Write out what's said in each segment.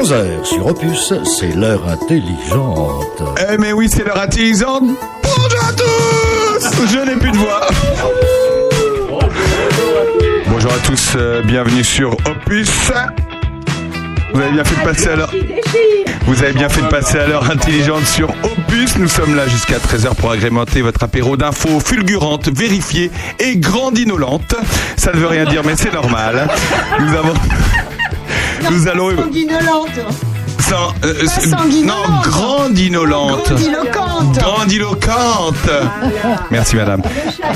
11h sur Opus, c'est l'heure intelligente. Eh mais oui, c'est l'heure intelligente. Bonjour à tous Je n'ai plus de voix. Bonjour à tous, euh, bienvenue sur Opus. Vous avez bien fait de passer à l'heure. Vous avez bien fait de passer à l'heure intelligente sur Opus. Nous sommes là jusqu'à 13h pour agrémenter votre apéro d'infos fulgurantes, vérifiées et grandinolantes. Ça ne veut rien dire, mais c'est normal. Nous avons. Nous allons. Sanguinolente. Sans- euh, Pas c'est- sanguinolente. non, grandinolente. Grandiloquente. Grandiloquente. Merci madame.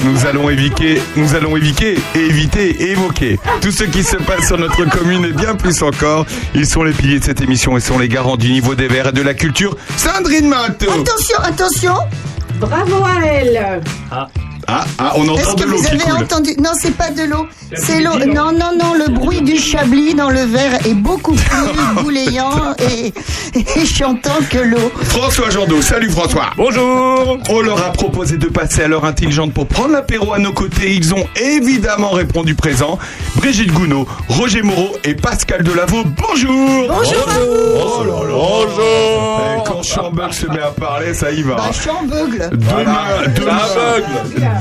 Nous allons éviter, nous allons éviter, éviter et évoquer tout ce qui se passe sur notre commune et bien plus encore. Ils sont les piliers de cette émission et sont les garants du niveau des verts et de la culture. Sandrine Mato. Attention, attention. Bravo à elle Ah, ah, on entend Est-ce de que l'eau vous avez coule. entendu Non, c'est pas de l'eau. C'est l'eau. Non, non, non. Le bruit du chablis dans le verre est beaucoup plus bouléant et, et chantant que l'eau. François Jandot, salut François. Bonjour. On leur a proposé de passer à l'heure intelligente pour prendre l'apéro à nos côtés. Ils ont évidemment répondu présent. Brigitte Gounod, Roger Moreau et Pascal Delaveau. Bonjour. Bonjour à Oh là là. Bonjour. quand Chambeul se met à parler, ça y va. Bah, chambeugle. Demain, demain, demain,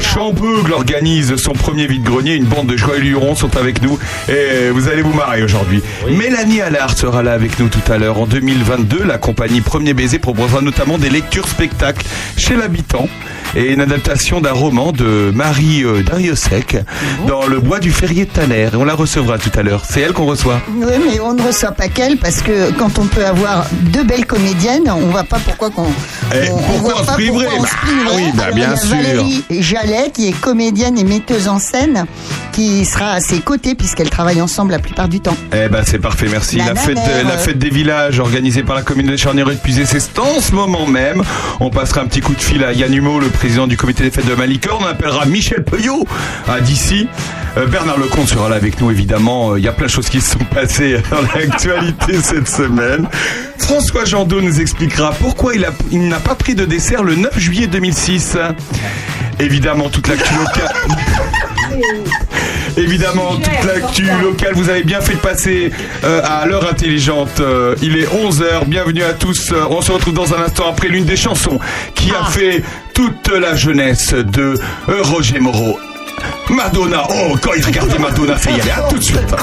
Chambeugle organise son premier vide-grenier. Une bande de joyeux lurons sont avec nous et vous allez vous marrer aujourd'hui. Mélanie Allard sera là avec nous tout à l'heure. En 2022, la compagnie Premier Baiser proposera notamment des lectures-spectacles chez l'habitant et une adaptation d'un roman de Marie euh, Dariussec dans le bois du Ferrier de Tanner. Et on la recevra tout à l'heure. C'est elle qu'on reçoit. Oui, mais on ne reçoit pas qu'elle parce que quand on peut avoir deux belles comédiennes, on voit pas pourquoi qu'on. Eh, pourquoi voit on se priverait on Bah oui, bah, Alors, bien il y a sûr. Valérie Jallet, qui est comédienne et metteuse en scène, qui sera à ses côtés puisqu'elles travaillent ensemble la plupart du temps. Eh ben c'est parfait, merci. La La, fête, nanère, la fête des villages organisée par la commune de Charnières et de Puisé, c'est en ce moment même. On passera un petit coup de fil à Yann Humeau, le président du comité des fêtes de Malicorne. On appellera Michel Peuillot à d'ici. Euh, Bernard Lecomte sera là avec nous évidemment. Euh, Il y a plein de choses qui se sont passées dans l'actualité cette semaine. François Jandot nous expliquera pourquoi il n'a pas pris de dessert le 9 juillet 2006. Évidemment, toute l'actu locale. Évidemment, toute l'actu locale, vous avez bien fait de passer euh, à l'heure intelligente. Euh, il est 11h, bienvenue à tous. Euh, on se retrouve dans un instant après l'une des chansons qui a fait toute la jeunesse de Roger Moreau. Madonna, oh, quand il regardait Madonna, fait y aller, à tout de suite.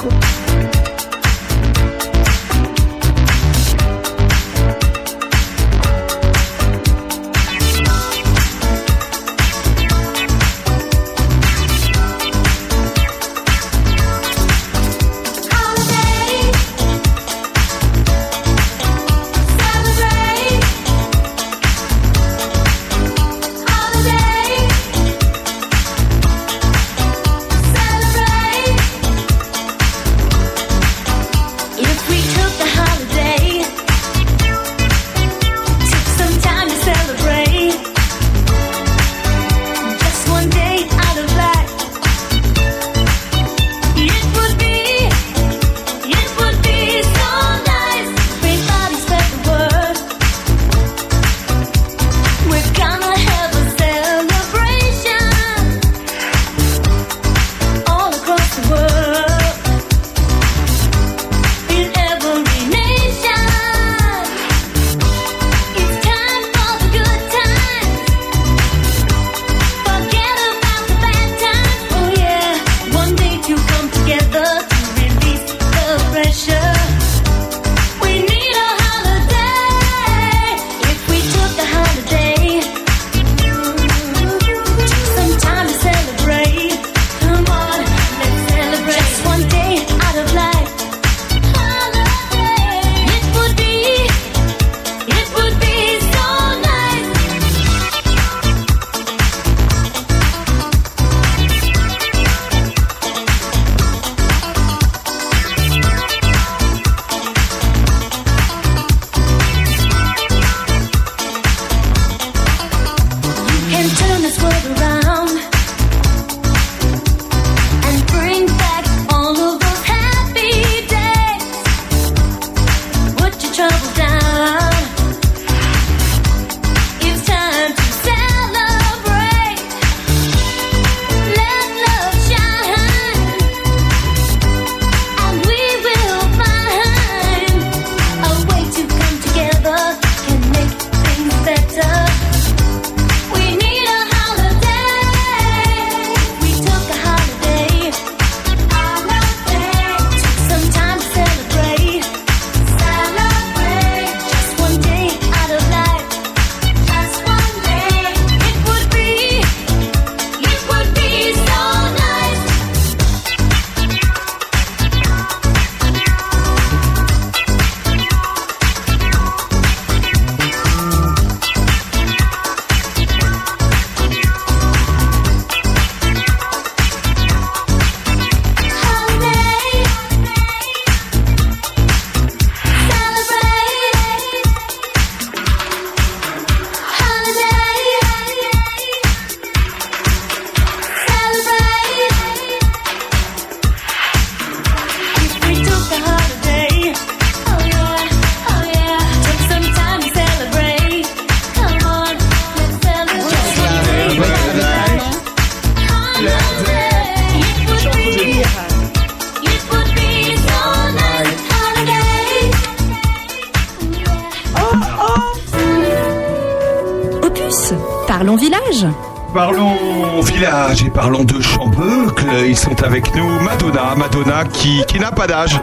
Pas d'âge.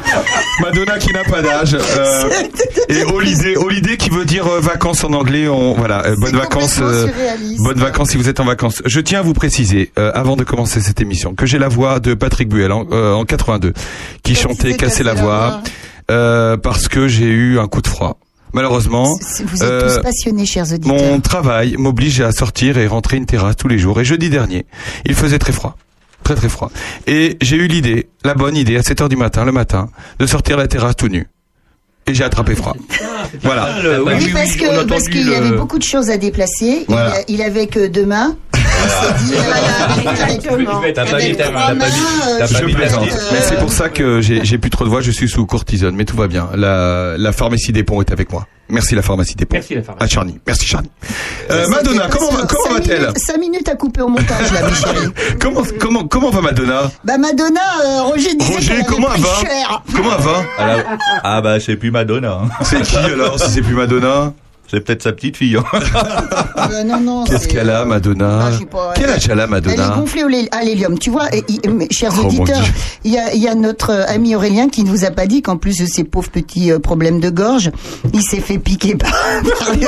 Madonna qui n'a pas d'âge. Euh, et Holiday, Holiday qui veut dire euh, vacances en anglais. On, voilà, euh, bonnes vacances. euh, bonnes vacances si vous êtes en vacances. Je tiens à vous préciser, avant de commencer cette émission, que j'ai la voix de Patrick Buel en, euh, en 82, qui chantait Casser la voix, parce que j'ai eu un coup de froid. Malheureusement, Vous êtes euh, tous passionnés, chers auditeurs. mon travail m'oblige à sortir et rentrer une terrasse tous les jours. Et jeudi dernier, il faisait très froid. Très très froid. Et j'ai eu l'idée, la bonne idée, à 7 heures du matin, le matin, de sortir la terrasse tout nu. Et j'ai attrapé froid. Voilà. oui, parce que parce qu'il y avait beaucoup de choses à déplacer. Voilà. Il, il avait que deux mains. Euh, Mais c'est pour ça que j'ai j'ai plus trop de voix, je suis sous cortisone, mais tout va bien. La, la pharmacie des ponts est avec moi. Merci la pharmacie des ponts. Merci la pharmacie. À Charny. Merci Charny. Euh, Madonna, comment, va- comment va-t-elle minutes- Cinq minutes à couper au montage, là, comment, comment, comment va Madonna? Bah, Madonna, euh, Roger disait Roger, qu'elle comment elle va? cher. Comment elle va? Ah, ah bah c'est plus Madonna. hein. C'est qui alors si c'est plus Madonna? C'est peut-être sa petite fille. hein. Euh, non, non, Qu'est-ce qu'elle a, Madonna Ah, pas, Quel elle- âge elle a, Elle est Madonna gonflée au lé- à l'hélium. Tu vois, et- et- mais, chers Oh, auditeurs, il y a, il y a notre euh, ami Aurélien qui ne vous a pas dit qu'en plus de ses pauvres petits euh, problèmes de gorge, il s'est fait piquer par, par une-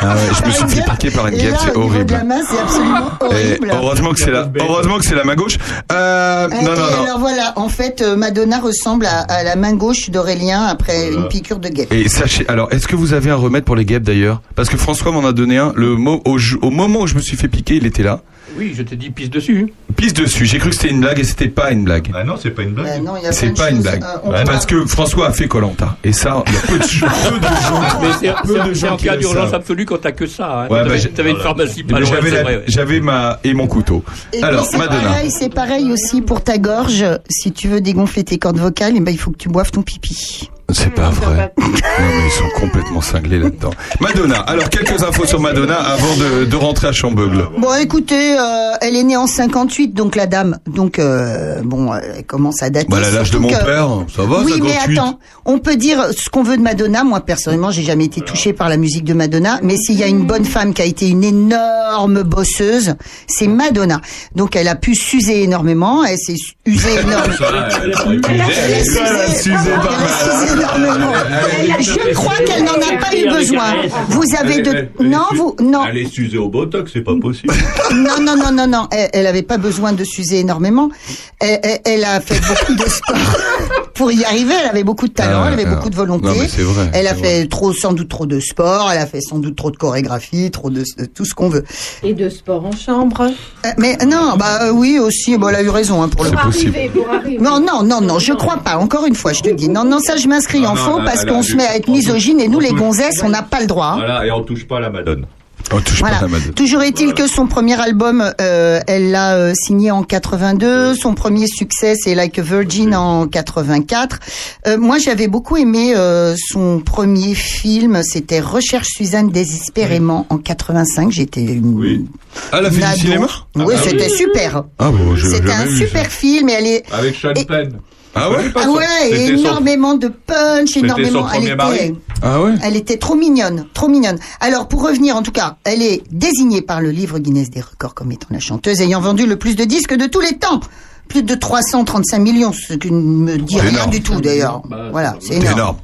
Ah ouais, je me suis fait piquer par une guêpe, c'est horrible. de la main, c'est absolument Et horrible. heureusement que c'est la, heureusement que c'est la main gauche. Euh, non, non, et non. alors voilà, en fait, euh, Madonna ressemble à, à la main gauche d'Aurélien après une piqûre de guêpe. Et sachez, alors, est-ce que vous avez un remède pour les guêpes? D'ailleurs Parce que François m'en a donné un. Le mo- au, moment où je me suis fait piquer, il était là. Oui, je t'ai dit pisse dessus. Pisse dessus. J'ai cru que c'était une blague et c'était pas une blague. Ah non, c'est pas une blague. Euh, non, C'est pas une blague. euh, Parce que François a fait Colanta. Et ça, il y a peu de, peu de gens. Mais c'est peu de c'est gens en qui cas d'urgence absolue quand t'as que ça. Hein. Ouais, T'avais bah, t'avais une pharmacie pas loin, J'avais ma et mon couteau. Et Alors, Madonna. pareil, c'est pareil aussi pour ta gorge. Si tu veux dégonfler tes cordes vocales, eh ben, il faut que tu boives ton pipi. C'est pas vrai. Non, mais ils sont complètement cinglés là-dedans. Madonna. Alors, quelques infos sur Madonna avant de, de rentrer à Chambeugle. Bon, écoutez, euh, elle est née en 58, donc la dame. Donc, euh, bon, elle commence à dater. Bah, a l'âge de mon que- père. Ça va, Oui, mais 58. attends, on peut dire ce qu'on veut de Madonna. Moi, personnellement, j'ai jamais été touchée par la musique de Madonna. Mais s'il y a une bonne femme qui a été une énorme bosseuse, c'est Madonna. Donc, elle a pu s'user énormément. Elle s'est usée énormément. Elle a Elle énormément. Je crois qu'elle n'en a pas eu besoin. Vous avez de... Non, vous... Non. Elle est usée au botox, c'est pas possible. Non, non, non, non, non. Elle, elle avait pas besoin de s'user énormément. Elle, elle- elle a fait beaucoup de sport pour y arriver. Elle avait beaucoup de talent, Ah, elle avait beaucoup de volonté. Non, mais c'est vrai, Elle a fait trop, sans doute trop de sport. Elle a fait sans doute trop de chorégraphie, trop de de tout ce qu'on veut. Et de sport en chambre. Euh, Mais non, bah euh, oui aussi. Bon, elle a eu raison hein, pour le. Possible. Arriver, pour arriver. Non, non, non, non, je crois pas. Encore une fois, je te dis. Non, non, ça, je m'inscris en non, faux là, parce qu'on se met à être misogyne et nous, les gonzesses, on n'a pas le droit. hein. Voilà, et on touche pas à la Madone. Oh, touche pas Voilà. la Madonna. Toujours est-il que son premier album, euh, elle l'a euh, signé en 82. Son premier succès, c'est Like a Virgin en 84. Euh, moi, j'avais beaucoup aimé euh, son premier film. C'était Recherche Suzanne désespérément en 85. J'étais une Oui. Ah, elle a fait une du cinéma? Oui, bah c'était oui. super. Ah bon, je C'était un super ça. film et elle est Avec Sean Et- Penn. Ah ouais ah ouais, son- énormément de punch, énormément. son Elle mari. Ah ouais elle était trop mignonne, trop mignonne. Alors pour revenir, en tout cas, elle est désignée par le livre Guinness des records comme étant la chanteuse ayant vendu le plus de disques de tous les temps. Plus de 335 millions, ce qui ne me dit rien énorme. du tout d'ailleurs. Bah, Voilà, c'est C'est énorme. énorme.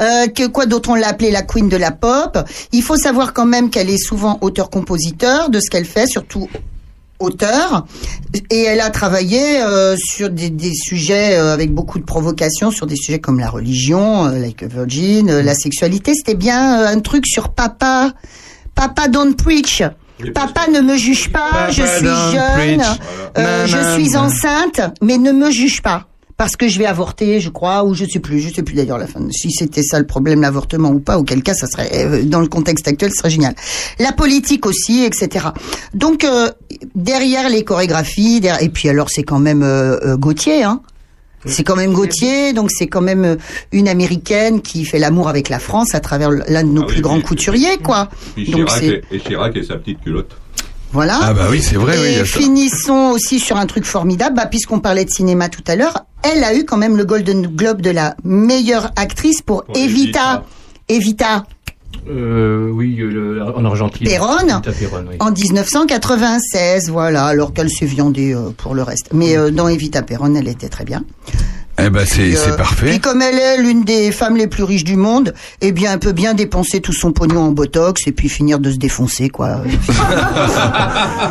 Euh, que quoi d'autre on l'a appelée la queen de la pop? Il faut savoir quand même qu'elle est souvent auteur-compositeur de ce qu'elle fait, surtout auteur. Et elle a travaillé euh, sur des, des sujets euh, avec beaucoup de provocations, sur des sujets comme la religion, euh, like a virgin, la sexualité. C'était bien un truc sur papa, papa don't preach. Papa ne me juge pas, Papa je suis jeune, je suis enceinte, mais ne me juge pas. Parce que je vais avorter, je crois, ou je sais plus, je sais plus d'ailleurs la fin. Si c'était ça le problème, l'avortement ou pas, auquel cas ça serait, euh, dans le contexte actuel, ce serait génial. La politique aussi, etc. Donc euh, derrière les chorégraphies, derrière- et puis alors c'est quand même euh, Gauthier, hein. C'est quand même Gauthier, donc c'est quand même une américaine qui fait l'amour avec la France à travers l'un de nos Ah oui, plus grands couturiers, quoi. Donc Chirac, et, et Chirac et sa petite culotte. Voilà. Ah bah oui, c'est vrai, Et finissons aussi sur un truc formidable, bah, puisqu'on parlait de cinéma tout à l'heure, elle a eu quand même le Golden Globe de la meilleure actrice pour, Pour Evita. Evita. Euh, oui, euh, le- en Argentine. Oui. En 1996, voilà, alors qu'elle s'est viandée euh, pour le reste. Mais euh, dans Evita Perron, elle était très bien. Eh ben c'est euh, parfait. Puis comme elle est l'une des femmes les plus riches du monde, eh bien, elle peut bien dépenser tout son pognon en botox et puis finir de se défoncer, quoi.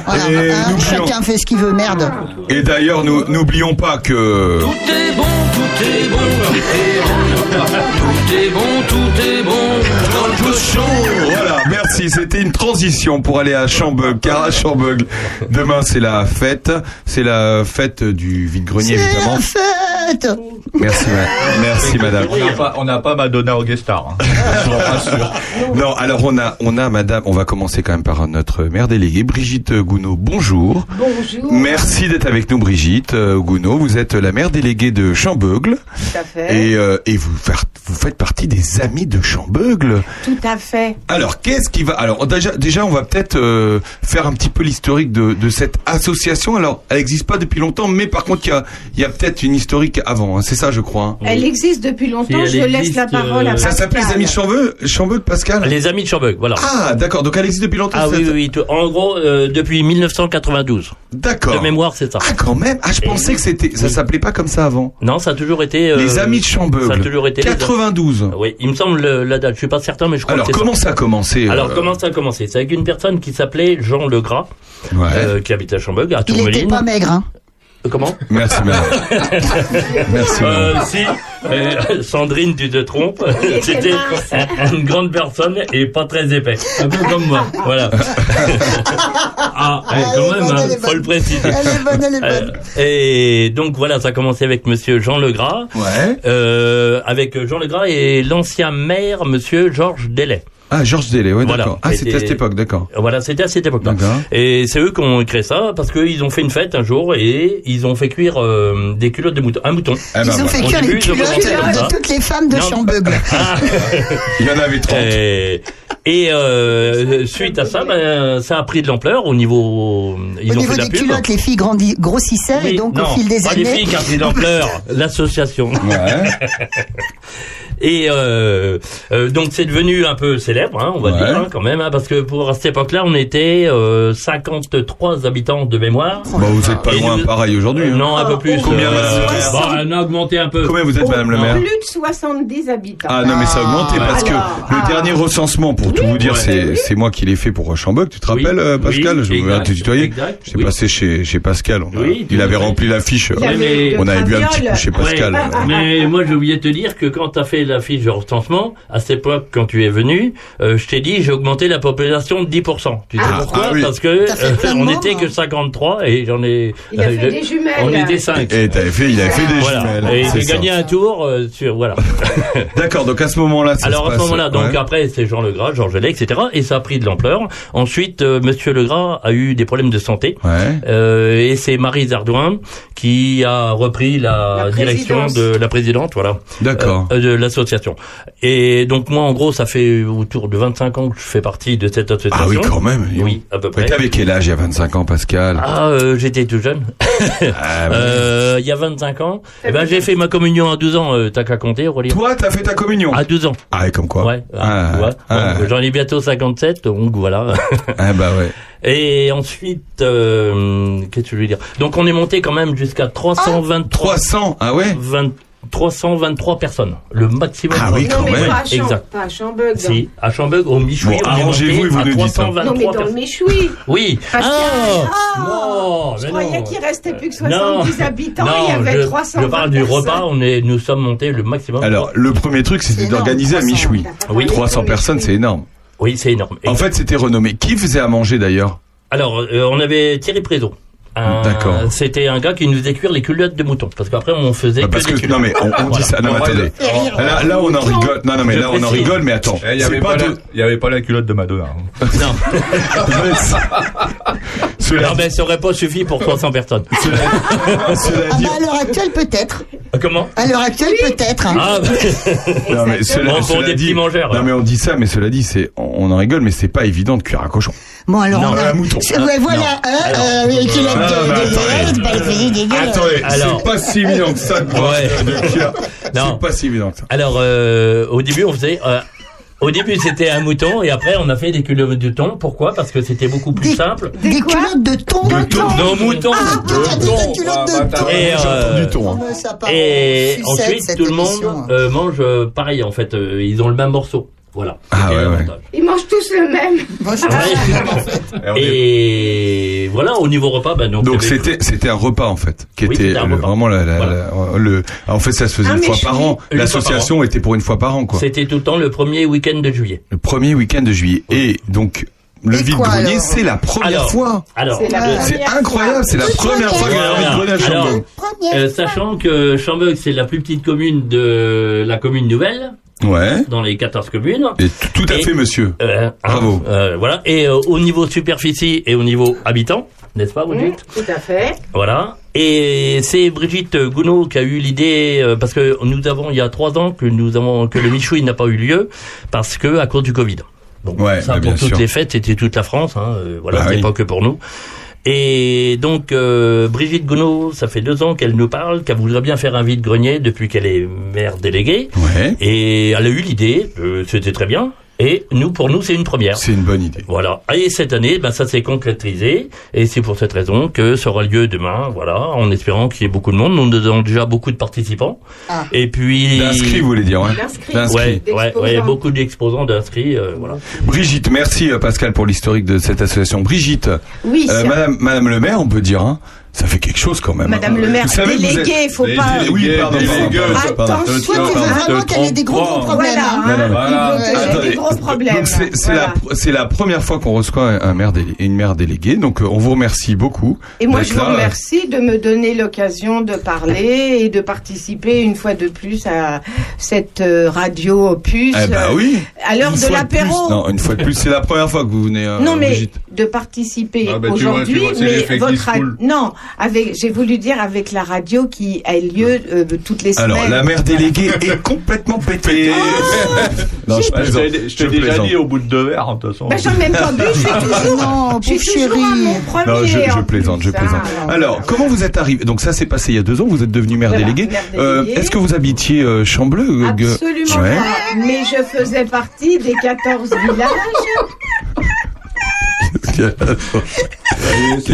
Voilà, Et hein, chacun fait ce qu'il veut, merde. Et d'ailleurs, nous n'oublions pas que Tout est bon, tout est bon, tout est bon. Tout est bon, tout est bon. Dans le Voilà, merci. C'était une transition pour aller à Chambeug, car à Chambeug, demain c'est la fête. C'est la fête du vide-grenier, C'est évidemment. la fête Merci, ma- merci madame. On n'a pas, on n'a pas Madonna au guest star. hein. Je vous rassure. Non, alors on a, on a madame, on va commencer quand même par notre maire déléguée, Brigitte Gounod. Bonjour. Bonjour. Merci d'être avec nous, Brigitte euh, Gounod. Vous êtes la maire déléguée de Chambeugle Tout à fait. et, euh, et vous, faire- vous faites partie des amis de Chambeugle. Tout à fait. Alors, qu'est-ce qui va Alors, déjà, déjà, on va peut-être euh, faire un petit peu l'historique de, de cette association. Alors, elle n'existe pas depuis longtemps, mais par contre, il y a, il y a peut-être une historique avant. hein. C'est ça, je crois. hein. Elle existe depuis longtemps. Je laisse la parole à euh, Ça Pascal. s'appelle les Amis de Chambeugle, Chambeugle, Pascal? Les amis de Chambeug, voilà. Ah, d'accord. Donc, elle existe depuis longtemps. Ah oui, oui, oui. En gros, euh, depuis 1992. D'accord. De mémoire, c'est ça. Ah, quand même. Ah, je pensais que c'était, ça s'appelait pas comme ça avant. Non, ça a toujours été. euh, les Amis de Chambeugle. Ça a toujours été. les- 92. Oui, il me semble le- la date. Je suis pas certain, mais je crois Alors, que c'est comment ça a commencé. Alors, euh, comment ça a commencé? C'est avec une personne qui s'appelait Jean Legras, Ouais. euh, qui habite à Chambeug, à Il était Tourmeline. pas maigre, hein? Euh, Comment Merci, madame. Merci, Euh, madame. si, euh, Sandrine, tu te trompes. était C'était une grande personne et pas très épais. Un peu comme moi. Voilà. ah, eh, quand Elle même, bonne, hein, faut le préciser. Elle est bonne, elle est Euh, bonne. et donc voilà, ça a commencé avec Monsieur Jean Legras, Ouais. euh, avec Jean Legras et l'ancien maire Monsieur Georges Delay. Ah, Georges Délé, ouais, Voilà. d'accord. Ah, c'était à cette époque, d'accord. Voilà, c'était à cette époque-là. D'accord. Et c'est eux qui ont créé ça parce qu'ils ont fait une fête un jour et ils ont fait cuire euh, des culottes de mouton, un mouton. Eh ben, Ils ont voilà. fait cuire les ont culottes de toutes les femmes de. Chambeugle. Ah. Il y en avait 30. Et, et, euh, suite à ça, ben, ça a pris de l'ampleur au niveau. Ils Au ont niveau fait de la des pub. culottes, les filles grandi- grossissaient et Oui, donc non, au fil des pas les années. filles qui a pris de l'ampleur, l'association. Ouais. Et euh, euh, donc c'est devenu un peu célèbre, hein, on va Ouais. dire hein, quand même, hein, parce que pour à cette époque-là, on était euh, 53 habitants de mémoire. Bah, vous êtes pas Et loin nous- pareil aujourd'hui. hein. Non, un peu plus. Combien, euh, la bah, on a augmenté un peu. Combien vous êtes, madame le maire Plus de 70 habitants. Ah non mais ça a augmenté Ah, parce que le ah. dernier recensement pour tout vous dire Ouais. c'est moi qui l'ai fait pour Chambeug tu te rappelles euh, Pascal Oui, je me te tutoyer j'ai oui. passé chez chez Pascal on a- Oui, il avait rempli mais- le on avait bu un petit coup chez Pascal euh. mais moi j'ai oublié de te dire que quand tu as fait la fiche de recensement, à cette époque, quand tu es venu, euh, je t'ai dit j'ai augmenté la population de 10%. Tu sais Ah, pourquoi ah oui. Parce que de on membres. était que 53 et j'en ai... Il a euh, fait des jumelles. On était 5. et t'avais fait il avait fait des Voilà. jumelles Et j'ai gagné un tour euh, sur... Voilà. d'accord donc à ce moment-là ça Alors se à ce moment-là, donc ouais. après c'est Jean Legras, Georges Lay, etc. Et ça a pris de l'ampleur. Ensuite, euh, Monsieur Legras a eu des problèmes de santé. ouais Euh, et c'est Marie Zardouin qui a repris la, La direction de la présidente, voilà, d'accord euh, de l'association. Et donc moi, en gros, ça fait autour de 25 ans que je fais partie de cette association. ah oui quand même Oui, à peu près. t'avais quel âge il y a 25 ans Pascal? Ah, euh, j'étais tout jeune. Ah. Euh, Il y a 25 ans. Eh ben, j'ai fait ma communion à 12 ans. Euh, T'as qu'à compter, Aurélien. toi t'as fait ta communion? À 12 ans. ah et comme quoi? Ouais. ah, ah, ah, J'en ai bientôt 57, donc voilà. ah, bah ouais Et ensuite, euh, qu'est-ce que je veux dire? Donc on est monté quand même jusqu'à 323, 300 ah ouais? 20 323 personnes, le maximum. Ah oui, Non, quand mais même. pas à, Exact. pas à Chambeug. Si, à Chambeug, au Michoui, Bon, arrangez-vous, vous nous dites, hein. 323 Non, mais dans le personnes. Méchoui. Oui. Parce ah, que- non, Je croyais non. qu'il restait plus que Non. 70 habitants. Non, il y avait je, 300 je parle du repas, on est, nous sommes montés le maximum. alors le premier truc c'était d'organiser à 300. Michoui Oui. 300 personnes c'est énorme oui, c'est énorme. En fait, c'était renommé. Qui faisait à manger d'ailleurs? Alors, euh, on avait Thierry Prézo. Un- D'accord. C'était un gars qui nous faisait cuire les culottes de mouton. Parce qu'après, on faisait Bah, Parce que des que culottes. non mais on, on dit Voilà. ça. Non mais On attendez. Là, là, on en rigole. Non non mais Je là on en rigole. Mais attends. Eh, Il n'y C'est avait, pas pas la- de. il y avait pas la culotte de Madonna. hein. Non. Cela, Non, ben, ça aurait pas suffi pour 300 personnes. cela Ah dit. bah, à l'heure actuelle, peut-être. Comment? À l'heure actuelle, peut-être. hein. Ah, Non mais cela, Bon, pour cela des dit. petits mangeurs, Non là. mais on dit ça, mais cela dit, c'est on en rigole, mais c'est pas évident de cuire un cochon. Bon, alors Non, on a... un mouton. Voilà, Ah, de- de- attendez. de- des c'est pas si évident que ça de, de. C'est pas si évident que ça. Alors, euh, au début, on faisait... euh, Au début, c'était un mouton et après, on a fait des culottes de thon. Pourquoi? Parce que c'était beaucoup plus Des- simple. Des culottes de thon. De thon. Non, mouton. Ah, t'as dit des culottes de thon. Et, euh, du thon. hein. Et ensuite, tout le monde euh, mange euh, pareil. En fait, ils ont le même morceau. Voilà. Ah, ouais, ouais. Ils mangent tous le même. Ouais. Et voilà, au niveau repas, ben donc. C'était c'était un repas en fait qui Oui, était c'était un le- repas. vraiment la, la- Voilà. la- le en fait ça se faisait Un une fois par an l'association était pour une fois par an quoi C'était tout le temps le premier week-end de juillet. le premier week-end de juillet et donc le vide grenier c'est la première Alors, fois Alors, C'est la c'est première incroyable c'est la première fois qu'il y a un vide grenier à Première euh, fois. sachant que Chambeug, c'est la plus petite commune de la commune nouvelle, ouais dans les 14 communes. et tout à Et- fait monsieur Euh, Bravo. hein, euh, voilà. Et euh, au niveau superficie et au niveau habitant, n'est-ce pas, Brigitte Tout à fait. Voilà. Et c'est Brigitte Gounod qui a eu l'idée euh, parce que nous avons il y a trois ans que nous avons que le Michoui n'a pas eu lieu parce que à cause du Covid. Donc Ouais, ça bah, pour toutes sûr. les fêtes c'était toute la France. Hein, euh, voilà, Bah c'était oui. pas que pour nous. Et donc euh, Brigitte Gounod, ça fait deux ans qu'elle nous parle, qu'elle voudrait bien faire un vide grenier depuis qu'elle est maire déléguée. ouais Et elle a eu l'idée, euh, c'était très bien. Et nous, pour nous, c'est une première. c'est une bonne idée Voilà. Et cette année, ben, ça s'est concrétisé. Et c'est pour cette raison que ça aura lieu demain. Voilà. En espérant qu'il y ait beaucoup de monde. Nous avons déjà beaucoup de participants. Ah. Et puis. d'inscrits vous voulez dire ouais D'inscrits. Ouais, ouais, ouais, beaucoup d'exposants d'inscrits, euh, voilà. Brigitte merci euh, Pascal pour l'historique de cette association Brigitte Oui, euh, madame madame le maire on peut dire hein ça fait quelque chose quand même Madame hein. le maire Vous savez que vous êtes- délégué, faut pas. Oui, pardon, les pardon, délégués. pardon, pardon. Attention, tu veux hein, vraiment qu'elle ait des gros problèmes. Voilà, hein. Des gros problèmes. C'est la première fois qu'on reçoit un, maire une maire déléguée. Donc euh, on vous remercie beaucoup. Et moi, je vous remercie de me donner l'occasion de parler et de participer une fois de plus à cette euh, radio opus. Eh ben euh, oui. À l'heure de l'apéro. Non, une fois de plus, c'est la première fois que vous venez. euh, Non mais Brigitte. De participer Ah, bah, vois, aujourd'hui, mais votre ra- non avec j'ai voulu dire avec la radio qui a lieu euh, toutes les Alors semaines. la maire déléguée est complètement pétée. non, je Bah, je t'ai je t'ai Je déjà plaisante. dit au bout de deux verres, de toute façon. Ben, j'en ai même pas bu, je suis toujours, Non, je suis toujours à mon chérie. premier. Non, je, je en plaisante, je plaisante. hein, Alors, comment vous êtes arrivé Donc ça s'est passé il y a deux ans. Vous êtes devenu maire Voilà, déléguée. maire Euh. Est-ce que vous habitiez euh, Chambleu Absolument Ouais. pas. Mais je faisais partie des 14 villages.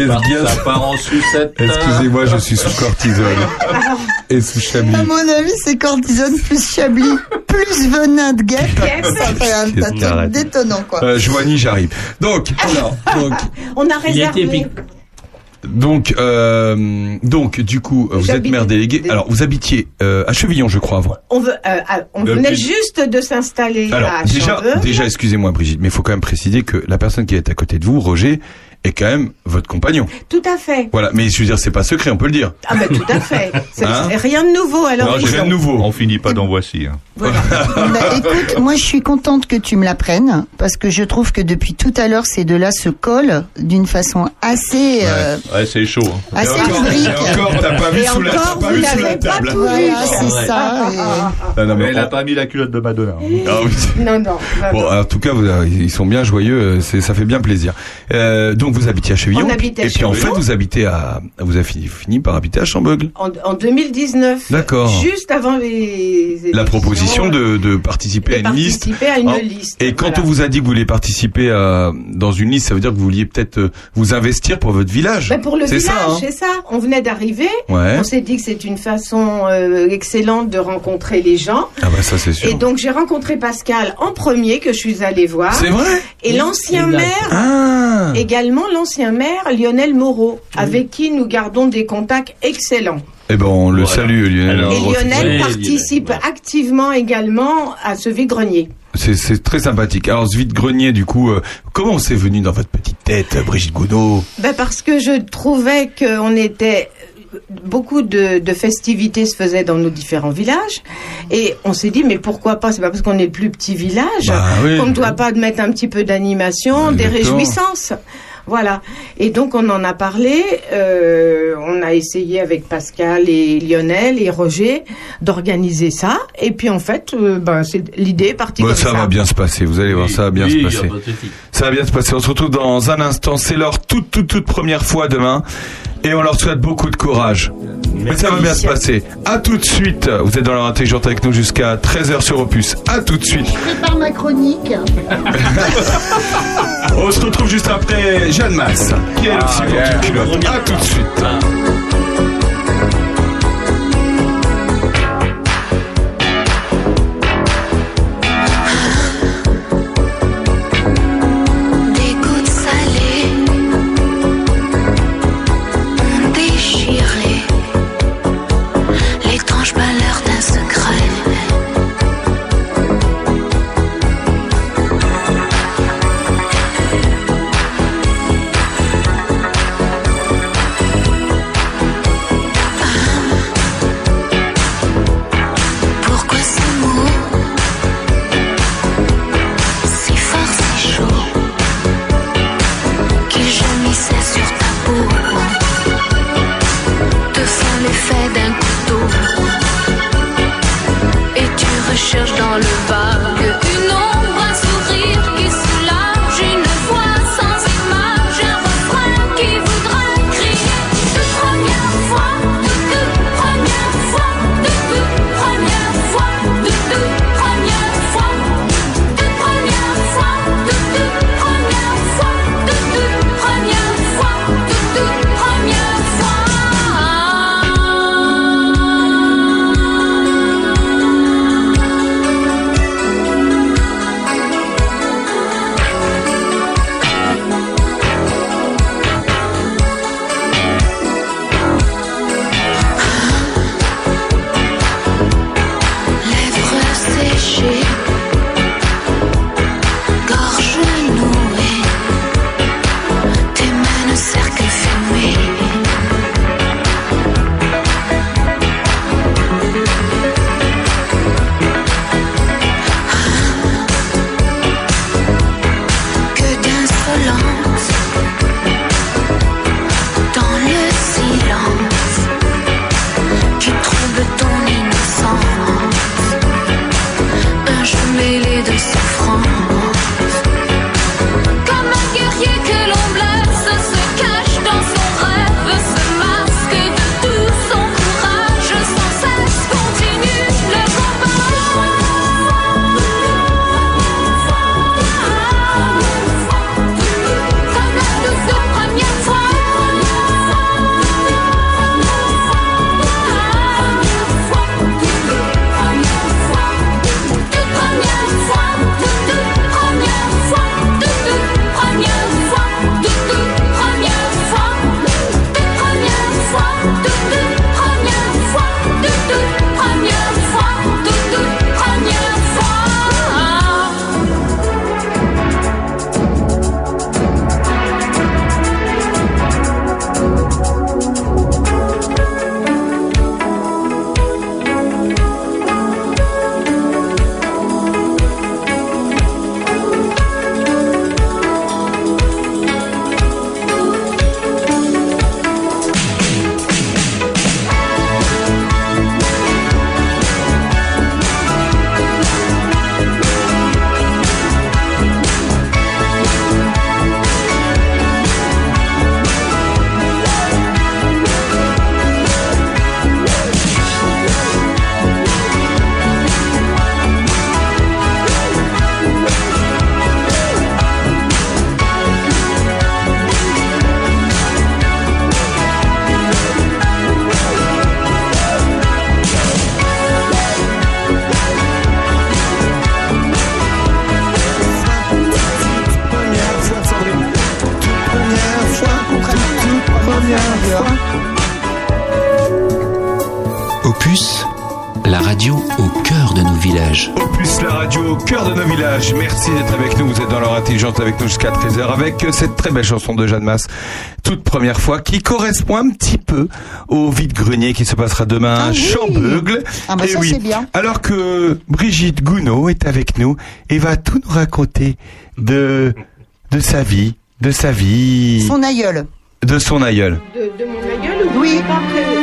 Parti, ça part en sucette. Excusez-moi, je suis sous cortisone et sous chablis. À mon avis, c'est cortisone plus chablis, plus venin de guêpe. Ça fait un tas détonnants, quoi. Euh, Joanie, j'arrive. Donc, alors, donc, On a Il a été réservé. épique. Donc, euh, donc, du coup, euh, vous êtes maire délégué. Alors, vous habitiez euh, à Chevillon, je crois. On, veut, euh, on Depuis- venait juste de s'installer Alors, à déjà, excusez-moi, Brigitte, mais il faut quand même préciser que la personne qui est à côté de vous, Roger, est quand même votre compagnon. Tout à fait. Voilà, mais je veux dire, c'est pas secret, on peut le dire. Ah ben tout à fait. Hein rien de nouveau. Alors Non, rien de nouveau. On finit pas dans voici. hein. Bah, écoute, moi je suis contente que tu me l'apprennes parce que je trouve que depuis tout à l'heure ces deux-là se collent d'une façon assez euh, Ouais, c'est chaud. hein. assez et encore, et encore, t'as pas vu Et sous la, pas vous vu sous la l'avez pas table. tout Voilà, vu. c'est ça. et- Non, non, Mais elle a pas mis la culotte de Madonna. hein. Ah. Non, non. Bon, en tout cas, vous, ils sont bien joyeux, euh, ça fait bien plaisir. Euh, donc, vous habitiez à Chevillon. On habitait à et puis, en fait, vous habitez à, vous avez fini, fini par habiter à Chambeugle. En, en 2019. D'accord. Juste avant les. La élections, proposition de, de participer à une liste. participer à une Ah. liste. Et quand voilà. on vous a dit que vous vouliez participer à, dans une liste, ça veut dire que vous vouliez peut-être euh, vous investir pour votre village. Ben, pour le c'est village, ça, hein c'est ça. On venait d'arriver. Ouais. On s'est dit que c'est une façon euh, excellente de rencontrer les gens. Ah bah ça c'est sûr. Et donc j'ai rencontré Pascal en premier que je suis allée voir. C'est vrai? Et l'ancien maire, Ah également l'ancien maire Lionel Moreau, avec qui nous gardons des contacts excellents. Eh ben on le Voilà. salue Lionel. Alors, Et. Lionel Oui, participe activement également à ce vide-grenier. C'est, c'est très sympathique. Alors ce vide-grenier du coup, euh, comment c'est venu dans votre petite tête, Brigitte Goudot Ben parce que je trouvais qu'on était beaucoup de, de festivités se faisaient dans nos différents villages et on s'est dit mais pourquoi pas? C'est pas parce qu'on est le plus petit village Bah oui. qu'on ne doit pas mettre un petit peu d'animation des réjouissances voilà et donc on en a parlé euh, on a essayé avec Pascal et Lionel et Roger d'organiser ça Et puis en fait, euh, ben, c'est l'idée est partie Bon, comme ça ça. va bien se passer, vous allez voir, ça va bien Oui, se passer. Ça va bien se passer. On se retrouve dans un instant. C'est leur toute, toute, toute première fois demain. Et on leur souhaite beaucoup de courage. Mais ça va bien se passer. À tout de suite. Vous êtes dans l'heure intelligente avec nous jusqu'à 13h sur Opus. À tout de suite. Prépare ma chronique. On se retrouve juste après Jeanne Masse. Qui est porte une culotte. À tout de suite. Avec nous jusqu'à 13h avec euh, cette très belle chanson de Jeanne Masse, toute première fois, qui correspond un petit peu au vide-grenier qui se passera demain à Ah oui. Chambeugle. Ah bah Eh ça, oui. c'est bien. Alors que Brigitte Gounod est avec nous et va tout nous raconter de, de sa vie, de sa vie, Son aïeul. de son aïeul. De, de mon aïeul ou Oui. pas prévu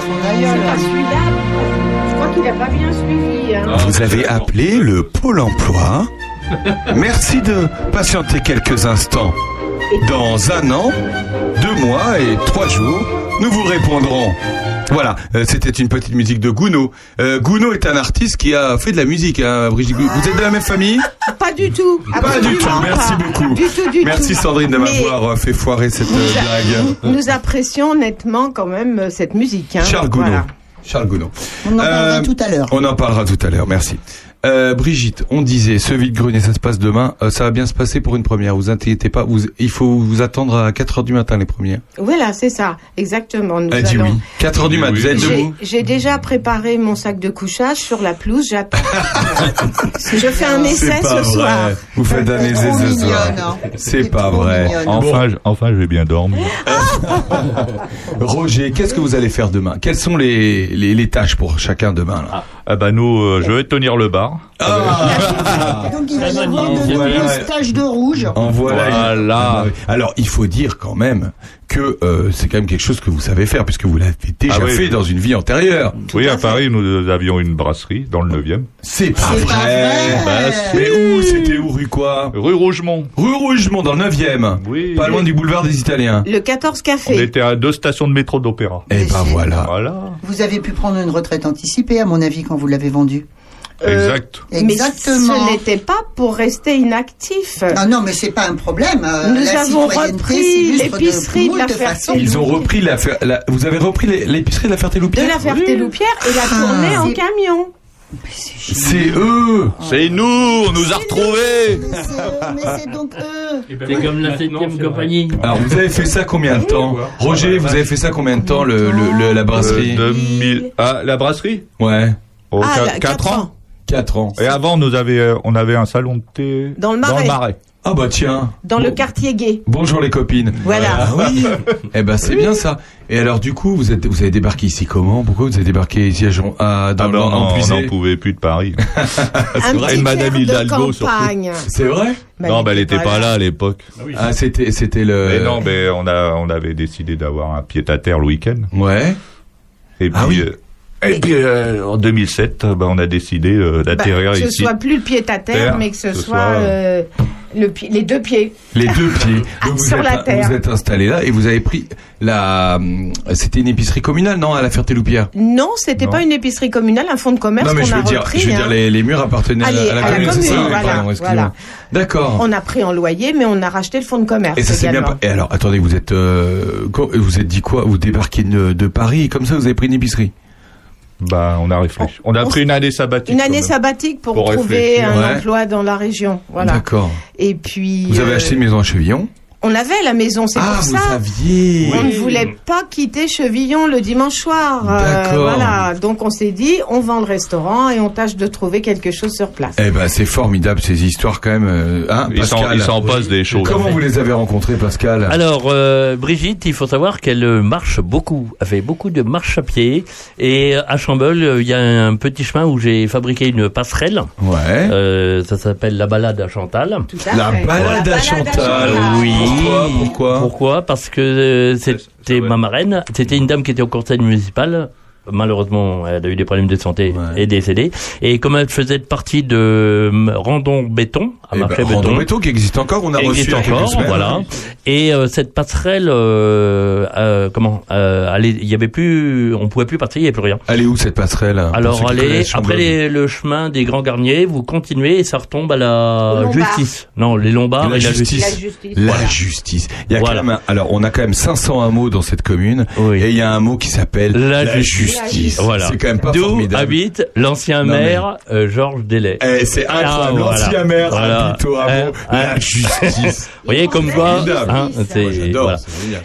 son C'est aïeul. pas celui-là. Je crois qu'il a pas bien suivi. hein. Vous avez appelé le Pôle emploi. Merci de patienter quelques instants. Dans un an, deux mois et trois jours, nous vous répondrons. Voilà, euh, c'était une petite musique de Gounod. Euh, Gounod est un artiste qui a fait de la musique, hein, Brigitte. Vous êtes de la même famille? Pas du tout. Pas du tout, merci pas. beaucoup. Du tout, du Merci tout. Sandrine de m'avoir euh, fait foirer cette euh, blague. Nous apprécions nettement quand même cette musique. Hein. Charles Gounod. Voilà. Charles Gounod. On en parlera Euh, tout à l'heure. On en parlera tout à l'heure, merci. Euh, Brigitte, on disait, ce vide-grenier, ça se passe demain. Euh, ça va bien se passer pour une première. Vous inquiétez pas. Vous, il faut vous attendre à 4 heures du matin les premières. Voilà, c'est ça, exactement. Nous Elle dit allons- oui. 4 heures du matin. Vous êtes J'ai- debout J'ai déjà préparé mon sac de couchage sur la pelouse. J'attends. je fais un essai ce soir. Vous faites un essai ce mignonne, soir. hein. C'est pas vrai. mignonne. Enfin, je, enfin, je vais bien dormir. Roger, qu'est-ce que vous allez faire demain? Quelles sont les, les, les tâches pour chacun demain là? Ah bah nous, euh, je vais tenir le bar. Donc il va y avoir de Voilà. nombreuses taches de rouge. En voilà. Voilà. Ah bah. Alors, il faut dire quand même que euh, c'est quand même quelque chose que vous savez faire puisque vous l'avez déjà Ah oui. fait dans une vie antérieure. oui, à, Paris, nous avions une brasserie dans le 9e. C'est pas vrai. Mais où C'était où rue quoi Rue Rougemont. Rue Rougemont dans le 9e. Oui. Pas loin du boulevard des Italiens. Le 14 On café. était à deux stations de métro d'opéra. Eh ben voilà. Voilà. Vous avez pu prendre une retraite anticipée, à mon avis, quand vous l'avez vendu. Euh, Exact. Mais Exactement. ce n'était pas pour rester inactif. Non, non, mais c'est pas un problème. euh, Nous la avons repris l'épicerie de la moult Ferté. façons. Ils ont repris la, vous avez repris les- l'épicerie de la De Ferté-Loupière la Ferté-Loupière et la tournée en camion. C'est eux. C'est nous, on nous a retrouvés. Mais c'est- Mais c'est donc eux. C'est comme la septième compagnie. Alors vous avez fait ça combien de temps? Roger, vous avez fait ça combien de temps le, le- le- la brasserie? Euh, 2000. Ah, la brasserie? Ouais, oh, Ah, qua- là, quatre quatre ans. ans. 4 ans. Et avant, nous avait, euh, on avait un salon de thé Dans le Marais. Ah bah tiens. Dans le Bon- quartier gay. Bonjour les copines. Voilà. Ah oui. eh ben c'est bien ça. Et alors du coup, vous êtes vous avez débarqué ici comment? Pourquoi vous avez débarqué ici à, Jean- à- dans Ah le ben, en on n'en pouvait plus de Paris. Un vrai. Et Madame Hidalgo, de surtout. campagne. C'est vrai? Bah, non, bah, elle était pas là à l'époque. Ah c'était c'était le Mais non, mais on a, on avait décidé d'avoir un pied à terre le week-end. Ouais. Et puis, Ah oui. euh, et puis euh, en 2007, euh, bah, on a décidé euh, Bah, d'atterrir que ce ici. soit plus le pied à terre, Terre, mais que ce ce soit euh, le les deux pieds. Les deux pieds. Vous sur êtes, la terre. Vous êtes installé là et vous avez pris la. C'était une épicerie communale, non, à la Ferté-Loupière? Non, c'était pas une épicerie communale, un fonds de commerce Non, mais qu'on je a veux dire, repris. je veux hein. dire les, les murs appartenaient à, la- Allez, à la à la commune, c'est ça commune, oui, voilà. D'accord. On a pris en loyer, mais on a racheté le fonds de commerce Et ça s'est bien. Et alors, attendez, vous êtes, vous êtes dit quoi? Vous débarquez de, de Paris et comme ça, vous avez pris une épicerie? Bah, on a réfléchi. On a on pris une année sabbatique. Une année même. sabbatique pour, Pour trouver réfléchir. un Ouais. emploi dans la région. Voilà. D'accord. Et puis. Vous avez euh, acheté une maison à Chevillon. On avait la maison, c'est Ah, pour vous ça. saviez. On ne voulait pas quitter Chevillon le dimanche soir. Euh, D'accord. voilà. Donc on s'est dit, on vend le restaurant et on tâche de trouver quelque chose sur place. Eh ben, c'est formidable ces histoires quand même. euh, hein, Il s'en, Pascal il s'en passe des choses. Comment vous les avez rencontrés, Pascal? Alors, euh, Brigitte, il faut savoir qu'elle euh, marche beaucoup. Elle fait beaucoup de marche à pied. Et à Chambeul, euh, il y a un petit chemin où j'ai fabriqué une passerelle. Ouais. Euh, ça s'appelle la balade à Chantal. Tout à La fait. balade à Chantal. Oui. Pourquoi Pourquoi? Pourquoi? Parce que euh, c'était ma marraine. C'était une dame qui était au conseil municipal. Malheureusement, elle a eu des problèmes de santé Ouais. et décédée. Et comme elle faisait partie de euh, Randon Béton, à Eh ben, marché Randon béton, Béton qui existe encore. On a reçu encore, semaines. voilà. Et euh, cette passerelle, euh, euh, comment euh, Il y avait plus, on pouvait plus partir, il y avait plus rien. Elle est où cette passerelle ceux Alors allez, connaissent après les- le chemin des Grands Garniers, vous continuez et ça retombe à la justice. Non, les Lombards La et la justice. La justice. La Voilà. justice. Il y a Voilà. quand même alors on a quand même 500 hameaux dans cette commune Oui. et il y a un mot qui s'appelle La la, justice. Justice. Voilà. C'est quand même pas D'où formidable. habite l'ancien Non, mais- maire euh, Georges Delay. Eh, c'est incroyable. Ah, voilà. L'ancien maire Voilà. habite au hameau. Hein, la hein. justice. Vous voyez comme quoi, hein, Moi, c'est j'adore. voilà.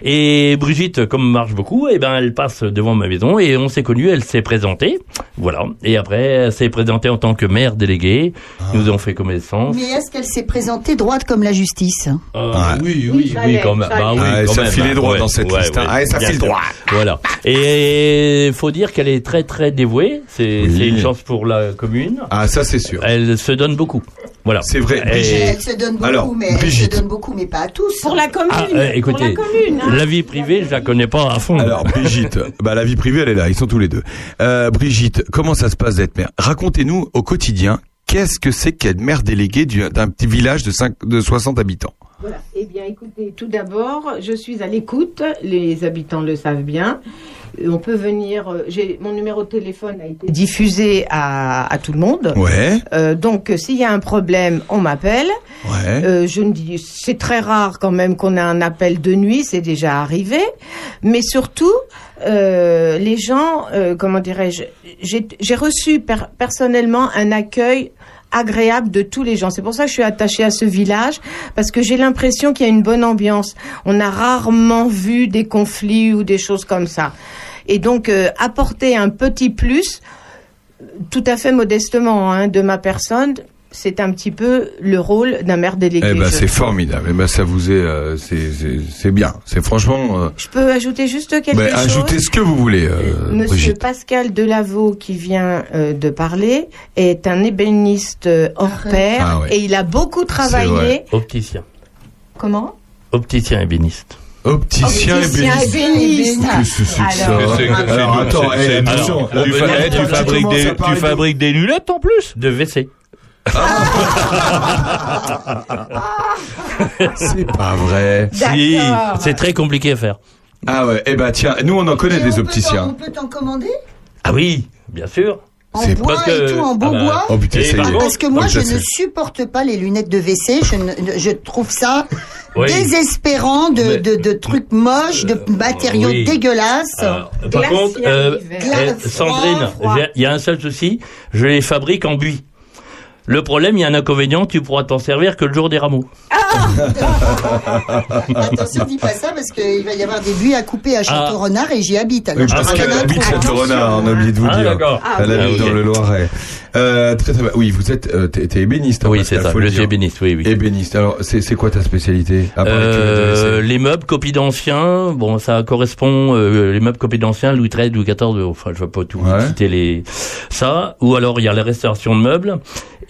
Et Brigitte, comme marche beaucoup, eh ben elle passe devant ma maison et on s'est connus, elle s'est présentée, voilà. Et après, elle s'est présentée en tant que maire déléguée. Ah. Nous avons fait connaissance. Mais est-ce qu'elle s'est présentée droite comme la justice? Euh. Oui, Oui, oui, quand même. Bah oui, Ah, quand ça filait droit dans cette liste, hein. Ah, ça file droit. Voilà. Et faut dire qu'elle est très très dévouée. C'est Oui. une chance pour la commune. Ah, ça c'est sûr. Elle se donne beaucoup. Voilà. C'est vrai. Elle se donne beaucoup, Alors, mais elle se Brigitte. donne beaucoup, mais pas à tous. Pour la commune. Ah, euh, écoutez, pour la commune. hein. la vie privée, je la connais pas à fond. Alors Brigitte, bah la vie privée elle est là, ils sont tous les deux. Euh, Brigitte, comment ça se passe d'être maire? Racontez-nous au quotidien, qu'est-ce que c'est qu'être maire délégué du- d'un petit village de, 5, de 60 habitants? Voilà. Eh bien, écoutez, tout d'abord, je suis à l'écoute. Les habitants le savent bien. On peut venir. euh, J'ai mon numéro de téléphone a été diffusé à, à tout le monde. Ouais, Euh, donc, euh, s'il y a un problème, on m'appelle. ouais. Euh, je ne dis, c'est très rare quand même qu'on ait un appel de nuit, c'est déjà arrivé. Mais surtout, euh, les gens, comment dirais-je, j'ai j'ai reçu per- personnellement un accueil agréable de tous les gens. C'est pour ça que je suis attachée à ce village, parce que j'ai l'impression qu'il y a une bonne ambiance. On a rarement vu des conflits ou des choses comme ça. Et donc, euh, apporter un petit plus, tout à fait modestement, hein, de ma personne, c'est un petit peu le rôle d'un maire délégué. Eh ben c'est formidable. Eh ben ça vous est, euh, c'est c'est c'est bien. C'est franchement. Euh, Je peux ajouter juste quelque ben, chose? ajoutez ce que vous voulez, euh, Monsieur Brigitte. Pascal Delaveau, qui vient euh, de parler, est un ébéniste hors pair Ah ouais. et il a beaucoup travaillé. Opticien. Comment? Opticien ébéniste. Opticien, Opticien ébéniste. ébéniste. Qu'est-ce que c'est que ça? Alors, attends, c'est- eh, c'est- attention, alors, tu fabriques des lunettes en plus? De WC. C'est pas vrai. Si, c'est très compliqué à faire. Ah ouais. Eh ben tiens, nous on en connaît Et des on peut t'en- opticiens. On peut t'en commander? Ah oui, bien sûr. En C'est bois parce et tout, en beau ah bah, bois? Oh putain, par Parce que moi, Oh, je ne supporte pas les lunettes de WC. Je, ne- je trouve ça Oui. désespérant de, Mais- de, de trucs moches, de matériaux oui. dégueulasses. Alors, par contre, euh, euh, Sandrine, il y a un seul souci, je les fabrique en buis. Le problème, il y a un inconvénient, tu pourras t'en servir que le jour des rameaux. Attention, dis pas ça parce qu'il va y avoir des buis à couper à Ah. Château-Renard et j'y habite. Alors Oui, je parce y qu'elle habite. Château-Renard, on a oublié de vous Ah, dire. d'accord. Ah, Elle oui. habite Ah, dans le Loiret. Euh, très très bien. Oui, vous êtes, euh, t'es ébéniste. hein, Oui, c'est ça, je suis dire. ébéniste, oui, oui. Ébéniste. Alors, c'est c'est quoi ta spécialité Euh, les meubles copies d'anciens, bon, ça correspond, euh, les meubles copies d'anciens, Louis XIII, Louis XIV, enfin, je vais pas tout Ouais. citer les, ça, ou alors il y a la restauration de meubles,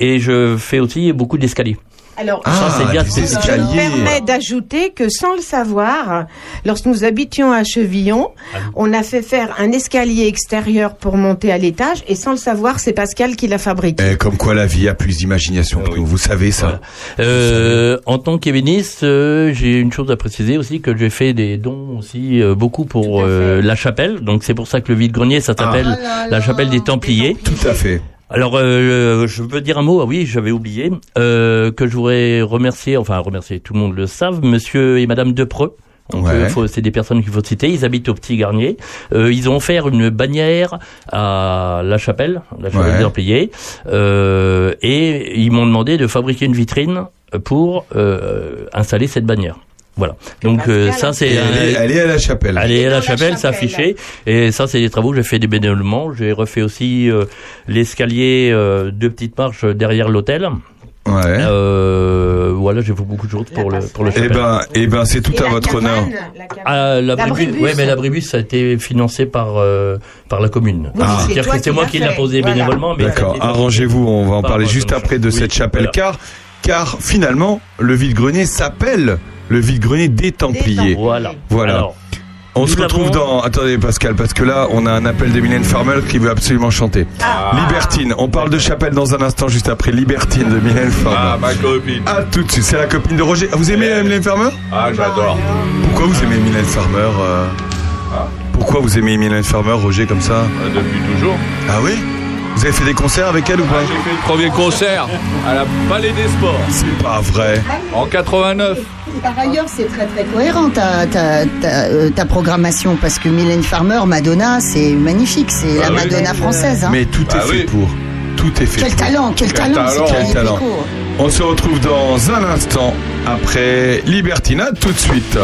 et je fais aussi beaucoup d'escaliers. Alors, Ah, Ça, c'est bien, Je permets d'ajouter que sans le savoir, lorsque nous habitions à Chevillon, Ah on a fait faire un escalier extérieur pour monter à l'étage et sans le savoir, c'est Pascal qui l'a fabriqué. Eh, comme quoi la vie a plus d'imagination que nous. Vous savez ça. Voilà. Euh, en tant qu'ébéniste, euh, j'ai une chose à préciser aussi que j'ai fait des dons aussi euh, beaucoup pour euh, la chapelle. Donc c'est pour ça que le vide-grenier ça s'appelle Ah là la chapelle des Templiers. Tout à fait. Alors euh, je veux dire un mot. Ah oui, j'avais oublié euh, que je voudrais remercier, enfin remercier, tout le monde le savent, Monsieur et Madame Depreux. Donc, Ouais. euh, c'est des personnes qu'il faut citer. Ils habitent au Petit Garnier. Euh, ils ont offert une bannière à la chapelle, la chapelle Ouais. euh, et ils m'ont demandé de fabriquer une vitrine pour euh, installer cette bannière. Voilà. Donc euh, ça c'est est à la chapelle. Aller à la chapelle, s'afficher. Et ça, c'est des travaux que j'ai fait des bénévolement. J'ai refait aussi euh, l'escalier, euh, deux petites marches derrière l'hôtel. Ouais. Euh, voilà, j'ai fait beaucoup de choses pour le pour le Eh ben, eh ben, c'est tout Et à la votre cabane, honneur. la. Ah, La Bribus. ouais, mais l'abribus, ça a été financé par euh, par la commune. Oui, Ah. c'est C'est-à-dire toi que c'est qui moi qui l'a fait. posé Voilà. bénévolement. D'accord. Arrangez-vous. On va en Par parler juste après de oui, cette chapelle, voilà. car, car finalement, le vide-grenier s'appelle le vide-grenier des Templiers. Templiers. Voilà. Voilà. Alors, On se retrouve dans. Attendez, Pascal, parce que là, on a un appel de Mylène Farmer qui veut absolument chanter. Ah. Libertine. On parle de chapelle dans un instant, juste après Libertine de Mylène Ah, Farmer. ma copine. Ah, tout de suite. C'est la copine de Roger. Ah, Vous aimez euh, Mylène Farmer? Ah, j'adore. Pourquoi vous aimez Mylène Farmer euh, Pourquoi vous aimez Mylène Farmer, Roger, comme ça? Euh, Depuis toujours. Ah oui? Vous avez fait des concerts avec elle ou pas? J'ai fait le premier concert à la Palais des Sports C'est pas vrai. en 89. Par ailleurs, c'est très très cohérent ta, ta, ta, euh, ta programmation parce que Mylène Farmer, Madonna, c'est magnifique, c'est la oui. Madonna française. Hein. Mais tout est Ah fait pour. Tout est fait Quel pour. talent, quel, talent, talent, c'est quel talent. On se retrouve dans un instant après Libertine. À tout de suite.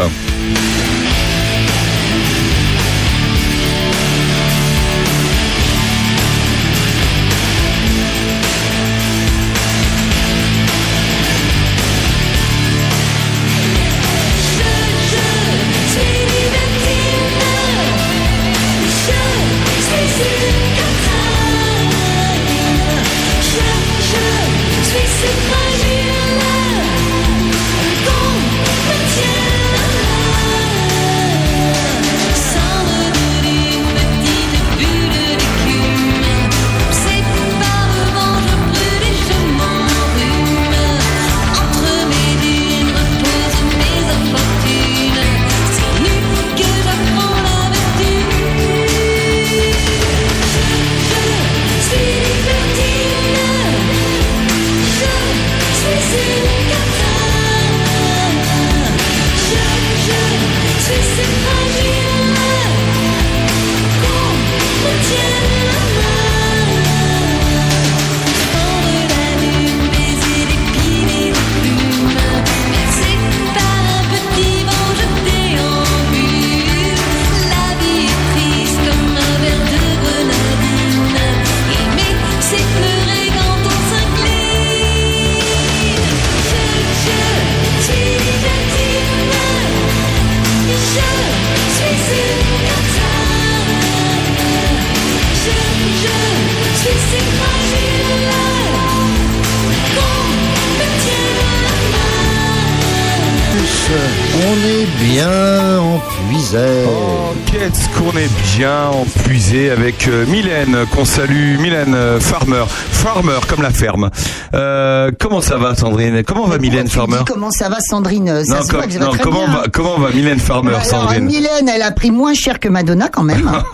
Qu'on salue, Mylène euh, Farmer. Farmer, comme la ferme. Euh, comment ça va, Sandrine? Comment va Mylène Farmer? comment ça va, Sandrine? Ça non, se com- voit que ça va non, très comment, bien. va, comment va Mylène Farmer, Alors, Sandrine? Mylène, elle a pris moins cher que Madonna quand même.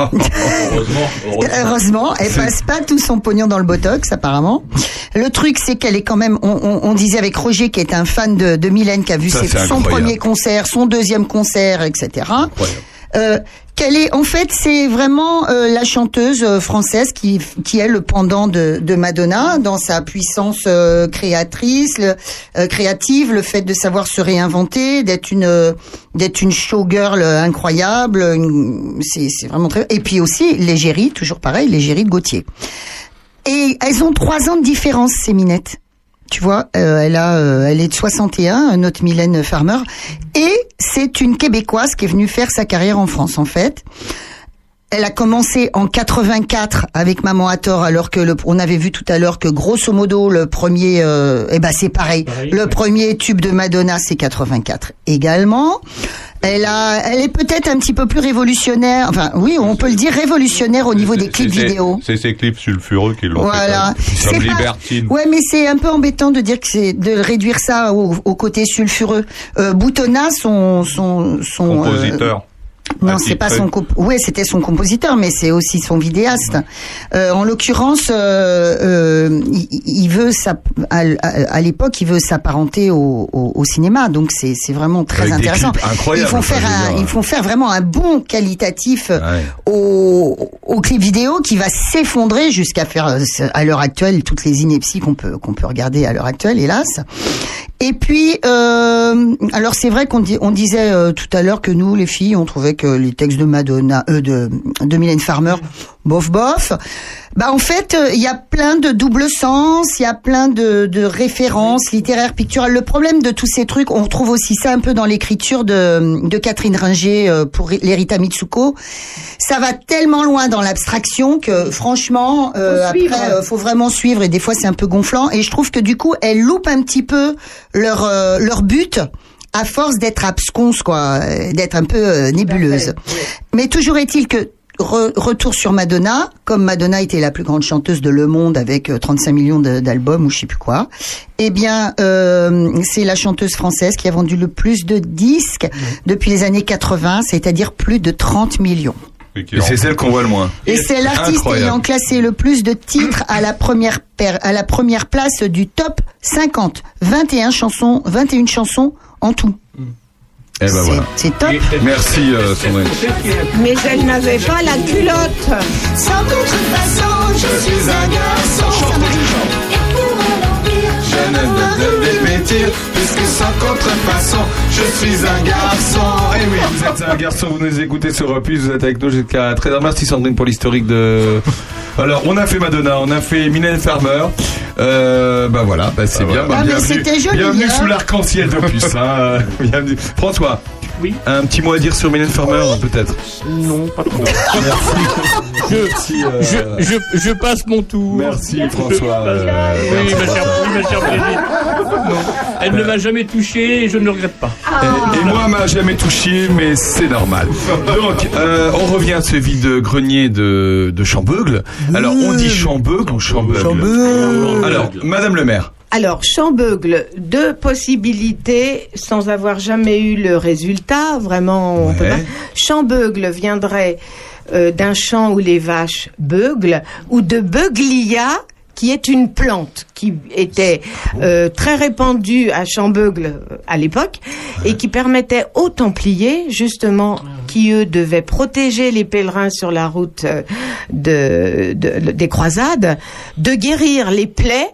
Heureusement. Heureusement, elle C'est- passe pas tout son pognon dans le botox apparemment. Le truc, c'est qu'elle est quand même. On, on- on disait avec Roger, qui est un fan de, de Mylène, qui a vu Ça, ses- c'est son incroyable. premier concert, son deuxième concert, etc. Euh, qu'elle est, en fait, c'est vraiment euh, la chanteuse euh, française qui, qui est le pendant de, de Madonna dans sa puissance euh, créatrice, le- euh, créative, le fait de savoir se réinventer, d'être une euh, d'être une showgirl incroyable. une- C'est c'est vraiment très. Et puis aussi l'égérie, toujours pareil, l'égérie de Gauthier. Et elles ont trois ans de différence, ces minettes. Tu vois, euh, elle a, euh, elle est de 61, notre Mylène Farmer, et c'est une Québécoise qui est venue faire sa carrière en France, en fait. Elle a commencé en 84 avec Maman à tort, alors que le, on avait vu tout à l'heure que grosso modo le premier, euh, eh ben c'est pareil, Pareil, le ouais. premier tube de Madonna c'est 84 également. Elle a, elle est peut-être un petit peu plus révolutionnaire, enfin oui, on peut le dire révolutionnaire au niveau des clips vidéo. C'est ces clips sulfureux qui l'ont Voilà. fait. C'est Comme pas- Libertine. Ouais, mais c'est un peu embêtant de dire que c'est de réduire ça au, au côté sulfureux. Euh, Boutonna, son son son euh, Compositeur. Non, c'est pas son comp ouais, c'était son compositeur, mais c'est aussi son vidéaste. Euh, en l'occurrence, euh, euh, il, il veut sa, à, l'époque, il veut s'apparenter au, au, au cinéma, donc c'est c'est vraiment très Avec intéressant. Ils font faire un, ils font faire vraiment un bon qualitatif Ouais. au, au clip vidéo qui va s'effondrer jusqu'à faire euh, à l'heure actuelle toutes les inepties qu'on peut qu'on peut regarder à l'heure actuelle, hélas. Et puis, euh, alors c'est vrai qu'on disait euh, tout à l'heure que nous, les filles, on trouvait que les textes de Madonna, euh, de, de Mylène Farmer, bof bof. Bah en fait, euh, il y a plein de double sens, il y a plein de, de références littéraires, picturales. Le problème de tous ces trucs, on retrouve aussi ça un peu dans l'écriture de, de Catherine Ringer euh, pour l'Erita Mitsuko. Ça va tellement loin dans l'abstraction que franchement, euh, Faut après, euh, faut vraiment suivre et des fois c'est un peu gonflant. Et je trouve que du coup, elles loupent un petit peu leur euh, leur but à force d'être absconse, quoi, d'être un peu euh, nébuleuse. Mais toujours est-il que re- retour sur Madonna, comme Madonna était la plus grande chanteuse de Le Monde avec euh, 35 millions de- d'albums ou je sais plus quoi, eh bien euh, c'est la chanteuse française qui a vendu le plus de disques depuis les années 80, c'est-à-dire plus de 30 millions. Et c'est celle qu'on voit le moins. Et c'est l'artiste ayant classé le plus de titres à la première à la première place du top 50. 21 chansons, 21 chansons en tout. Eh ben C'est- voilà. C'est top. Merci euh, Sandrine. Mais elle n'avait pas la culotte. Sans contrefaçon, je suis un garçon. Et pour un empire, Je ne de métier, puisque sans contrefaçon, je suis un garçon. Eh oui, vous êtes un garçon, vous nous écoutez sur Opus, vous êtes avec nous jusqu'à 13h. Merci Sandrine pour l'historique de... Alors, on a fait Madonna, on a fait Mylène Farmer. Euh, bah voilà, bah c'est bien. Bah, Ah, joli, bienvenue hein. sous l'arc-en-ciel d'Opus. Hein. bienvenue. François, Oui. un petit mot à dire sur Mylène Farmer, peut-être Non, pas trop. Merci, euh, Je, je, je passe mon tour. Merci François. euh, Oui, merci, ma chère, François. oui, ma chère Brigitte. Non. Elle ne m'a jamais touché et je ne le regrette pas. Et, et moi, m'a jamais touché, mais c'est normal. Donc, euh, on revient à ce vide-grenier de, de Chambeugle. Alors, on dit Chambeugle ou Chambeugle Alors, Madame le maire. Alors, Chambeugle, deux possibilités sans avoir jamais eu le résultat. Vraiment, on Ouais. peut pas. Chambeugle viendrait euh, d'un champ où les vaches beuglent ou de beuglia qui est une plante qui était euh, très répandue à Chambeugle euh, à l'époque et qui permettait aux Templiers justement qui eux devaient protéger les pèlerins sur la route de, de- des croisades de guérir les plaies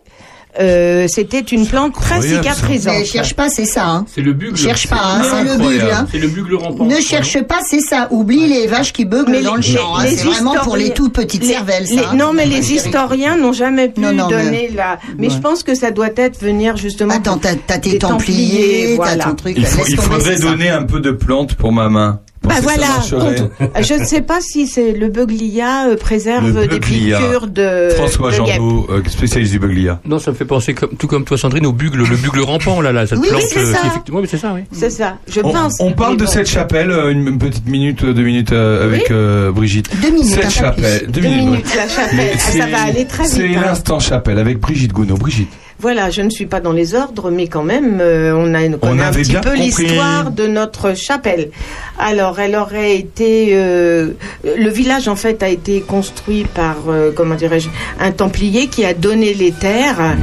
euh, c'était une plante très cicatrisante. Mais cherche pas, c'est ça. Hein. C'est le bugle. Cherche pas, hein, c'est le bugle. Hein. C'est le bugle rampant. Ne cherche pas, c'est ça. Oublie les vaches qui beuglent Mais dans le les- champ. hein. C'est vraiment pour les toutes petites Les- cervelles, ça. les- hein. non, mais les historiens n'ont jamais pu Non, non, mais- donner la. Mais Ouais. je pense que ça doit être venir justement. Attends, t'as tes templiers, t'as voilà. ton truc. Il, faudrait donner un peu de plantes pour ma main. Bah ça voilà, on- je ne sais pas si c'est le beuglia euh, préserve Le des beuglia. piqûres de François. Jandot, euh, spécialiste du beuglia. Non, ça me fait penser, comme, tout comme toi, Sandrine, au bugle, le bugle rampant, là, là, cette Oui, oui, plante. c'est euh, ça. qui, effectivement, oui, c'est ça, oui. C'est ça, je On, pense. on parle Mais de bon. cette chapelle, euh, une, une petite minute, euh, deux minutes euh, avec euh, Brigitte. Deux minutes, Cette chapelle, deux Deux minutes. minutes, ouais. la chapelle. Mais Ah, ça c'est- va aller très vite. C'est hein. l'instant chapelle avec Brigitte Gounod. Brigitte. Voilà, je ne suis pas dans les ordres, mais quand même, euh, on a, On un petit peu l'histoire de notre chapelle. Alors, elle aurait été, euh, le village en fait a été construit par, euh, comment dirais-je, un templier qui a donné les terres Mhm.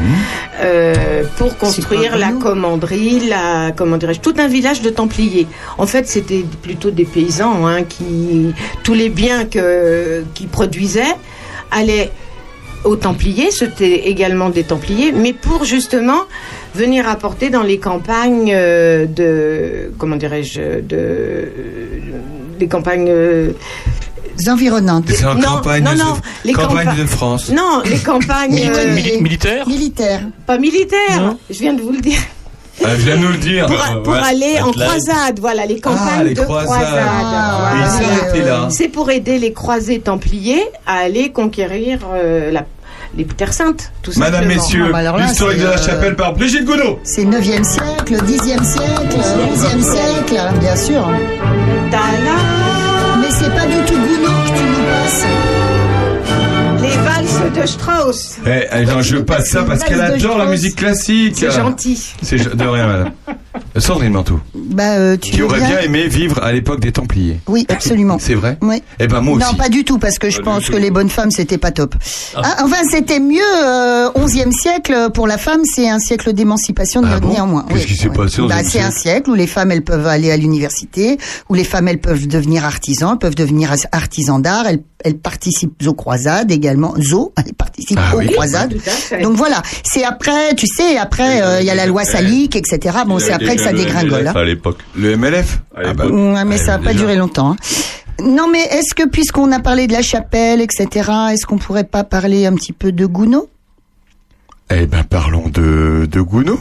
euh, pour construire la commanderie, la, comment dirais-je, tout un village de templiers. En fait, c'était plutôt des paysans hein, qui, tous les biens que qui produisaient allaient aux Templiers, c'était également des Templiers, mais pour justement venir apporter dans les campagnes euh, de, comment dirais-je, de, des campagnes, euh, environnantes. C'est en Non, campagne, non, non, les campagne campa- de France. non, les campagnes, euh, Mili- militaire Militaire. pas militaires, Non. je viens de vous le dire, Ah, je viens de nous le dire. pour, Euh, pour ouais. aller en croisade, voilà, les campagnes les de croisades. croisade. Ah, voilà. C'est pour aider les croisés templiers à aller conquérir euh, la, les terres saintes, tout Madame, simplement. messieurs, Ah, bah l'historique de la euh, chapelle par Brigitte Gounod. C'est 9e siècle, 10e siècle, 11e siècle, bien sûr. Ta-la Mais c'est pas du tout Gounod que tu nous passes. De Strauss. Eh, eh, non, je passe ça parce qu'elle adore la musique classique. C'est gentil. C'est de rien, madame. Sandrine Manteau, Bah, euh, tu qui aurait bien bien aimé vivre à l'époque des Templiers. Oui, absolument. C'est vrai Oui. Eh ben moi aussi. Non, pas du tout, parce que je Pas pense que les bonnes femmes, c'était pas top. Ah, enfin, c'était mieux euh, 11e siècle pour la femme, c'est un siècle d'émancipation Ah bon néanmoins. Qu'est-ce qui s'est passé bah, 11e C'est un siècle où les femmes, elles peuvent aller à l'université, où les femmes, elles peuvent devenir artisans, elles peuvent devenir artisans d'art, elles, elles participent aux croisades également, zo, elles participent Ah aux oui. croisades. Fait. Donc voilà, c'est après, tu sais, après, euh, il y a la loi salique, etc. Bon, c'est après que ça dégringole. hein. À l'époque. Le MLF À Ah bah. Ouais, mais ça n'a pas déjà. duré longtemps. hein. Non, mais est-ce que puisqu'on a parlé de la chapelle, etc., est-ce qu'on pourrait pas parler un petit peu de Gounod? Eh ben parlons de, de Gounod.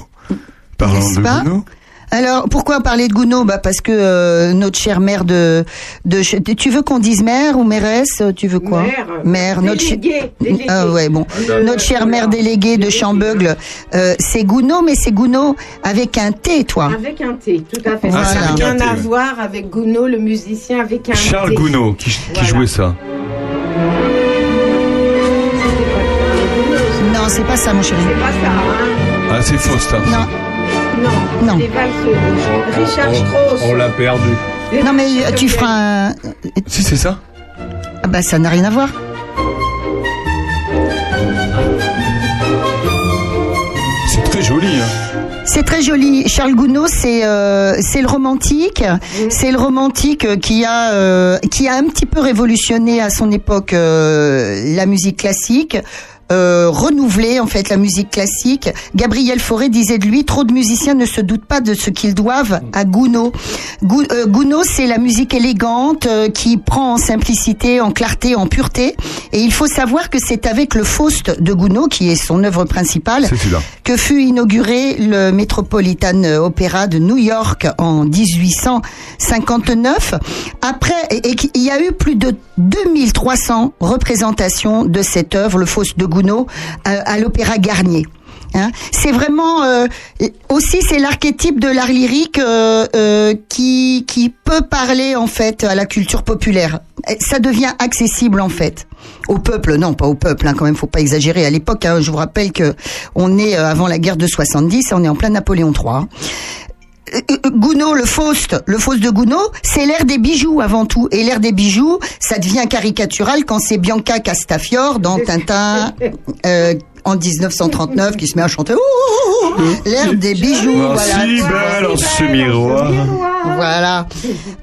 Parlons de pas? Gounod. Alors, pourquoi parler de Gounod? Bah parce que euh, notre chère mère de, de, tu veux qu'on dise mère ou mairesse? Tu veux quoi? Mère. Mère, notre chi- Délégué, délégué. Ah ouais, bon. Le- Notre chère mère déléguée de Chambeugle, euh, c'est Gounod, mais c'est Gounod avec un T, toi. Avec un T, tout à fait. Voilà. Ça n'a Avec un rien à voir avec Gounod, le musicien, avec un Charles T. Gounod qui, qui Voilà. jouait ça. Non, c'est pas ça, mon chéri. C'est pas ça, hein Ah c'est faux ça. Non, Non, Non. les valses de Richard Strauss. On l'a perdu. non, mais euh, tu feras un... Si c'est ça. Ah bah ça n'a rien à voir. C'est très joli. Hein. C'est très joli. Charles Gounod, c'est euh, c'est le romantique, c'est le romantique euh, qui a euh, qui a un petit peu révolutionné à son époque euh, la musique classique. Euh, renouvelé en fait la musique classique. Gabriel Fauré disait de lui trop de musiciens ne se doutent pas de ce qu'ils doivent à Gounod. Gou- euh, Gounod c'est la musique élégante euh, qui prend en simplicité, en clarté, en pureté. Et il faut savoir que c'est avec le Faust de Gounod qui est son œuvre principale que fut inauguré le Metropolitan Opera de New York en 1859. Après, et, et qu'il y a eu plus de 2300 représentations de cette œuvre, le Faust de Gounod, à, à l'Opéra Garnier. Hein, c'est vraiment euh, aussi c'est l'archétype de l'art lyrique euh, euh, qui qui peut parler en fait à la culture populaire. Ça devient accessible en fait au peuple, non pas au peuple, hein, quand même, faut pas exagérer. À l'époque, hein, je vous rappelle que on est euh, avant la guerre de 70, on est en plein Napoléon III. Euh, Gounod, le Faust, le Faust de Gounod, c'est l'ère des bijoux avant tout. Et l'ère des bijoux, ça devient caricatural quand c'est Bianca Castafiore dans Tintin euh, en 1939 qui se met à chanter ouh l'ère des bijoux. Oh, voilà. si belle en ce miroir. Voilà.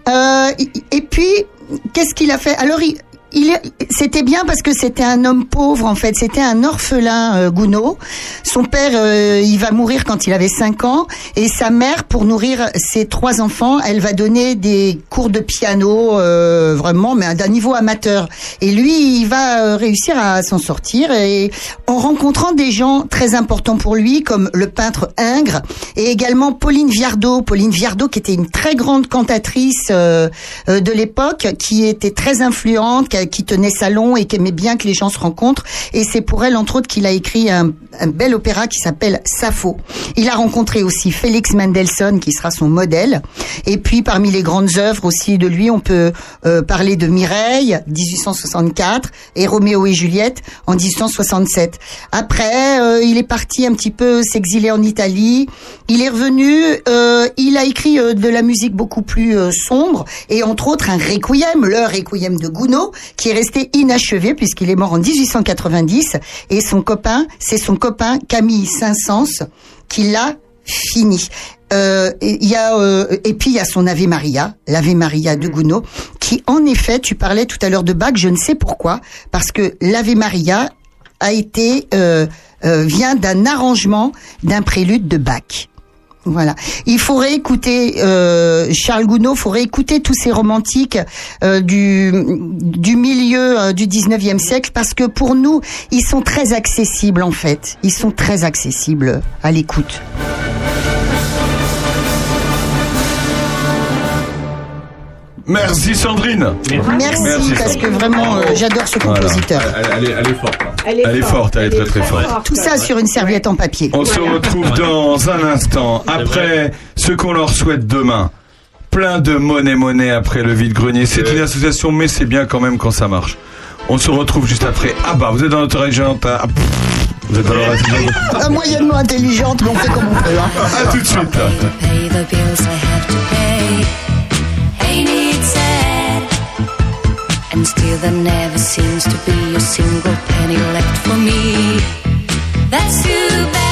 Euh, et puis, qu'est-ce qu'il a fait? Alors, il, il c'était bien parce que c'était un homme pauvre en fait. C'était un orphelin euh, Gounod. Son père, euh, il va mourir quand il avait 5 ans et sa mère, pour nourrir ses trois enfants, elle va donner des cours de piano euh, vraiment, mais d'un niveau amateur. Et lui, il va euh, réussir à s'en sortir et en rencontrant des gens très importants pour lui, comme le peintre Ingres et également Pauline Viardot. Pauline Viardot, qui était une très grande cantatrice de l'époque, qui était très influente, qui tenait salon et qui aimait bien que les gens se rencontrent. Et c'est pour elle, entre autres, qu'il a écrit un, bel opéra qui s'appelle Sappho. Il a rencontré aussi Félix Mendelssohn, qui sera son modèle. Et puis, parmi les grandes œuvres aussi de lui, on peut euh, parler de Mireille, 1864, et Roméo et Juliette en 1867. Après, euh, il est parti un petit peu s'exiler en Italie. Il est revenu, euh, il a écrit de la musique beaucoup plus sombre, et entre autres un requiem, le requiem de Gounod, qui est resté inachevé puisqu'il est mort en 1890, et son copain, c'est son copain Camille Saint-Saëns qui l'a fini. Euh, et il y a euh, et puis il y a son Ave Maria, l'Ave Maria de Gounod, qui en effet, tu parlais tout à l'heure de Bach, je ne sais pourquoi, parce que l'Ave Maria a été euh, euh, vient d'un arrangement d'un prélude de Bach. Voilà. Il faudrait écouter euh, Charles Gounod, il faudrait écouter tous ces romantiques euh, du, du milieu euh, du 19e siècle parce que pour nous, ils sont très accessibles en fait. Ils sont très accessibles à l'écoute. Merci Sandrine. Merci, parce que vraiment, euh, j'adore ce Voilà. compositeur. Elle, elle est, elle est forte. hein. Elle est, Elle est forte, elle est très très forte. Tout ça sur une serviette en papier. On se retrouve dans un instant, après ce qu'on leur souhaite demain. Plein de monnaie monnaie après le vide-grenier. C'est une association, mais c'est bien quand même quand ça marche. On se retrouve juste après. Ah bah, vous êtes dans notre région. ah, pff, Vous êtes dans leur région. Euh, moyennement intelligente, mais on fait comme on peut. Hein. À tout de suite. And still there never seems to be a single penny left for me. That's too bad.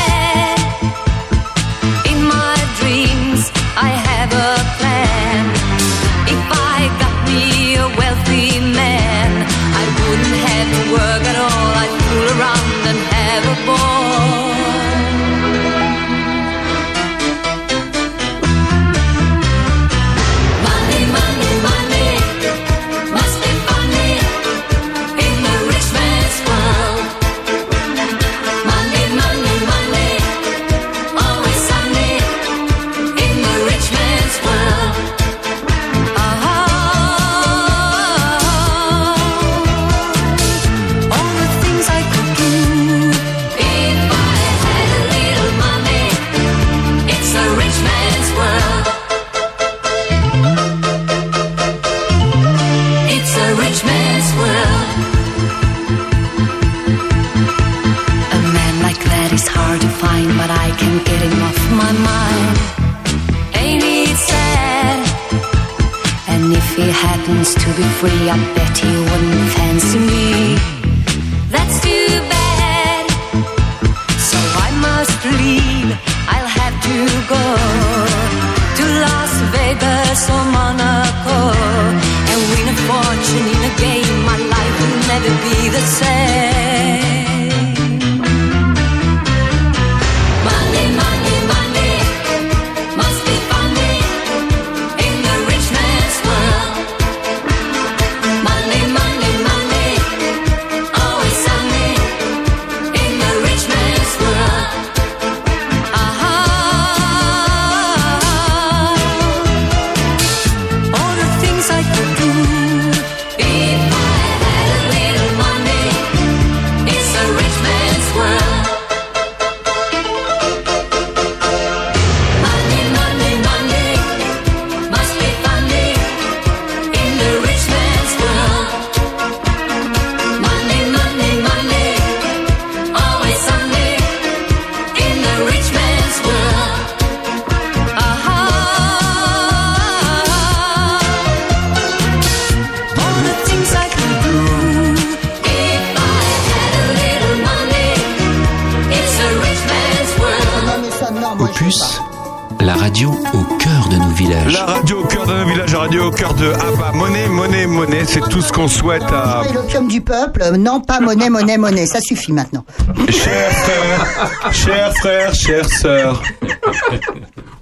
Monnaie, monnaie, monnaie. Ça suffit maintenant. Chers frères, chers frères, chères sœurs.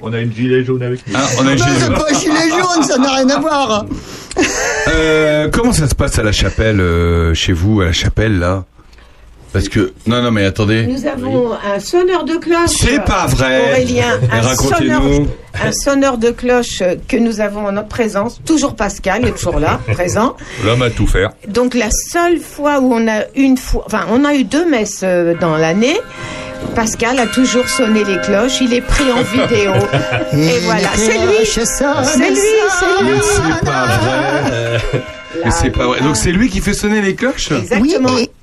On a une gilet jaune avec nous. Hein, on a une Non, gilet c'est jaune. pas gilet jaune, ça n'a rien à voir. Euh, comment ça se passe à la chapelle, euh, chez vous, à la chapelle, là? Parce que. Non, non, mais attendez. Nous avons un sonneur de cloche. C'est pas vrai. Aurélien, un sonneur, racontez-nous. un sonneur de cloche que nous avons en notre présence. Toujours Pascal est toujours là, présent. L'homme a tout faire. Donc la seule fois où on a une fois, enfin on a eu deux messes euh, dans l'année. Pascal a toujours sonné les cloches. Il est pris en vidéo. Et, voilà, c'est lui. C'est lui, c'est lui. Mais c'est pas vrai. Mais c'est pas vrai. Donc c'est lui qui fait sonner les cloches? Oui,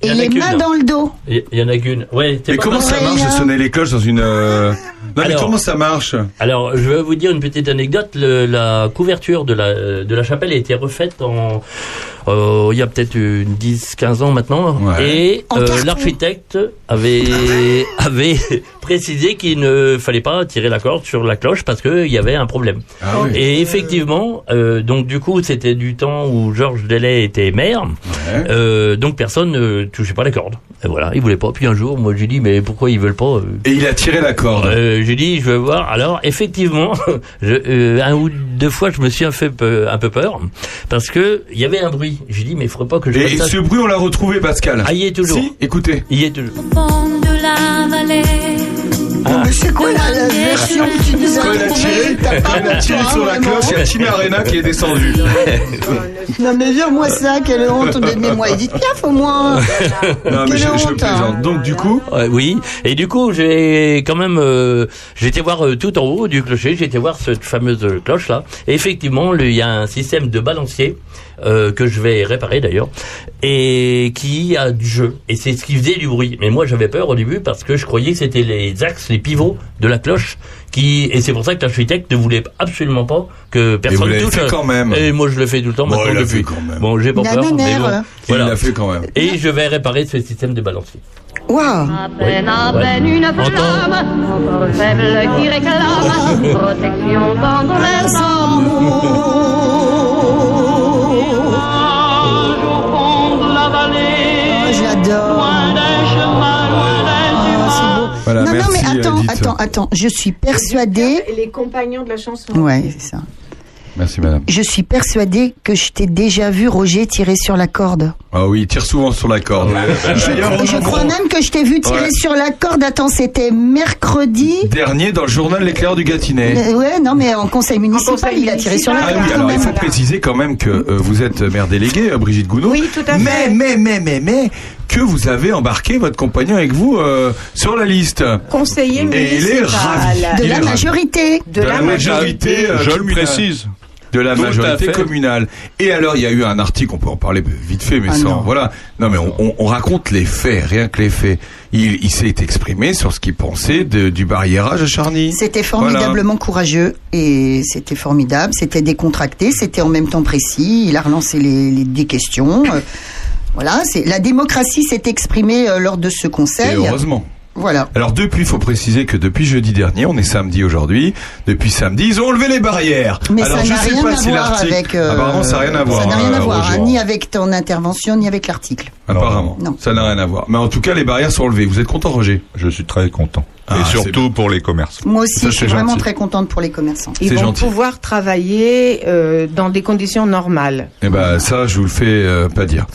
et, et les mains dans le dos. Il y en a qu'une. Ouais, Mais pas comment ça marche de sonner les cloches dans une. euh, Non, mais Alors- comment ça marche Alors, je vais vous dire une petite anecdote. Le- la couverture de la, de la chapelle a été refaite en, euh, il y a peut-être une 10-15 ans maintenant. Ouais. Et euh, l'architecte avait, avait précisé qu'il ne fallait pas tirer la corde sur la cloche parce qu'il y avait un problème. Ah oui. Et effectivement, euh, donc du coup, c'était du temps où Georges Delay était maire. Ouais. Euh, donc personne ne touchait pas la corde. Et voilà, il voulait pas. Puis un jour, moi j'ai dit, mais pourquoi ils veulent pas euh, Et il a tiré la corde. euh, j'ai dit, je vais voir. Alors, effectivement, je, euh, un ou deux fois, je me suis un, fait peu- un peu peur parce que il y avait un bruit. J'ai dit, mais il faudrait pas que je Et ce bruit, on l'a retrouvé, Pascal. Ah, il y est toujours. Si, écoutez. Il y est toujours. vallée. Mais c'est quoi la, la version que tu nous as Quand il a tiré, trouvée T'as pas quand il a tiré sur la cloche, il y a Tina Arena qui est descendue. Non mais viens-moi ça, quelle honte. Donnez-moi Edith Piaf au moins. Non, mais Quelle je, je honte, hein. plaisante. Donc, du coup, Ouais, oui. Et du coup, j'ai quand même, euh, j'étais voir euh, tout en haut du clocher, j'étais voir cette fameuse cloche là. Et effectivement, il y a un système de balancier euh, que je vais réparer d'ailleurs, et qui a du jeu. Et c'est ce qui faisait du bruit. Mais moi, j'avais peur au début parce que je croyais que c'était les axes, les pivots de la cloche qui. Et c'est pour ça que l'architecte ne voulait absolument pas que vous personne l'avez touche. fait quand même. Et moi, je le fais tout le temps. Bon, maintenant depuis. quand même. Bon, j'ai pas peur. Nanana, Mais bon, voilà. il l'a fait quand même. Et je vais réparer ce système de balancier. Waouh. À peine, à peine une Entends. flamme, encore faible qui réclame protection dans les Oh, attends, Edith. attends, attends. Je suis persuadée. Les compagnons de la chanson. Ouais, c'est ça. Merci, madame. Je suis persuadée que je t'ai déjà vu Roger tirer sur la corde. Ah oui, il tire souvent sur la corde. On Je crois même que je t'ai vu tirer Ouais. sur la corde. Attends, c'était mercredi. Dernier dans le journal L'éclair du Gâtinais. Euh, ouais, non, mais en conseil municipal, conseil il a tiré sur la Ah corde. oui, quand alors il faut préciser quand même que euh, vous êtes maire déléguée, euh, Brigitte Gounod. Oui, tout à Mais, fait. mais, mais, mais, mais, que vous avez embarqué votre compagnon avec vous euh, sur la liste. Conseiller Et il est municipal. ravi. De Il est la majorité. De la majorité, euh, Je le précise. De la Tout majorité communale. Et alors, il y a eu un article, on peut en parler vite fait, mais Ah sans. non. Voilà. Non, mais on, on- on raconte les faits, rien que les faits. Il, il s'est exprimé sur ce qu'il pensait de- du barriérage à Charny. C'était formidablement courageux et c'était formidable. C'était décontracté, c'était en même temps précis. Il a relancé les, les- des questions. Voilà, c'est la démocratie s'est exprimée euh, lors de ce Et conseil. heureusement. Voilà. Alors depuis, il faut préciser que depuis jeudi dernier, on est samedi aujourd'hui. Depuis samedi, ils ont enlevé les barrières. Mais Alors ça je n'a sais rien pas à si voir l'article. avec. euh, Apparemment, ça n'a rien à voir. Ça n'a rien à euh, voir, hein, ni avec ton intervention, ni avec l'article. Apparemment, Non. ça n'a rien à voir. Mais en tout cas, les barrières sont enlevées. Vous êtes content, Roger? Je suis très content. Ah, Et c'est surtout pour les commerces. Moi aussi, Ça, je suis vraiment gentil. très contente pour les commerçants. Ils vont gentil. pouvoir travailler euh, dans des conditions normales. Eh ben ça, je vous le fais euh, pas dire.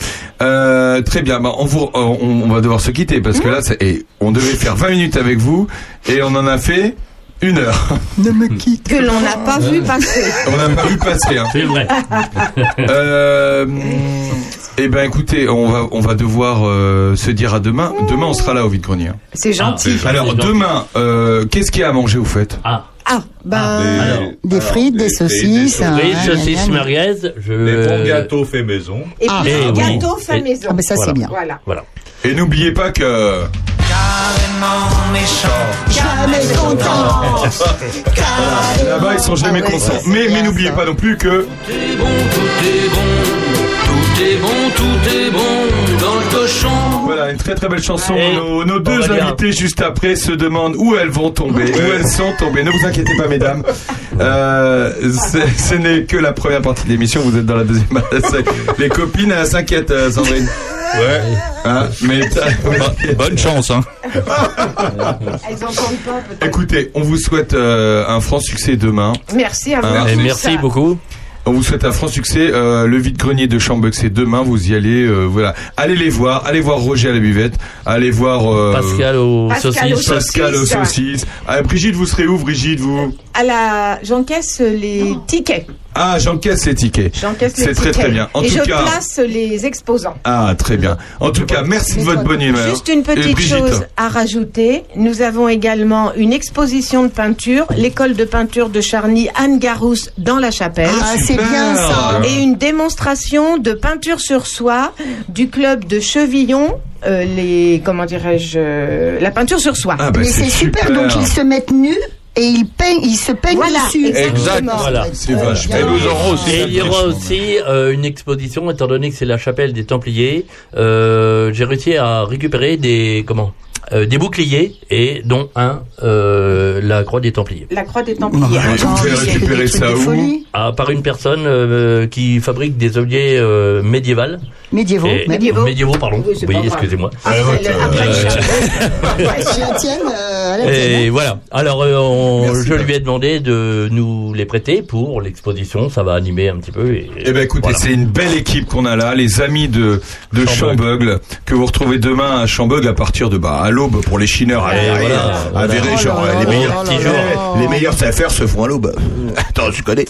Euh, très bien. Bah, on, vous, on, on va devoir se quitter parce que là, et on devait faire 20 minutes avec vous et on en a fait une heure. Ne me quitte. Que l'on n'a pas vu passer. on n'a pas vu passer. Hein. C'est vrai. Euh, eh ben écoutez, on va on va devoir euh, se dire à demain. Demain, on sera là au vide grenier. C'est gentil. Alors c'est gentil. demain, euh, qu'est-ce qu'il y a à manger au fait? Ah, Ah, ben. alors. Des frites, des saucisses. hein, gna, gna, saucisses, gna. merguez. Je... Les bons gâteaux faits maison. Et Ah. puis, Eh oui. gâteau fait Et- maison. Ah, ben ça, c'est bien. Voilà. Voilà. Et n'oubliez pas que Jamais content. là-bas ils sont jamais Ah contents. ça, c'est Mais mais n'oubliez ça. pas non plus que Tout est bon, tout est bon, tout est bon, tout est bon dans le cochon. voilà une très très belle chanson. Et Nos, deux invités juste après se demandent où elles vont tomber, où elles sont tombées. Ne vous inquiétez pas, mesdames. Euh, ce n'est que la première partie de l'émission. Vous êtes dans la deuxième. Les copines elles s'inquiètent, euh, Sandrine. Ouais. Hein, mais Bo- Bonne chance, hein. Elles entendent pas peut-être. écoutez, on vous souhaite euh, un franc succès demain. Merci à vous. Ah, Et merci beaucoup. On vous souhaite un franc succès. Euh, le vide-grenier de Chambeck, c'est demain. Vous y allez. euh, voilà. Allez les voir. Allez voir Roger à la buvette. Allez voir euh, Pascal aux Pascal aux saucisses. Pascal aux saucisses. saucisses. Ah, Brigitte, vous serez où, Brigitte, vous? À la, j'encaisse les tickets. Ah, j'encaisse les tickets. J'encaisse les C'est très tickets. très bien. En Et tout je cas. place les exposants. Ah, très bien. En tout cas, merci de votre bonne humeur. Juste une Et petite chose à rajouter. Nous avons également une exposition de peinture, l'école de peinture de Charny, Anne Garousse, dans la chapelle. Ah, c'est bien ça. Et une démonstration de peinture sur soie du club de Chevillon, euh, les, comment dirais-je, euh, la peinture sur soie. Ah, bah, Mais c'est super. donc ils se mettent nus et ils peignent, ils se peignent Voilà, dessus. exactement. Voilà. Et nous aurons aussi Et il y aura aussi euh, une exposition, étant donné que c'est la chapelle des Templiers. Euh, J'ai réussi à récupérer des comment? Euh, des boucliers et dont un euh, la croix des Templiers. La croix des Templiers. C'est des récupérer ça où? Ah, par une personne euh, qui fabrique des objets euh, médiévals. Médiévaux. Et- même. Médiévaux. pardon. Oui, excusez-moi. Et tienne, voilà. Alors, euh, on- Merci, je lui ai demandé de nous les prêter pour l'exposition. Ça va animer un petit peu. Et, Eh ben écoutez, voilà. c'est une belle équipe qu'on a là, les amis de de Chambeugle que vous retrouvez demain à Chambeugle à partir de bah à l'aube pour les chineurs voilà, à voilà. Verret, Oh genre là les meilleurs les meilleures affaires se font à l'aube. Attends, je connais.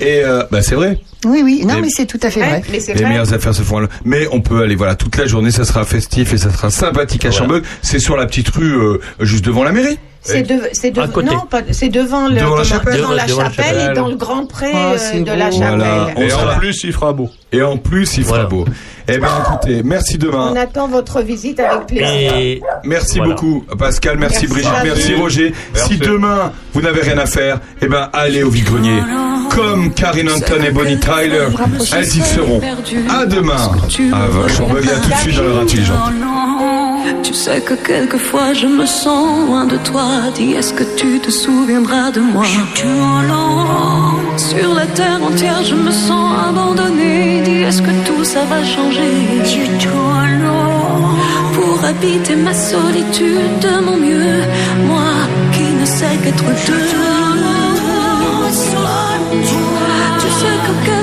Et euh, bah c'est vrai. Oui, oui. Non, mais c'est tout à fait vrai. Les meilleures affaires se font à l'aube. Mais on peut aller voilà toute la journée, ça sera festif et ça sera sympathique à. Chambeugle. C'est sur la petite rue euh, juste devant la mairie. C'est de, c'est de, non, c'est devant le, Devant la chapelle. devant la Devant la chapelle chapelle. et dans le grand pré Ah, euh, de la chapelle. Voilà. Et On en plus, il fera beau. Et en plus, il fera Voilà. beau. Eh ben écoutez, merci demain. On attend votre visite avec plaisir. Et Merci Voilà. beaucoup Pascal, merci, Merci Brigitte, merci. Roger. Merci. Si demain vous n'avez rien à faire, eh ben allez au vide-grenier. Comme Karine Anton et Bonnie Tyler, elles y seront. À demain. À Chambeuil, à tout de suite dans le intelligent. Tu sais que quelquefois je me sens loin de toi. Dis, est-ce que tu te souviendras de moi? Sur la terre entière, je me sens abandonnée. Dis, est-ce que tout ça va changer? Pour habiter ma solitude de mon mieux, moi qui ne sais qu'être deux. Tu sais que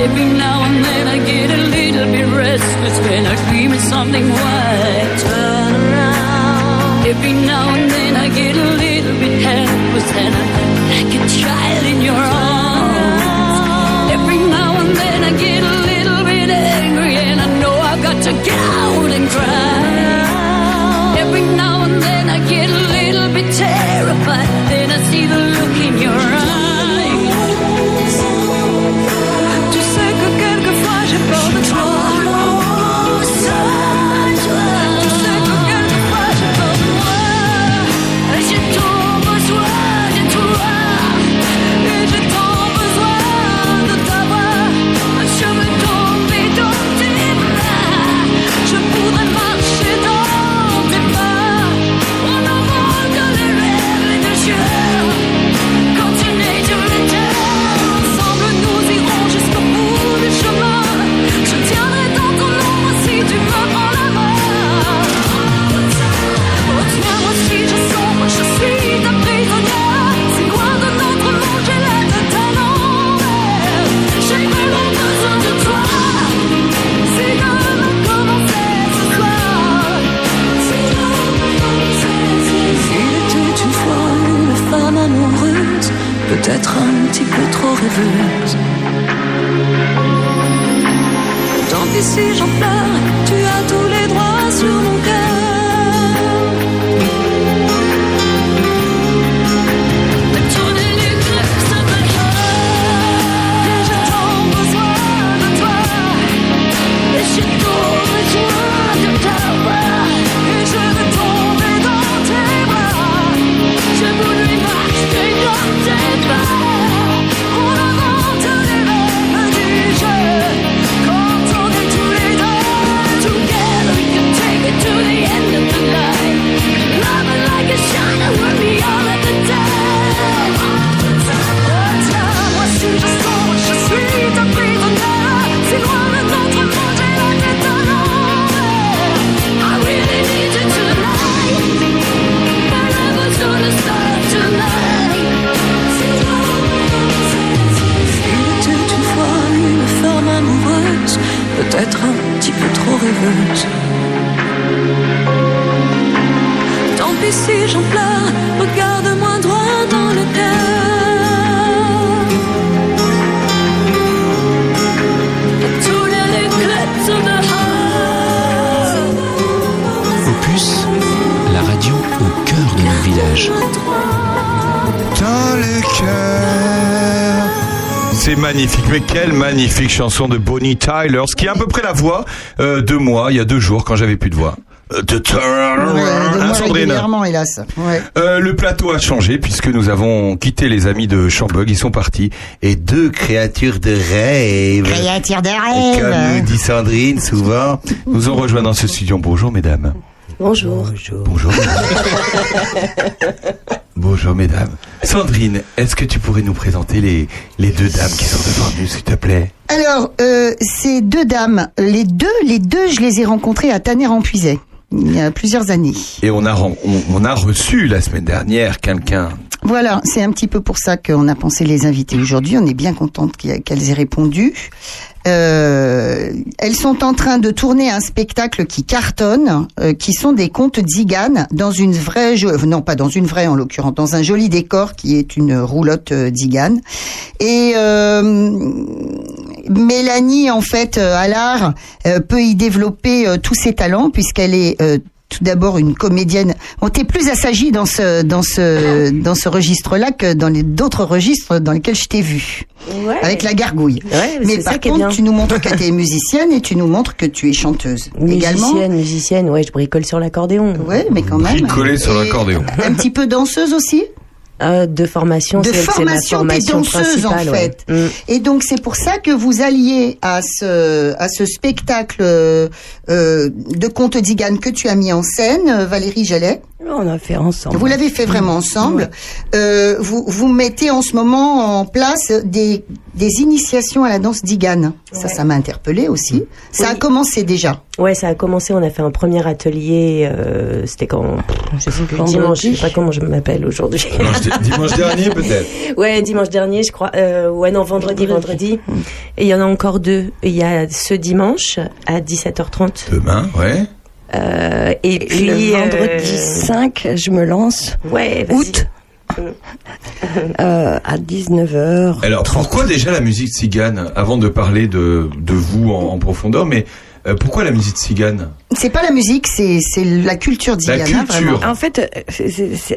Every now and then I get a little bit restless when I dream of something white. Turn around. Every now and then I get a little bit helpless and I'm like a child in your arms. Every now and then I get a little bit angry and I know I've got to get out magnifique chanson de Bonnie Tyler, ce qui est à peu près la voix euh, de moi il y a deux jours quand j'avais plus de voix. Euh, de turn Ouais, Hein, régulièrement, hélas. Ouais. Euh, le plateau a changé puisque nous avons quitté les amis de Chambug, ils sont partis. Et deux créatures de rêve. Créature de Comme nous rêve. dit Sandrine souvent, nous ont rejoint dans ce studio. Bonjour mesdames. Bonjour. Bonjour. Bonjour mesdames. Sandrine, est-ce que tu pourrais nous présenter les, les deux dames qui sont devant nous, s'il te plaît? Alors, euh, ces deux dames, les deux, les deux, je les ai rencontrées à Tanner-en-Puisaye. Il y a plusieurs années. Et on a, on a reçu la semaine dernière quelqu'un. Voilà, c'est un petit peu pour ça qu'on a pensé les inviter aujourd'hui. On est bien contente qu'elles aient répondu. Euh, elles sont en train de tourner un spectacle qui cartonne, euh, qui sont des contes d'Igane dans une vraie, euh, non pas dans une vraie en l'occurrence, dans un joli décor qui est une roulotte d'Igane. Et Mélanie, en fait, à l'art, peut y développer tous ses talents puisqu'elle est tout d'abord une comédienne. On t'est plus assagie dans ce dans ce dans ce registre-là que dans les d'autres registres dans lesquels je t'ai vu. Ouais. Avec la gargouille. Ouais, Mais c'est ça par contre, tu nous montres que tu es musicienne et tu nous montres que tu es chanteuse également. Musicienne, musicienne, ouais, je bricole sur l'accordéon. Ouais, mais quand même. Bricolé sur l'accordéon. Un petit peu danseuse aussi? Euh, de formation, de formation, formation danseuse en principale. ouais. fait. Mm. Et donc c'est pour ça que vous alliez à ce à ce spectacle euh, euh, de contes d'Igane que tu as mis en scène, euh, Valérie Jallet. On a fait ensemble. Vous l'avez fait vraiment ensemble. Euh, vous vous mettez en ce moment en place des des initiations à la danse d'Igane. Ça, ça m'a interpellée aussi. Ça a commencé déjà. Ouais, ça a commencé. On a fait un premier atelier. euh, C'était quand Je sais plus. Dimanche. Je sais pas comment je m'appelle aujourd'hui. Dimanche, dimanche dernier peut-être. Ouais, dimanche dernier, je crois. Euh, ouais, non, vendredi, vendredi. Et il y en a encore deux. Il y a ce dimanche à 17h30. Demain, ouais. Euh, et puis le vendredi euh, 5, je me lance. Ouais, août. Euh, à 19h. Alors pourquoi déjà la musique cigane Avant de parler de, de vous en, en profondeur, mais euh, pourquoi la musique cigane? C'est pas la musique, c'est c'est la culture d'Igane. hein, vraiment. En fait,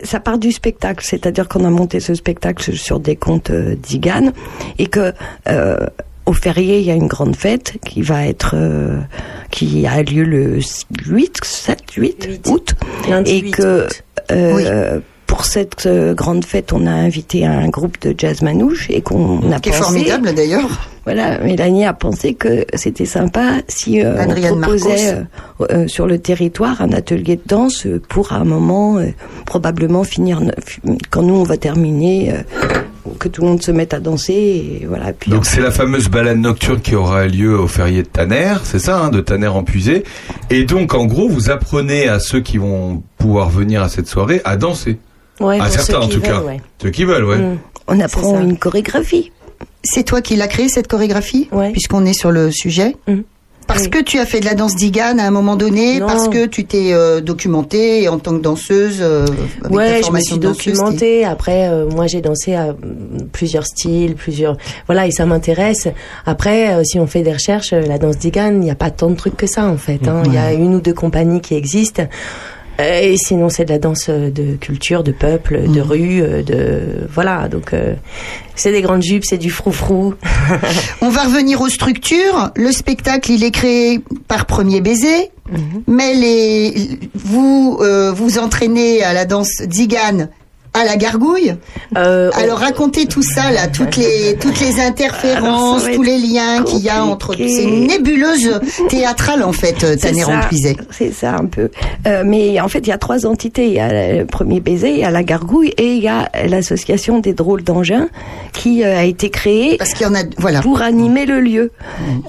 ça part du spectacle, c'est-à-dire qu'on a monté ce spectacle sur des contes euh, d'Igane et que euh, au férié, il y a une grande fête qui va être euh, qui a lieu le 8, 7, 8, août Lundi et 8 que août. euh, pour cette euh, grande fête, on a invité un groupe de jazz manouche et qu'on a Qui est formidable d'ailleurs. Voilà, Mélanie a pensé que c'était sympa si euh, on proposait euh, euh, sur le territoire un atelier de danse pour à un moment euh, probablement finir quand nous on va terminer euh, que tout le monde se mette à danser et voilà puis Donc c'est la fameuse balade nocturne qui aura lieu au férié de Tanner, c'est ça, hein, de Tanner en Puisée. Et donc en gros, vous apprenez à ceux qui vont pouvoir venir à cette soirée à danser. Ouais, à certains en tout veulent, cas. ouais. Ceux qui veulent, ouais. Mm. on apprend une chorégraphie. C'est toi qui l'as créé cette chorégraphie Puisqu'on est sur le sujet? Parce que tu as fait de la danse d'Igane à un moment donné, Non. parce que tu t'es euh, documentée en tant que danseuse euh, avec Ouais, je me suis documentée. Après, euh, moi, j'ai dansé à mm, plusieurs styles, plusieurs. Voilà, et ça m'intéresse. Après, euh, si on fait des recherches, euh, la danse d'Igane, il n'y a pas tant de trucs que ça, en fait. hein. Il y a une ou deux compagnies qui existent. Euh, Et sinon, c'est de la danse euh, de culture, de peuple, de rue, euh, de voilà. Donc, euh, c'est des grandes jupes, c'est du froufrou. On va revenir aux structures. Le spectacle, il est créé par Premier Baiser, mais les, vous euh, vous entraînez à la danse d'Igane à la gargouille. Alors racontez tout ça là, toutes les toutes les interférences, tous les liens qu'il y a entre. C'est une nébuleuse théâtrale en fait, euh, C'est Tanner ça, Empuisé. C'est ça un peu. Euh, mais en fait, il y a trois entités. Il y a le premier baiser, il y a la gargouille et il y a l'association des drôles d'engins qui euh, a été créée Parce qu'il y en a, voilà. pour animer le lieu.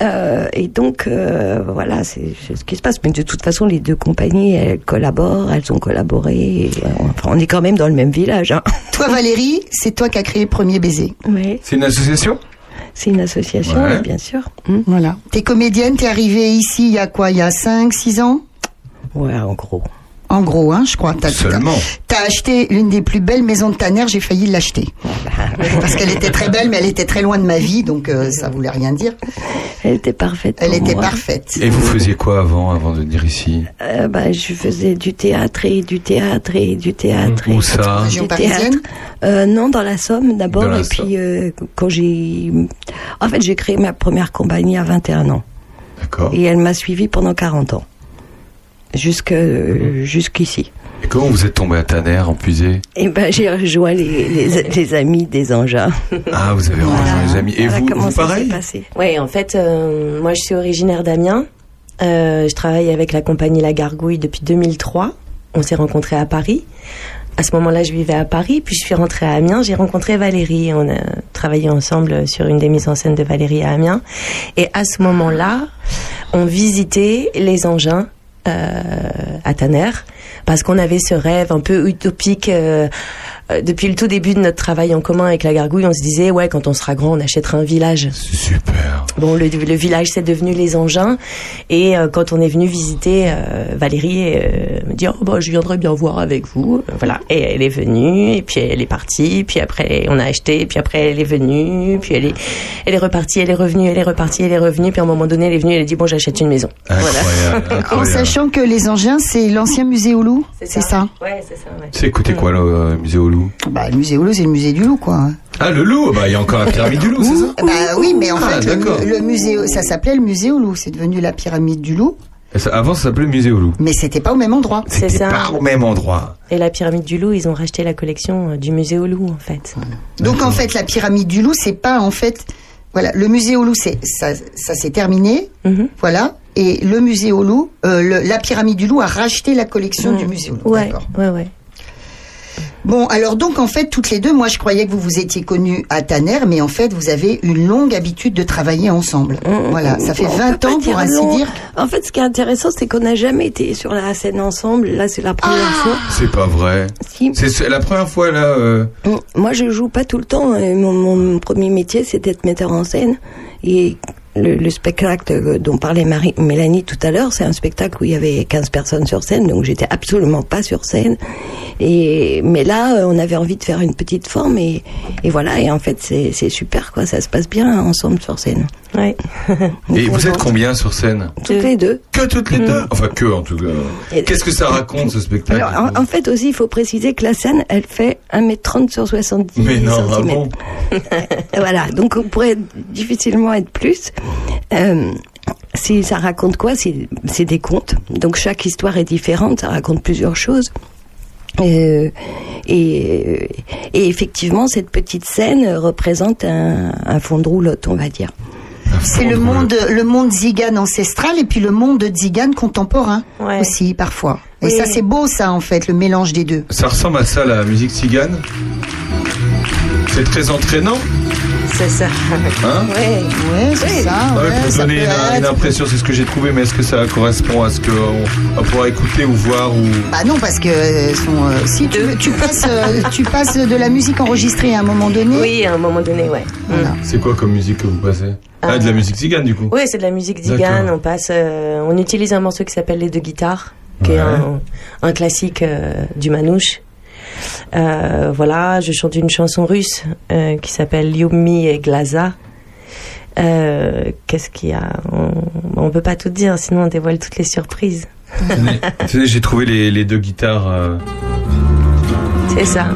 Euh, et donc, euh, voilà, c'est ce qui se passe. Mais de toute façon, les deux compagnies, elles collaborent, elles ont collaboré. et, euh, enfin, on est quand même dans le même village. Hein. Toi Valérie, c'est toi qui as créé Premier Baiser. Oui. C'est une association? C'est une association, Ouais. bien sûr. Hmm. Voilà. T'es comédienne, t'es arrivée ici il y a quoi? Il y a 5, 6 ans? Ouais, en gros. En gros, hein, je crois. T'as, Seulement. T'as t'as acheté l'une des plus belles maisons de ta mère, j'ai failli l'acheter. Parce qu'elle était très belle, mais elle était très loin de ma vie, donc euh, ça voulait rien dire. Elle était parfaite. Elle pour était moi. parfaite. Et vous faisiez quoi avant, avant de venir ici Euh, bah, je faisais du théâtre et du théâtre et du théâtre. Où et ça Région du théâtre. Euh, Non, dans la Somme d'abord. Et puis, euh, quand j'ai. En fait, j'ai créé ma première compagnie à 21 ans. D'accord. Et elle m'a suivi pendant 40 ans. Jusque, euh, Jusqu'ici. Et comment vous êtes tombé à Tanner, en puisé Et ben, j'ai rejoint les, les, les amis des engins. Ah, vous avez rejoint les amis. Et Voilà vous, comment vous ça s'est pareil passé. Ouais, en fait, euh, moi je suis originaire d'Amiens. Euh, je travaille avec la compagnie La Gargouille depuis 2003. On s'est rencontrés à Paris. À ce moment-là, je vivais à Paris, puis je suis rentrée à Amiens. J'ai rencontré Valérie. On a travaillé ensemble sur une des mises en scène de Valérie à Amiens. Et à ce moment-là, on visitait les engins euh, à Tanner parce qu'on avait ce rêve un peu utopique. euh, euh, depuis le tout début de notre travail en commun avec la gargouille, on se disait ouais quand on sera grand on achètera un village. Super. Bon le, le village c'est devenu les engins et euh, quand on est venu visiter euh, Valérie euh, me dit oh bah je viendrai bien voir avec vous voilà et elle est venue et puis elle est partie puis après on a acheté puis après elle est venue puis elle est elle est repartie elle est revenue elle est repartie elle est revenue puis à un moment donné elle est venue elle a dit bon j'achète une maison. Incroyable, En incroyable. sachant que les engins, c'est l'ancien musée au loup, c'est ça, Ouais c'est ça. Ouais. C'est écoutez quoi, le euh, musée au loup Bah, le musée au loup, c'est le musée du loup, quoi. Ah, le loup Bah, il y a encore la pyramide du loup, c'est ça Bah oui, mais en Ah, fait, le, le musée, ça s'appelait le musée au loup. C'est devenu la pyramide du loup, ça- Avant, ça s'appelait le musée au loup. mais c'était pas au même endroit. C'est C'était ça. pas au même endroit. Et la pyramide du loup ils ont racheté la collection euh, du musée au loup en fait. Donc en fait, la pyramide du loup, c'est pas en fait, voilà, le musée au loup, c'est ça, ça s'est terminé, Mhm. voilà. Et le musée au loup, euh, le- la pyramide du loup a racheté la collection Mhm. du musée au loup. Ouais ouais ouais. Bon, alors donc en fait, toutes les deux, moi je croyais que vous vous étiez connus à Tanner, mais en fait, vous avez une longue habitude de travailler ensemble. Voilà, ça fait On 20 peut pas ans pour ainsi long. dire. En fait, ce qui est intéressant, c'est qu'on n'a jamais été sur la scène ensemble. Là, c'est la première Ah fois. C'est pas vrai. Si. C'est la première fois, là. euh, Moi, je joue pas tout le temps. et Mon, mon premier métier, c'est d'être metteur en scène. Et le, le spectacle dont parlait Marie, Mélanie tout à l'heure, c'est un spectacle où il y avait 15 personnes sur scène, donc j'étais absolument pas sur scène. Et mais là, euh, on avait envie de faire une petite forme et, et voilà. Et en fait, c'est super quoi. Ça se passe bien ensemble sur scène. Ouais. Et vous êtes combien sur scène? Toutes les deux. Que toutes les deux? Enfin, que en tout cas. Et- Qu'est-ce que ça raconte, ce spectacle? Alors, en, en fait aussi, il faut préciser que la scène, elle fait 1m30 sur 70 Mais non, ah centimètres. bon? Voilà, donc on pourrait difficilement être plus. Euh, si ça raconte quoi C'est des contes. Donc chaque histoire est différente, ça raconte plusieurs choses. Euh, et, et effectivement, cette petite scène représente un, un fond de roulotte, on va dire. C'est le monde, le monde zigane ancestral et puis le monde zigane contemporain aussi parfois. Et Oui. ça c'est beau ça en fait, le mélange des deux. Ça ressemble à ça, la musique cigane C'est très entraînant C'est ça. Hein Ouais. Ouais, c'est ça. Ouais, ouais, pour ça donner une, impression, c'est ce que j'ai trouvé, mais est-ce que ça correspond à ce qu'on on pourra écouter ou voir ou... Bah non parce que euh, sont, euh, si tu, tu passes, euh, tu passes de la musique enregistrée à un moment donné. Oui, à un moment donné, ouais. Mm. C'est quoi comme musique que vous passez Ah, de la musique cigane du coup Oui, c'est de la musique zigane. On passe, euh, on utilise un morceau qui s'appelle les deux guitares, qui est un, un classique euh, du manouche. Euh, voilà, je chante une chanson russe euh, qui s'appelle Yumi et Glaza. Euh, Qu'est-ce qu'il y a? On, on peut pas tout dire, sinon on dévoile toutes les surprises. J'ai trouvé les, les deux guitares. C'est ça.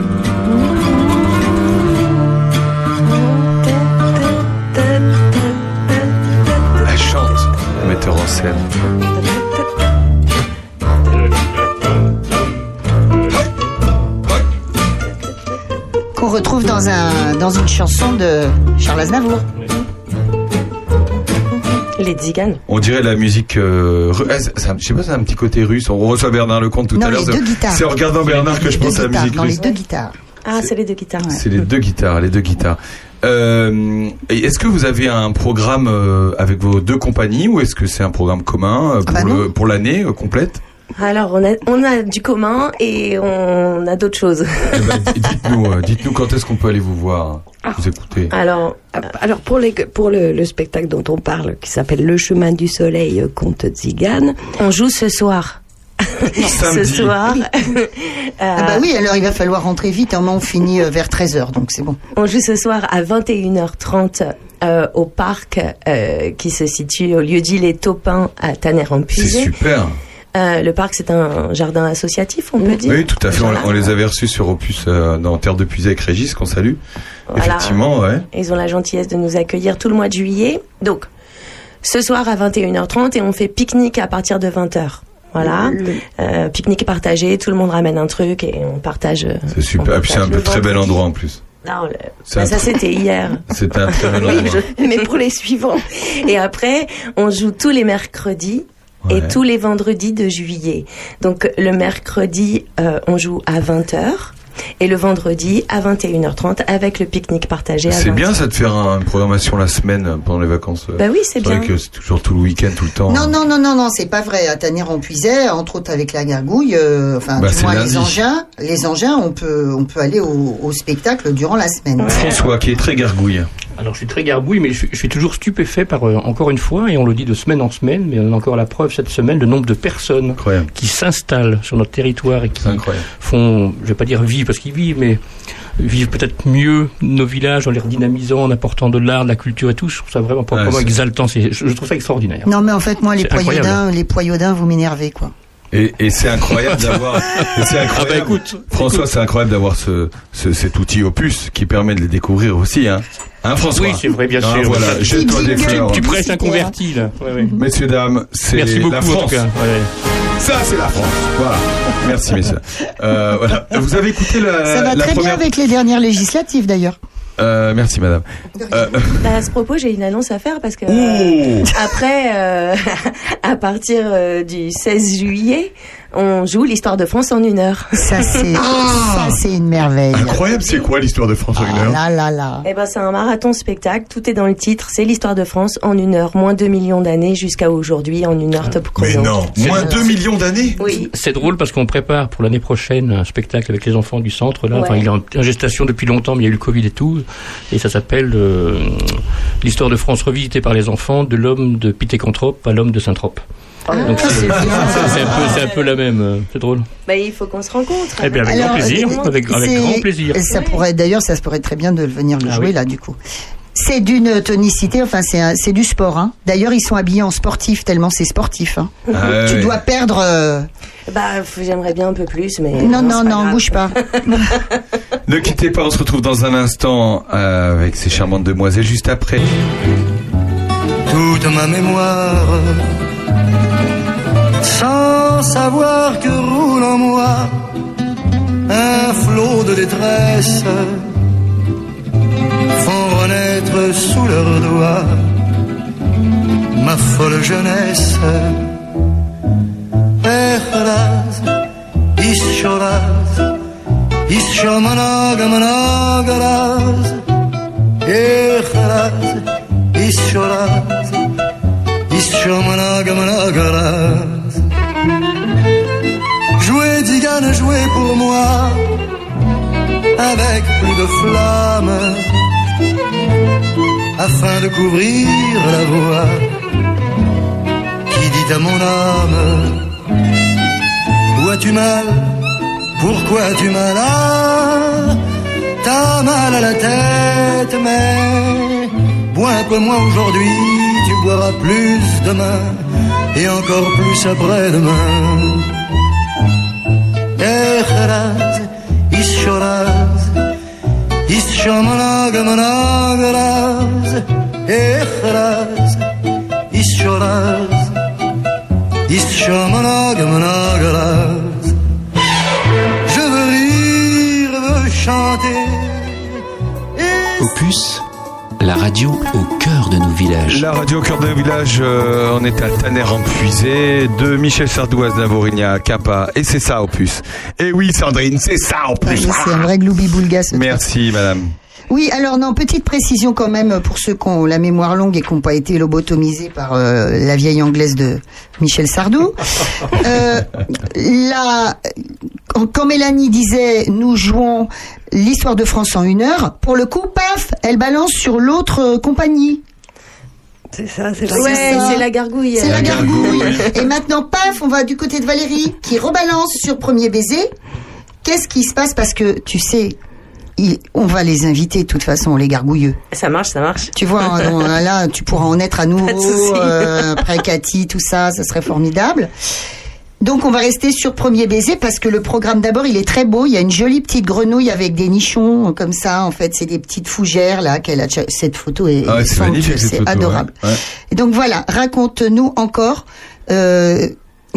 Elle chante, metteur en scène. Qu'on retrouve dans un dans une chanson de Charles Aznavour. Les ziganes. On dirait la musique. Euh, ah, c'est un- je sais pas, c'est un petit côté russe. On reçoit Bernard Lecomte tout Non, à l'heure. c'est- en regardant Bernard que je pense à la musique dans les deux guitares. Ah, c'est les deux guitares. C'est les deux guitares, les deux guitares. Euh, est-ce que vous avez un programme euh, avec vos deux compagnies ou est-ce que c'est un programme commun euh, pour bah le pour l'année complète? Alors, on a, on a du commun et on a d'autres choses. Eh ben, dites-nous, euh, dites-nous quand est-ce qu'on peut aller vous voir, vous écouter. Alors, Alors pour, les, pour le, le spectacle dont on parle, qui s'appelle Le chemin du soleil, euh, conte Zigane, on joue ce soir. ce soir. Ah bah oui, alors il va falloir rentrer vite, hein, on finit euh, vers 13h, donc c'est bon. On joue ce soir à 21h30 euh, au parc euh, qui se situe au lieu dit Les Taupins à C'est Tanner-en-Puisé. super. Euh, le parc, c'est un jardin associatif, on peut dire. Oui, tout à fait. On, Voilà. on les avait reçus sur Opus euh, dans Terre de Puisée avec Régis, qu'on salue. Voilà. Effectivement, ouais. Ils ont la gentillesse de nous accueillir tout le mois de juillet. Donc, ce soir à 21h30 et on fait pique-nique à partir de 20h. Voilà. Euh, pique-nique partagé, tout le monde ramène un truc et on partage. C'est super. Et puis c'est un peu très bel endroit en plus. Non, le- bah, ça c'était hier. C'est un très bel Oui, endroit. je- mais pour les suivants. Et après, on joue tous les mercredis. Et tous les vendredis de juillet. Donc le mercredi, euh, on joue à 20h. Et le vendredi à 21h30 avec le pique-nique partagé C'est 20h. bien ça de faire un- une programmation la semaine pendant les vacances. euh. Bah oui, c'est vrai bien. que c'est toujours tout le week-end, tout le temps. Non, hein. non, non, non, non, c'est pas vrai. À Tanner-en-Puisay, entre autres avec la gargouille, euh, enfin, Bah, du c'est moins lundi. les engins, les engins, on peut, on peut aller au, au spectacle durant la semaine. François qui est très gargouille. Alors je suis très garbouille, mais je suis, je suis toujours stupéfait par, euh, encore une fois, et on le dit de semaine en semaine, mais on a encore la preuve cette semaine, le nombre de personnes qui s'installent sur notre territoire et qui font, je vais pas dire vivre parce qu'ils vivent, mais vivent peut-être mieux nos villages en les redynamisant, en apportant de l'art, de la culture et tout. Je trouve ça vraiment, c'est- exaltant. Je, je trouve ça extraordinaire. Non, mais en fait, moi, les poyaudins, les poyaudins, vous m'énervez, quoi. Et, et c'est incroyable d'avoir. c'est incroyable. Ah bah écoute, François, c'est incroyable d'avoir ce, ce- cet outil opus qui permet de les découvrir aussi, hein. Hein, François? Oui, c'est vrai, bien Ah, sûr. Voilà, Tu- des tu- fleurs. Tu prêches un converti, là. Ouais, ouais. Messieurs, dames, c'est Merci beaucoup, la en France. tout cas. Ouais. Ça, c'est la France. Voilà. Merci, messieurs. Euh, voilà. Vous avez écouté la, Ça va la très première. bien avec les dernières législatives, d'ailleurs. Euh, merci, madame. Euh, Bah, à ce propos, j'ai une annonce à faire parce que Ouh. après, euh, à partir euh, du 16 juillet, on joue l'histoire de France en une heure. Ça, c'est, ça, c'est une merveille. incroyable, c'est quoi l'histoire de France en une heure Là, là, là. Eh ben, c'est un marathon spectacle. Tout est dans le titre. C'est l'histoire de France en une heure, moins 2 millions d'années jusqu'à aujourd'hui en une heure top chrono. Mais non, moins 2 millions d'années Oui. C'est drôle parce qu'on prépare pour l'année prochaine un spectacle avec les enfants du centre. Là, Ouais. enfin, il est en, gestation depuis longtemps, mais il y a eu le Covid et tout, et ça s'appelle euh, l'histoire de France revisitée par les enfants, de l'homme de Pithecanthrope à l'homme de Saint-Trope. Donc c'est un, peu, c'est un peu la même. euh, C'est drôle. Bah, il faut qu'on se rencontre. Eh bien, avec grand plaisir, avec, grand plaisir. Ça pourrait, d'ailleurs, ça se pourrait très bien de venir le Ah jouer, oui. là, du coup. C'est d'une tonicité, enfin, c'est du sport, hein. D'ailleurs, ils sont habillés en sportif, tellement c'est sportif, hein. Ah tu dois perdre, euh, Bah, j'aimerais bien un peu plus, mais. non, non, non, bouge pas. Ne quittez pas, on se retrouve dans un instant euh, avec ces charmantes demoiselles juste après. toute ma mémoire, sans savoir que roule en moi un flot de détresse, font renaître sous leurs doigts ma folle jeunesse. Avec plus de flamme, afin de couvrir la voix qui dit à mon âme, où as-tu mal, pourquoi as-tu mal? Ah, T'as mal à la tête, mais bois un peu moins aujourd'hui, tu boiras plus demain, et encore plus après-demain. Echeraz, ischoraz, ischomanagamanagaraz. Je veux rire, chanter. La radio au cœur de nos villages. La radio au cœur d'un village, euh, on est à Tanner en Puisée, de Michel Sardouaz d'Avorigna, Kappa, et c'est ça Opus. Et oui Sandrine, c'est ça en plus. C'est un vrai gloubi-boulga, ce truc. Merci madame. Oui, alors non, petite précision quand même pour ceux qui ont la mémoire longue et qui n'ont pas été lobotomisés par euh, la vieille anglaise de Michel Sardou. Euh, quand Mélanie disait nous jouons l'histoire de France en une heure, pour le coup, paf, elle balance sur l'autre euh, compagnie. C'est ça, c'est Ouais, c'est la gargouille. C'est la gargouille. Et maintenant, paf, on va du côté de Valérie qui rebalance sur premier baiser. Qu'est-ce qui se passe? Parce que tu sais, il- on va les inviter de toute façon, les gargouilleux. Ça marche, ça marche. Tu vois, hein, là, tu pourras en être à nouveau. euh, après Cathy, tout ça, ça serait formidable. Donc on va rester sur premier baiser parce que le programme d'abord il est très beau. Il y a une jolie petite grenouille avec des nichons euh, comme ça. En fait, c'est des petites fougères là qu'elle a. Cette photo est, Ah c'est magnifique photo, adorable. ouais. Ouais. Et donc voilà, raconte-nous encore euh,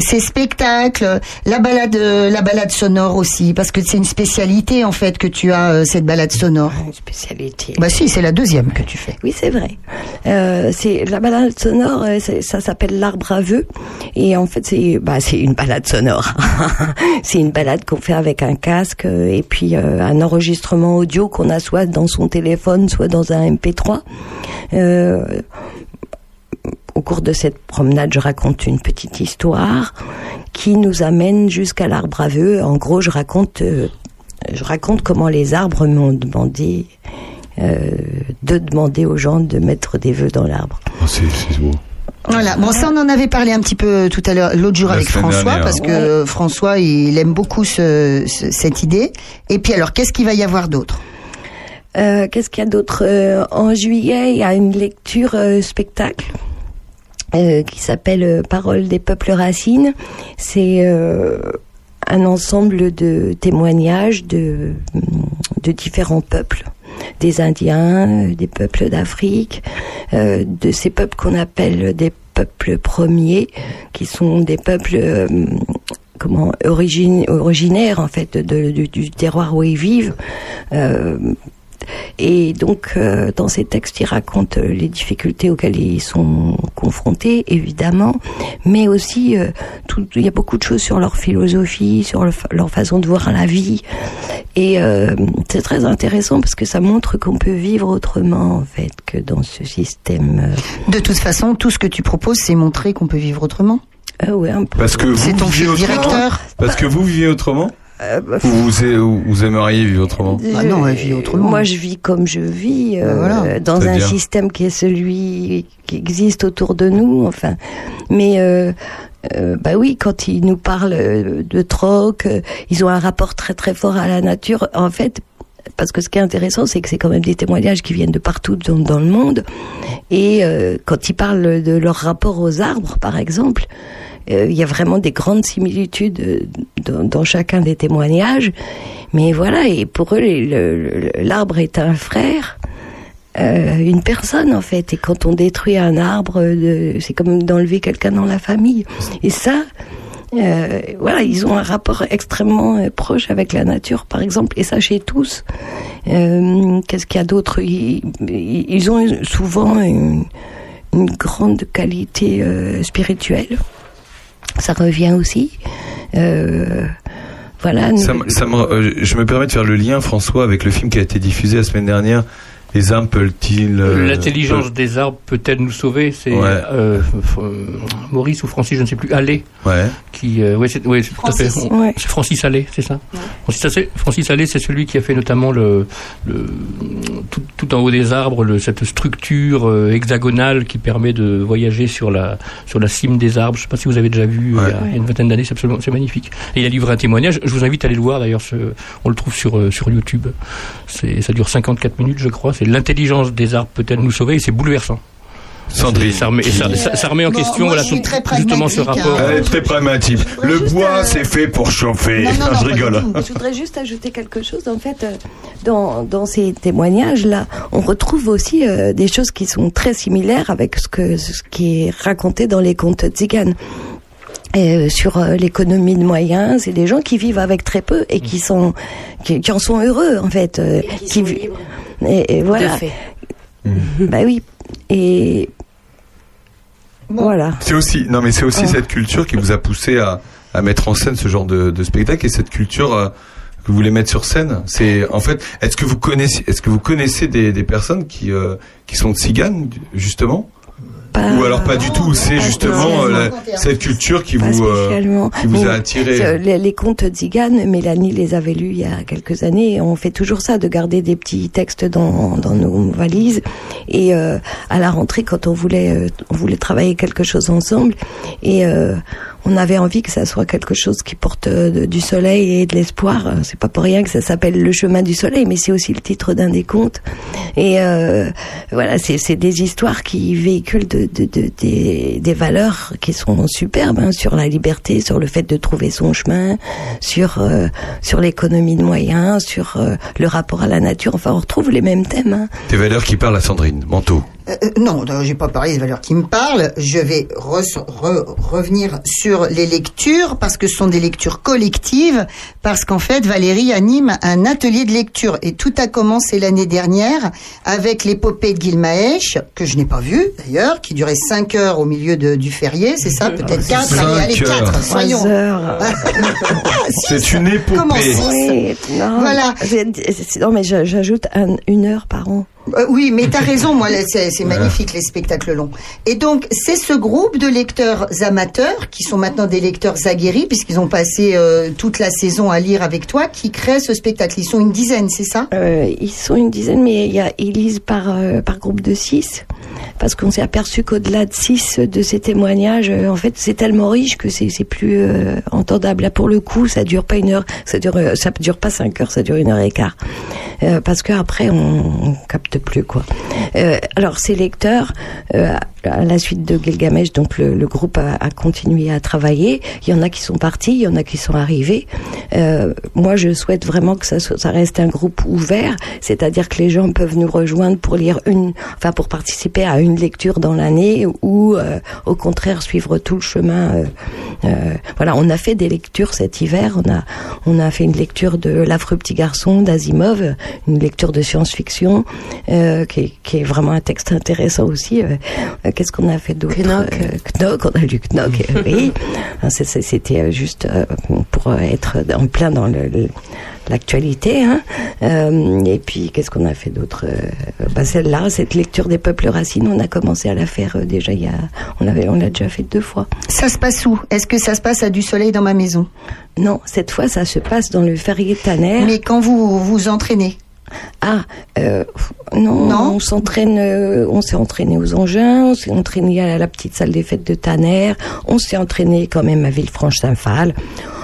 ces spectacles, la balade, la balade sonore aussi, parce que c'est une spécialité en fait que tu as euh, cette balade sonore. Une spécialité. Bah si, c'est la deuxième que tu fais. Oui, c'est vrai. Euh, c'est la balade sonore, euh, ça s'appelle l'arbre à vœux, et en fait c'est bah c'est une balade sonore. c'est une balade qu'on fait avec un casque et puis euh, un enregistrement audio qu'on a soit dans son téléphone, soit dans un MP3. Au cours de cette promenade, je raconte une petite histoire qui nous amène jusqu'à l'arbre à vœux. En gros, je raconte, euh, je raconte comment les arbres m'ont demandé euh, de demander aux gens de mettre des vœux dans l'arbre. Oh, c'est c'est beau. Voilà. Bon, ça, on en avait parlé un petit peu tout à l'heure, l'autre jour La avec François, dernière. parce que François, il aime beaucoup ce, ce- cette idée. Et puis, alors, qu'est-ce qu'il va y avoir d'autre? Euh, Qu'est-ce qu'il y a d'autre? En juillet, il y a une lecture euh, spectacle euh, qui s'appelle euh, Paroles des peuples racines. C'est euh, un ensemble de témoignages de, de différents peuples des Indiens, des peuples d'Afrique, euh, de ces peuples qu'on appelle des peuples premiers, qui sont des peuples euh, comment originaires en fait du terroir où ils vivent. Euh, et donc, euh, dans ces textes, ils racontent euh, les difficultés auxquelles ils sont confrontés, évidemment, mais aussi, euh, tout- il y a beaucoup de choses sur leur philosophie, sur le leur façon de voir la vie. Et euh, c'est très intéressant parce que ça montre qu'on peut vivre autrement, en fait, que dans ce système. De toute façon, tout ce que tu proposes, c'est montrer qu'on peut vivre autrement. Euh, ouais, un peu. Parce que vous ton vivez autrement. directeur. Parce que vous vivez autrement. Euh, bah, Ou vous, aimeriez vivre autrement Ah non, elle vit autrement. Moi, je vis comme je vis, euh, Ben voilà. dans un système qui est celui qui existe autour de nous. Enfin, mais euh, euh, bah oui, quand ils nous parlent euh, de troc, euh, ils ont un rapport très très fort à la nature. En fait. Parce que ce qui est intéressant, c'est que c'est quand même des témoignages qui viennent de partout dans, dans le monde. Et euh, quand ils parlent de leur rapport aux arbres, par exemple, euh, il y a vraiment des grandes similitudes euh, dans, chacun des témoignages. Mais voilà, et pour eux, l'arbre est un frère, euh, une personne en fait. Et quand on détruit un arbre, euh, c'est comme d'enlever quelqu'un dans la famille. Et ça, euh, voilà, ils ont un rapport extrêmement euh, proche avec la nature, par exemple, et ça chez tous. Euh, Qu'est-ce qu'il y a d'autre? Ils, ont souvent une, grande qualité euh, spirituelle. Ça revient aussi. Euh, voilà. Ça, me- euh, je me permets de faire le lien, François, avec le film qui a été diffusé la semaine dernière. Les âmes peuvent-ils. euh, L'intelligence des arbres peut-elle nous sauver? C'est Ouais. euh, euh, Maurice ou Francis, je ne sais plus, Allais, Ouais. qui, euh, ouais, c'est, ouais, c'est tout à fait. Francis. on- Ouais. C'est Francis Allais, c'est ça? Francis, Allais- Francis Allais, c'est celui qui a fait notamment le, le tout, tout en haut des arbres, le, cette structure euh, hexagonale qui permet de voyager sur la sur la cime des arbres. Je ne sais pas si vous avez déjà vu il, y a, il y a une vingtaine d'années, c'est absolument c'est magnifique. Et il a livré un témoignage. Je vous invite à aller le voir. D'ailleurs, ce- on le trouve sur euh, sur YouTube. C'est ça dure 54 minutes, je crois. C'est l'intelligence des arbres peut-elle nous sauver et c'est bouleversant. Sandrine. Ça remet, et ça, ça- ça remet en Bon, question moi, voilà, tout- justement ce rapport. hein. Elle est très pragmatique. Le bois, euh, c'est fait pour chauffer. Non, non, non, je rigole. tout. Je voudrais juste ajouter quelque chose. En fait, euh, dans, dans ces témoignages-là, on retrouve aussi euh, des choses qui sont très similaires avec ce, que, ce qui est raconté dans les contes tziganes. Et, sur l'économie de moyens, c'est des gens qui vivent avec très peu et qui sont qui, qui en sont heureux en fait, qui Et, et voilà. De fait. Bah oui. Et voilà. C'est aussi, non mais c'est aussi cette culture qui vous a poussé à, à mettre en scène ce genre de, de spectacle et cette culture euh, que vous voulez mettre sur scène. C'est en fait, est-ce que vous connaissez, est-ce que vous connaissez des, des personnes qui euh, qui sont tziganes justement? Ou alors pas du tout. C'est justement euh, la- cette culture qui vous euh, qui vous a attiré. euh, Les, les contes Zigan, Mélanie les avait lus il y a quelques années. et On fait toujours ça, de garder des petits textes dans, dans nos valises. Et euh, à la rentrée, quand on voulait, euh, on voulait travailler quelque chose ensemble, et euh, on avait envie que ça soit quelque chose qui porte euh, du soleil et de l'espoir. Euh, C'est pas pour rien que ça s'appelle Le chemin du soleil, mais c'est aussi le titre d'un des contes. Et euh, voilà, c'est des histoires qui véhiculent de- de- des, des valeurs qui sont superbes hein, sur la liberté, sur le fait de trouver son chemin, sur euh, sur l'économie de moyens, sur euh, le rapport à la nature. Enfin, on retrouve les mêmes thèmes. hein. Des valeurs qui parlent à Sandrine Manteau. Euh, euh, non, non, j'ai pas parlé des valeurs qui me parlent. Je vais re- re- revenir sur les lectures parce que ce sont des lectures collectives. Parce qu'en fait, Valérie anime un atelier de lecture et tout a commencé l'année dernière avec l'épopée de Guilmaèche que je n'ai pas vue d'ailleurs, qui durait 5 heures au milieu de- du férié, c'est ça, peut-être 4 Allez, allez, Cinq heures. 4 soyons. Heures. C'est une Comment épopée. six Oui, non, Voilà. Non, mais j'ajoute un- une heure par an. Euh, oui, mais t'as raison, moi, c'est magnifique les spectacles longs. Et donc, c'est ce groupe de lecteurs amateurs, qui sont maintenant des lecteurs aguerris, puisqu'ils ont passé euh, toute la saison à lire avec toi, qui créent ce spectacle. Ils sont une dizaine, c'est ça? Euh, ils sont une dizaine, mais il y a, ils lisent par, euh, par groupe de six. Parce qu'on s'est aperçu qu'au-delà de six de ces témoignages, euh, en fait, c'est tellement riche que c'est plus euh, entendable. Là, pour le coup, ça dure pas une heure, ça dure, ça dure pas cinq heures, ça dure une heure et quart. Euh, parce qu'après, on, on capte plus, quoi. Euh, alors, ces lecteurs, euh, à la suite de Gilgamesh, donc le, le groupe a, a continué à travailler. Il y en a qui sont partis, il y en a qui sont arrivés. Euh, moi, je souhaite vraiment que ça, ça reste un groupe ouvert, c'est-à-dire que les gens peuvent nous rejoindre pour lire une, enfin pour participer à une lecture dans l'année ou euh, au contraire suivre tout le chemin. euh, euh, voilà, on a fait des lectures cet hiver. On a, on a fait une lecture de L'affreux petit garçon d'Asimov, une lecture de science-fiction euh, qui, qui est vraiment un texte intéressant aussi. Euh, Qu'est-ce qu'on a fait d'autre Knock. Euh, Knock, on a lu Knock, oui. C'était euh, juste pour être en plein dans le, l'actualité. Hein. Euh, et puis, qu'est-ce qu'on a fait d'autre bah, Celle-là, cette lecture des peuples racines, on a commencé à la faire déjà il y a... On l'avait, on l'a déjà fait deux fois. Ça se passe où? Est-ce que ça se passe à du soleil dans ma maison? Non, cette fois, ça se passe dans le Ferrier Tanner. Mais quand vous vous entraînez? Ah, euh, non, Non on s'entraîne, euh, on s'est entraîné aux engins, on s'est entraîné à la petite salle des fêtes de Tanner, on s'est entraîné quand même à Villefranche-Saint-Phal.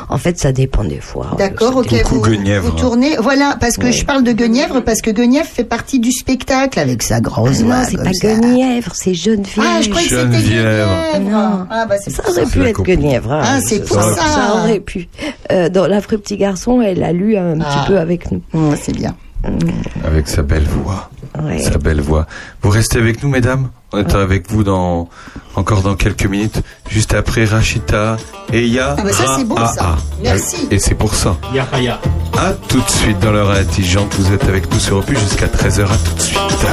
En fait, ça dépend des fois. D'accord, Ça ok. Vous, vous tournez, voilà, parce que je parle de Guenièvre, parce que Guenièvre fait partie du spectacle avec sa grosse Ah voix non, c'est pas ça. Guenièvre, c'est Geneviève. Ah, je croyais que c'était. Guenièvre. Non. Ah, bah, c'est Ça pour aurait ça. pu être Guenièvre. hein. Ah, c'est pour ça. Ça aurait pu. Euh, dans L'affreux petit garçon, elle a lu un Ah. petit peu avec nous. C'est bien. Avec sa belle voix. Ouais. Sa belle voix. Vous restez avec nous, mesdames? On est avec vous dans encore dans quelques minutes. Juste après Rachita et Ya. Ah bah ça, c'est beau, ça. Merci. Et c'est pour ça. Yahaya. À tout de suite dans l'heure intelligente. Vous êtes avec nous sur Opus jusqu'à 13h. À tout de suite.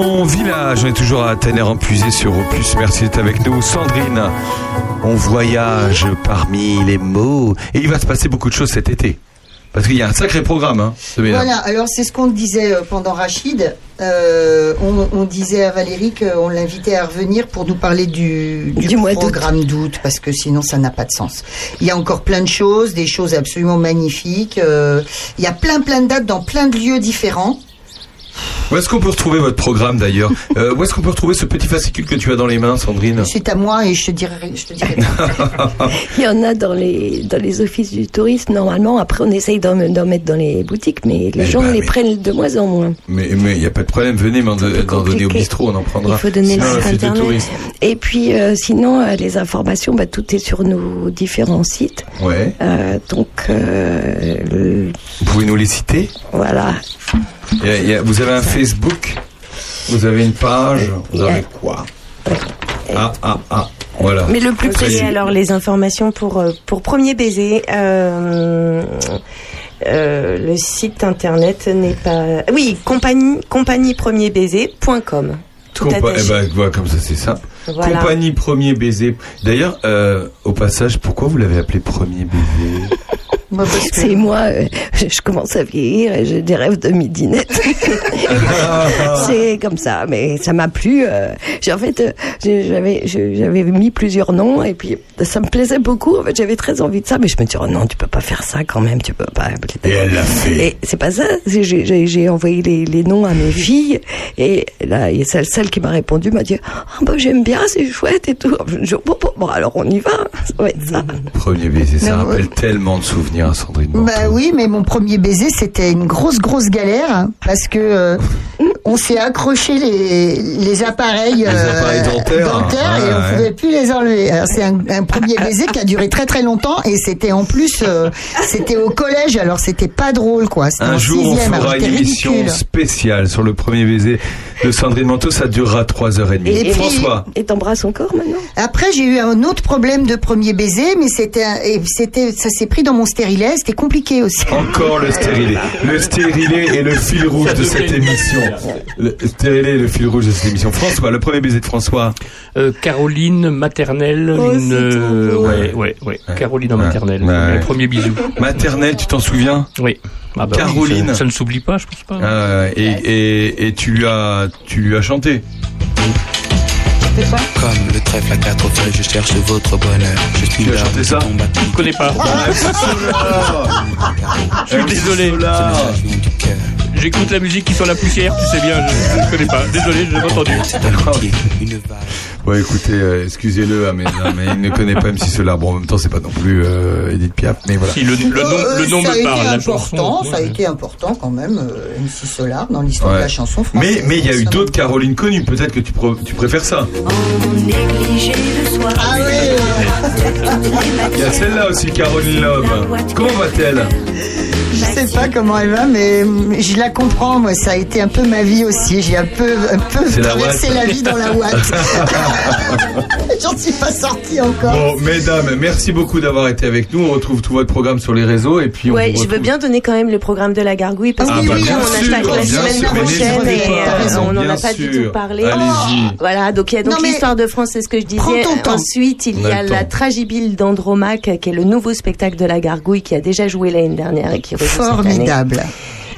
Parlons village, on est toujours à Tanner en puisé sur Opus. Merci d'être avec nous. Sandrine, on voyage parmi les mots. Et il va se passer beaucoup de choses cet été. Parce qu'il y a un sacré programme. Hein, ce. Voilà, alors c'est ce qu'on disait euh, pendant Rachid. Euh, on, on disait à Valérie qu'on l'invitait à revenir pour nous parler du, du, programme d'août, parce que sinon ça n'a pas de sens. Il y a encore plein de choses, des choses absolument magnifiques. euh, il y a plein plein de dates dans plein de lieux différents. Où est-ce qu'on peut retrouver votre programme d'ailleurs Euh, Où est-ce qu'on peut retrouver ce petit fascicule que tu as dans les mains, Sandrine C'est à moi et je te dirai, je te dirai Il y en a dans les, dans les offices du tourisme, normalement. Après, on essaye d'en d'en mettre dans les boutiques, mais les Eh gens ben, les mais- prennent de moins en moins. Mais il n'y a pas de problème, venez m'en donner au bistrot, on en prendra. Il faut donner Sinon, le site internet. tourisme. Et puis, euh, sinon, euh, les informations, bah, tout est sur nos différents sites. Ouais. Euh, donc, euh, le- Vous pouvez nous les citer voilà. Il y a- il y a- Vous avez un Facebook? Vous avez une page? Vous avez quoi? Ah, ah, ah. Voilà. Mais le plus précis, alors les informations pour euh, pour premier baiser. euh, euh, le site internet n'est pas. Oui, compagnie compagniepremierbaiser.com. Tout Compa- eh ben, voilà, comme ça, c'est simple. Voilà. Compagnie Premier Baiser. D'ailleurs, euh, au passage, pourquoi vous l'avez appelé Premier Baiser? C'est moi, euh, je, je commence à vieillir et j'ai des rêves de midinette. c'est comme ça, mais ça m'a plu. euh, j'ai en fait, euh, j'avais, mis plusieurs noms et puis ça me plaisait beaucoup. En fait, j'avais très envie de ça, mais je me dis oh non, tu peux pas faire ça quand même, tu peux pas. Et elle l'a fait. Et c'est pas ça. J'ai, envoyé les, les noms à mes filles et là, il y a celle, celle qui m'a répondu m'a dit ah bah j'aime bien, c'est chouette et tout. Je dis, bon, bon, bon, alors on y va. Ça va être ça. Premier Baiser, ça rappelle tellement de souvenirs à Sandrine. Bah oui, mais mon premier baiser, c'était une grosse, grosse galère hein, parce que euh, on s'est accroché les, les appareils, euh, appareils dentaires. et Ouais, on ouais. pouvait plus les enlever. Alors c'est un, un premier baiser qui a duré très très longtemps et c'était en plus, euh, c'était au collège, alors c'était pas drôle quoi. Un jour, on sixième, alors fera une émission spéciale sur le premier baiser de Sandrine Manteau. Ça durera 3h30. Et puis- François Et t'embrasses encore maintenant? Après, j'ai eu un autre problème de premier baiser, mais c'était, et ça s'est pris dans mon stérilet, c'était compliqué aussi. Encore le stérilet. Le stérilet est le fil rouge de cette émission. Le stérilet est le fil rouge de cette émission. François, le premier baiser de François. Euh, Caroline maternelle, Oh, une, euh, trop beau. ouais, ouais, ouais, Caroline en maternelle, ouais. le premier bisou. Maternelle, tu t'en souviens Oui. Ah bah oui, Caroline. ça, ça ne s'oublie pas, je pense pas. Ah, et, et, et tu lui as, tu lui as chanté. Comme le trèfle à quatre feuilles, je cherche votre bonheur. Je suis là, chanté ça Je ne connais pas. Je suis désolé. J'écoute la musique qui sent la poussière, tu sais bien, je ne connais pas. Désolé, je n'ai pas entendu. Bon, écoutez, euh, excusez-le, hein, mais, non, mais il ne connaît pas MC Solar. Bon, en même temps, c'est pas non plus euh, Edith Piaf, mais voilà. Si, le, le nom, Euh, le nom ça a me été parle, la important, chanson. ça a été important quand même, euh, MC Solar dans l'histoire de la chanson Mais française. mais il y a eu d'autres Caroline connues. Peut-être que tu, tu préfères ça. Négligé le soir. Ah Il y a celle-là aussi, Caroline Love. Comment va-t-elle? Je sais pas comment elle va, mais je la comprends. Moi, ça a été un peu ma vie aussi. J'ai un peu, un peu la traversé la vie dans la ouate. J'en suis pas sortie encore. Bon, mesdames, merci beaucoup d'avoir été avec nous. On retrouve tout votre programme sur les réseaux et puis on Ouais, je veux bien donner quand même le programme de la gargouille parce Ah que bah, oui, bien on sûr, attaque la bien semaine prochaine et euh, on n'en a pas du tout parlé. Allez-y. Voilà, donc il y a donc l'histoire de France, c'est ce que je disais. Ensuite, il On y a a la. Tragibile d'Andromaque, qui est le nouveau spectacle de la gargouille qui a déjà joué l'année dernière et qui Formidable.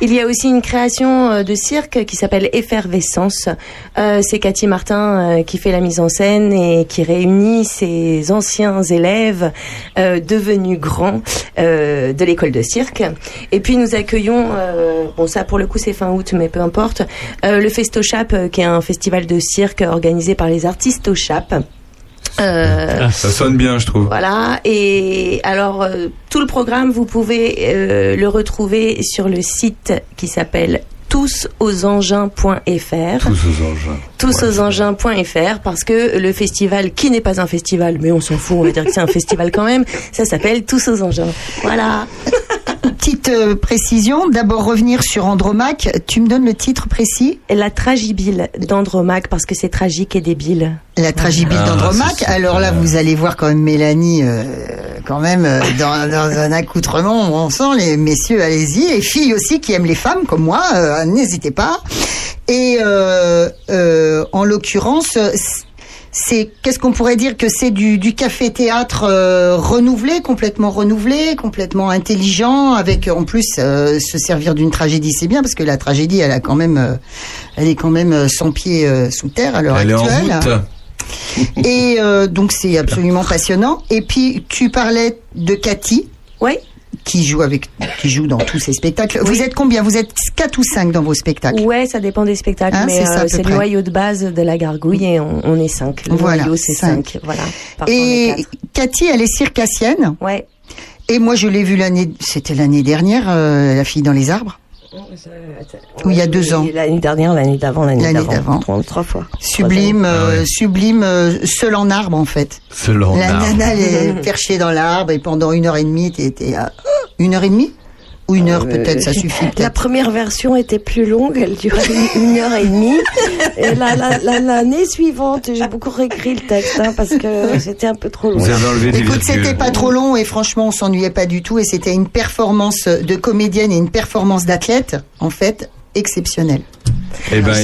Il y a aussi une création euh, de cirque qui s'appelle Effervescence. Euh, c'est Cathy Martin euh, qui fait la mise en scène et qui réunit ses anciens élèves devenus grands de l'école de cirque. Et puis nous accueillons, bon ça pour le coup c'est fin août mais peu importe, le Festochap qui est un festival de cirque organisé par les artistes au Chap. Euh, Ça sonne bien, je trouve. voilà. Et alors, euh, tout le programme, vous pouvez euh, le retrouver sur le site qui s'appelle tousauxengins.fr. Tous aux anges. Tousauxengins.fr parce que le festival, qui n'est pas un festival, mais on s'en fout, on va dire que c'est un festival quand même, ça s'appelle Tous aux Engins. Voilà. Petite petite euh, précision. D'abord revenir sur Andromaque. Tu me donnes le titre précis? La tragibile d'Andromaque parce que c'est tragique et débile. La tragibile Ah, d'Andromaque. Alors là, vous allez voir quand même Mélanie, euh, quand même euh, dans, dans un accoutrement. On sent les messieurs, allez-y, les filles aussi qui aiment les femmes comme moi, euh, n'hésitez pas. Et euh, euh, en l'occurrence, c'est qu'est-ce qu'on pourrait dire que c'est du, du café-théâtre euh, renouvelé, complètement renouvelé, complètement intelligent, avec en plus euh, se servir d'une tragédie, c'est bien parce que la tragédie, elle a quand même, euh, elle est quand même euh, 100 pieds euh, sous terre à l'heure Elle est en actuelle. route. Et euh, donc c'est absolument passionnant. Et puis tu parlais de Cathy. Oui. Qui joue avec, qui joue dans tous ces spectacles. Vous êtes combien? Vous êtes quatre ou cinq dans vos spectacles? Ouais, ça dépend des spectacles, Hein, mais c'est euh, le noyau de base de la gargouille et on, on est cinq. Le Voilà, noyau c'est cinq. cinq. Voilà. Et. Cathy, elle est circassienne. Ouais. Et moi, je l'ai vue l'année, c'était l'année dernière, euh, La fille dans les arbres. Ou il y a deux ans. L'année dernière, l'année d'avant, l'année L'année d'avant. Trois, fois. Sublime, euh, sublime, euh, seul en arbre en fait. Seul en La arbre. nana, elle est perchée dans l'arbre et pendant une heure et demie, t'étais à une heure et demie? Ou une heure peut-être, ça suffit. Euh, La première version était plus longue, elle durait une, heure et demie. Et la- la- la- l'année suivante, j'ai beaucoup réécrit le texte hein, parce que c'était un peu trop long. Vous avez enlevé des Écoute, c'était pas trop long et franchement, on s'ennuyait pas du tout et c'était une performance de comédienne et une performance d'athlète, en fait, exceptionnelle. Eh ben,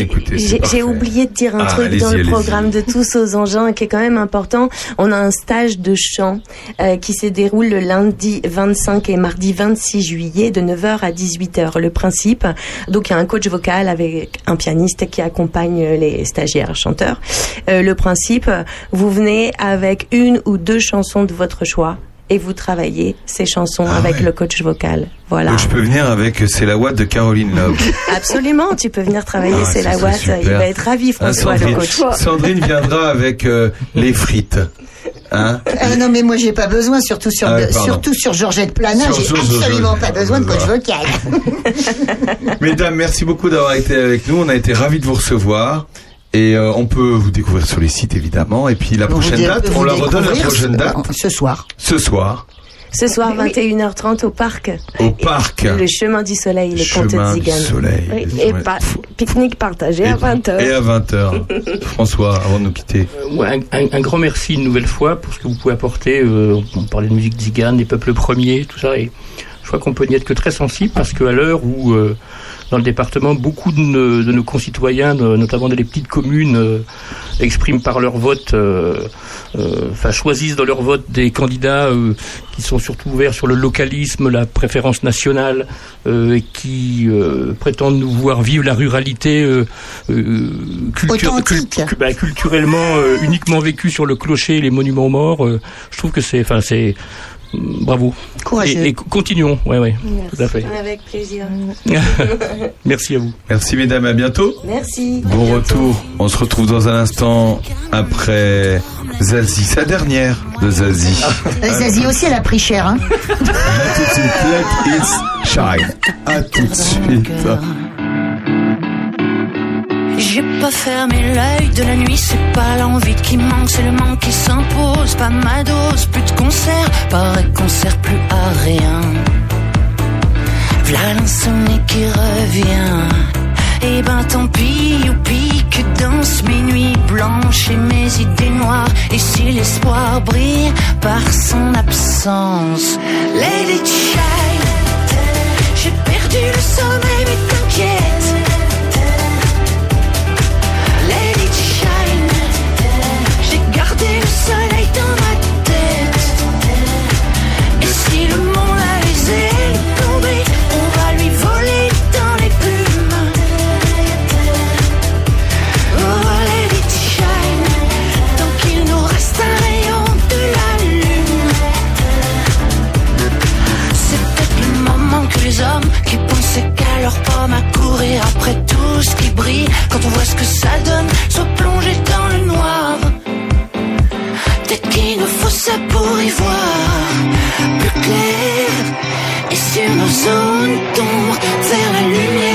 J'ai oublié de dire un Ah, truc dans le programme de Tous aux engins qui est quand même important. On a un stage de chant euh, qui se déroule le lundi 25 et mardi 26 juillet de 9h à 18h. Le principe, donc il y a un coach vocal avec un pianiste qui accompagne les stagiaires chanteurs. Euh, le principe, vous venez avec une ou deux chansons de votre choix et vous travaillez ces chansons Ah avec le coach vocal. Voilà. Donc, je peux venir avec C'est la Watt de Caroline Love. Absolument, tu peux venir travailler, Ah, c'est la Watt. Il va être ravi, Ah, François, le Sandrine, coach. Sandrine viendra avec euh, les frites. Hein Ah non, mais moi, j'ai pas besoin, surtout sur, Ah surtout sur Georgette Plana, j'ai absolument pas besoin de coach vocal. Mesdames, merci beaucoup d'avoir été avec nous. On a été ravis de vous recevoir. Et euh, on peut vous découvrir sur les sites évidemment. Et puis la prochaine date, on la redonne la prochaine ce- date Ce soir. ce soir Ce soir, 21h30 au parc. au parc. Le chemin du soleil, les contes de Chemin du Zigane. soleil. Oui, et pas, pique-nique partagé à 20h. Et à 20h. François, avant de nous quitter. Euh, ouais, un, un- un grand merci une nouvelle fois pour ce que vous pouvez apporter. euh, on parlait de musique zigane, des peuples premiers, tout ça. Et je crois qu'on peut n'y être que très sensible parce qu'à l'heure où, euh, dans le département, beaucoup de, nos- de nos concitoyens, no- notamment dans les petites communes, euh, expriment par leur vote, euh, euh, enfin choisissent dans leur vote des candidats euh, qui sont surtout ouverts sur le localisme, la préférence nationale, euh, et qui euh, prétendent nous voir vivre la ruralité euh, euh, culture- bah, culturellement euh, uniquement vécue sur le clocher et les monuments morts. euh, je trouve que c'est, enfin c'est bravo. Courageux. Et, et continuons, ouais ouais, tout à fait. Avec plaisir. Merci à vous. Merci mesdames, à bientôt. Merci. Bon retour. On se retrouve dans un instant après Zazie, sa dernière de Zazie. Euh, Zazie aussi, elle a pris cher. Hein. À tout de suite, let it shine. À tout de suite. J'ai pas fermé l'œil de la nuit, c'est pas l'envie qui manque, c'est le manque qui s'impose. Pas ma dose, plus de concert, paraît qu'on sert plus à rien. V'là l'insomnie qui revient. Et ben tant pis, youpi, que dansent mes nuits blanches et mes idées noires. Et si l'espoir brille par son absence, it shine. J'ai perdu le sommeil, après tout ce qui brille, quand on voit ce que ça donne, soient plongés dans le noir. Peut-être qu'il nous faut ça pour y voir plus clair. Et sur nos zones d'ombre, vers la lumière,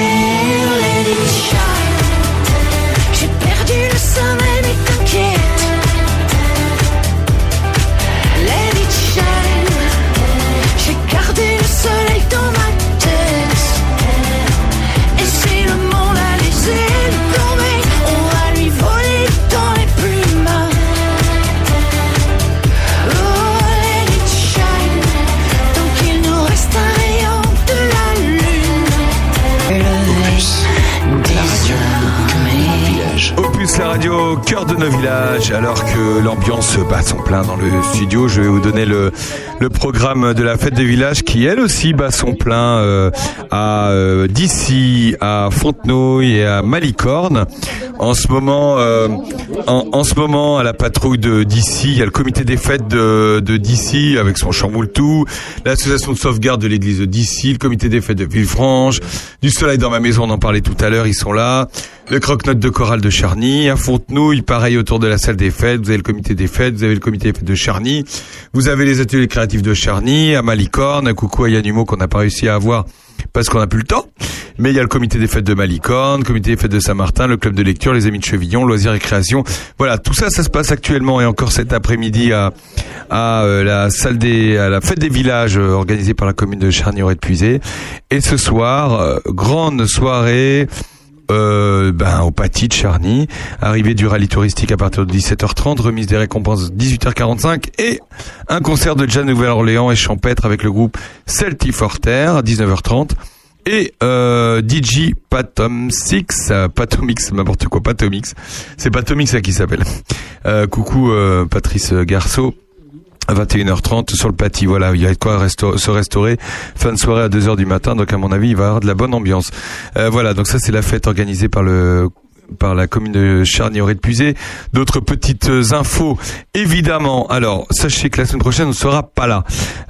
de nos alors que l'ambiance bat son plein dans le studio, je vais vous donner le, le programme de la fête des villages qui elle aussi bat son plein euh, à euh, d'ici, à Fontenouille et à Malicorne. En ce moment, euh, en, en ce moment, à la patrouille de d'ici, il y a le comité des fêtes de, de d'ici avec son chamboule tout, l'association de sauvegarde de l'église de d'ici, le comité des fêtes de Villefranche, du soleil dans ma maison, on en parlait tout à l'heure, ils sont là. Le croque-note de chorale de Charny, à Fontenouille, pareil autour de la salle des fêtes, vous avez le comité des fêtes, vous avez le comité des fêtes de Charny, vous avez les ateliers de Charny, à Malicorne, un coucou à Yann Humeau qu'on n'a pas réussi à avoir parce qu'on n'a plus le temps. Mais il y a le comité des fêtes de Malicorne, le comité des fêtes de Saint-Martin, le club de lecture, les amis de Chevillon, loisirs et création. Voilà, tout ça, ça se passe actuellement et encore cet après-midi à, à euh, la salle des, à la fête des villages euh, organisée par la commune de Charny-Auray de Puisé. Et ce soir, euh, grande soirée. Euh, ben, au Paty de Charny, arrivée du rallye touristique à partir de 17h30, remise des récompenses 18h45 et un concert de Jeanne Nouvelle-Orléans et champêtre avec le groupe Celtic Forter à 19h30 et euh, DJ Patom Six, euh, Patomix, n'importe quoi, Patomix. C'est Patomix ça qui s'appelle. Euh, coucou euh, Patrice Garceau. À 21h30 sur le Paty, voilà, il y a de quoi se restaurer. Fin de soirée à 2h du matin, donc à mon avis, il va y avoir de la bonne ambiance. Euh, voilà, donc ça c'est la fête organisée par le par la commune de Charny-Auray de Puisé. D'autres petites infos, évidemment. Alors, sachez que la semaine prochaine, on ne sera pas là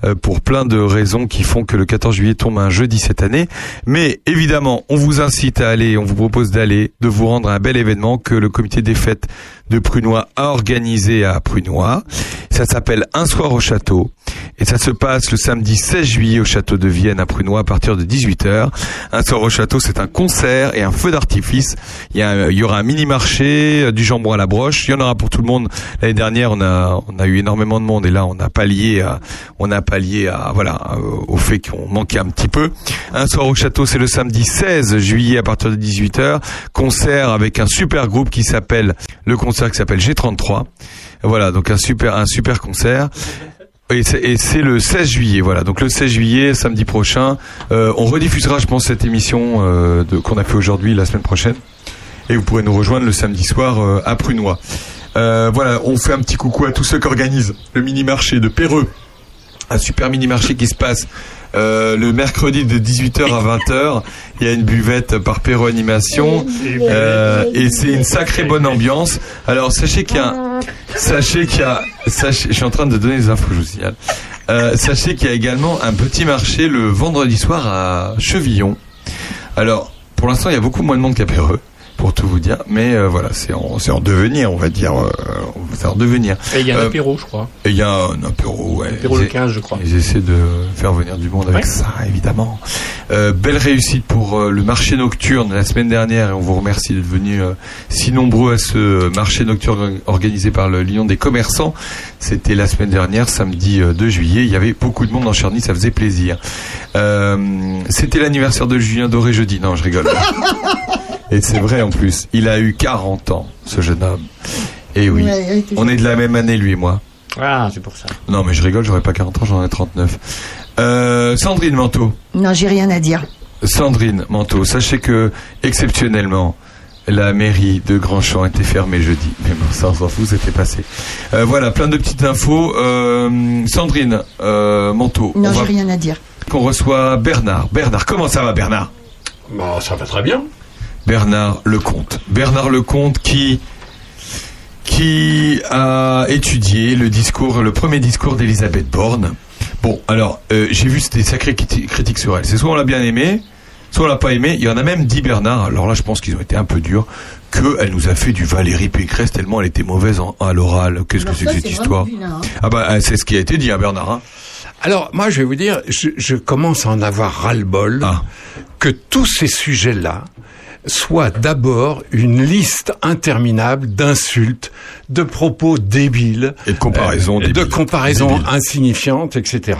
euh, pour plein de raisons qui font que le 14 juillet tombe un jeudi cette année. Mais évidemment, on vous incite à aller, on vous propose d'aller, de vous rendre à un bel événement que le comité des fêtes de Prunois a organisé à Prunois. Ça s'appelle Un soir au château. Et ça se passe le samedi 16 juillet au château de Vienne à Prunois à partir de 18h. Un soir au château, c'est un concert et un feu d'artifice. Il y, il y aura un mini-marché, euh, du jambon à la broche. Il y en aura pour tout le monde. L'année dernière, on a, on a eu énormément de monde et là, on a pallié à, on a pallié à, voilà, euh, au fait qu'on manquait un petit peu. Un soir au château, c'est le samedi 16 juillet à partir de 18h. Concert avec un super groupe qui s'appelle, le concert qui s'appelle G33. Voilà, donc un super, un super concert. Et c'est- le 16 juillet, voilà. Donc le 16 juillet, samedi prochain, euh, on rediffusera, je pense, cette émission euh, qu'on a fait aujourd'hui, la semaine prochaine. Et vous pourrez nous rejoindre le samedi soir euh, à Prunois. Voilà, on fait un petit coucou à tous ceux qui organisent le mini-marché de Péreux. Un super mini-marché qui se passe euh, le mercredi de 18h à 20h. Il y a une buvette par Péreux Animation. Euh, et c'est une sacrée bonne ambiance. Alors sachez qu'il y a... Sachez qu'il y a... Sachez, je suis en train de donner des infos, je vous signale. Euh, sachez qu'il y a également un petit marché le vendredi soir à Chevillon. Alors, pour l'instant, il y a beaucoup moins de monde qu'à Péreux, pour tout vous dire. Mais euh, voilà, c'est en, devenir, on va dire. euh, c'est en devenir. Et il y a un Euh, apéro, je crois. et il y a un apéro, ouais. Apéro le essaient- 15, je crois. Ils essaient de faire venir du monde avec Ouais. ça, évidemment. Euh, belle réussite pour euh, le marché nocturne la semaine dernière et on vous remercie d'être venus euh, si nombreux à ce marché nocturne organisé par le Lion des commerçants. C'était la semaine dernière, samedi euh, 2 juillet. Il y avait beaucoup de monde en Charny, ça faisait plaisir. Euh, C'était l'anniversaire de Julien Doré jeudi. Non, je rigole. Et c'est vrai en plus. Il a eu 40 ans, ce jeune homme. Et oui, on est de la même année, lui et moi. Ah, c'est pour ça. Non, mais je rigole, j'aurais pas 40 ans, j'en ai 39. Euh, Sandrine Manteau. Non, j'ai rien à dire. Sandrine Manteau, sachez que, exceptionnellement, la mairie de Grandchamp était fermée jeudi. Mais bon, ça, on s'en fout, c'était passé. Euh, voilà, plein de petites infos. Euh, Sandrine euh, Manteau. Non, on j'ai va- rien à dire. qu'on reçoit Bernard. Bernard, comment ça va, Bernard? Bah, ça va très bien. Bernard Lecomte. Bernard Lecomte qui qui a étudié le discours, le premier discours d'Elisabeth Borne. Bon, alors euh, j'ai vu des sacrées criti- critiques sur elle. C'est soit on l'a bien aimé, soit on l'a pas aimé. Il y en a même dit Bernard. Alors là, je pense qu'ils ont été un peu durs. Que elle nous a fait du Valérie Pécresse tellement elle était mauvaise en, à l'oral. Qu'est-ce que c'est que cette histoire Ah bah euh, c'est ce qui a été dit, hein, Bernard. hein. Alors, moi, je vais vous dire, je, je commence à en avoir ras-le-bol Ah. que tous ces sujets-là soient d'abord une liste interminable d'insultes, de propos débiles, Et de comparaisons euh, de comparaisons Débiles. insignifiantes, etc.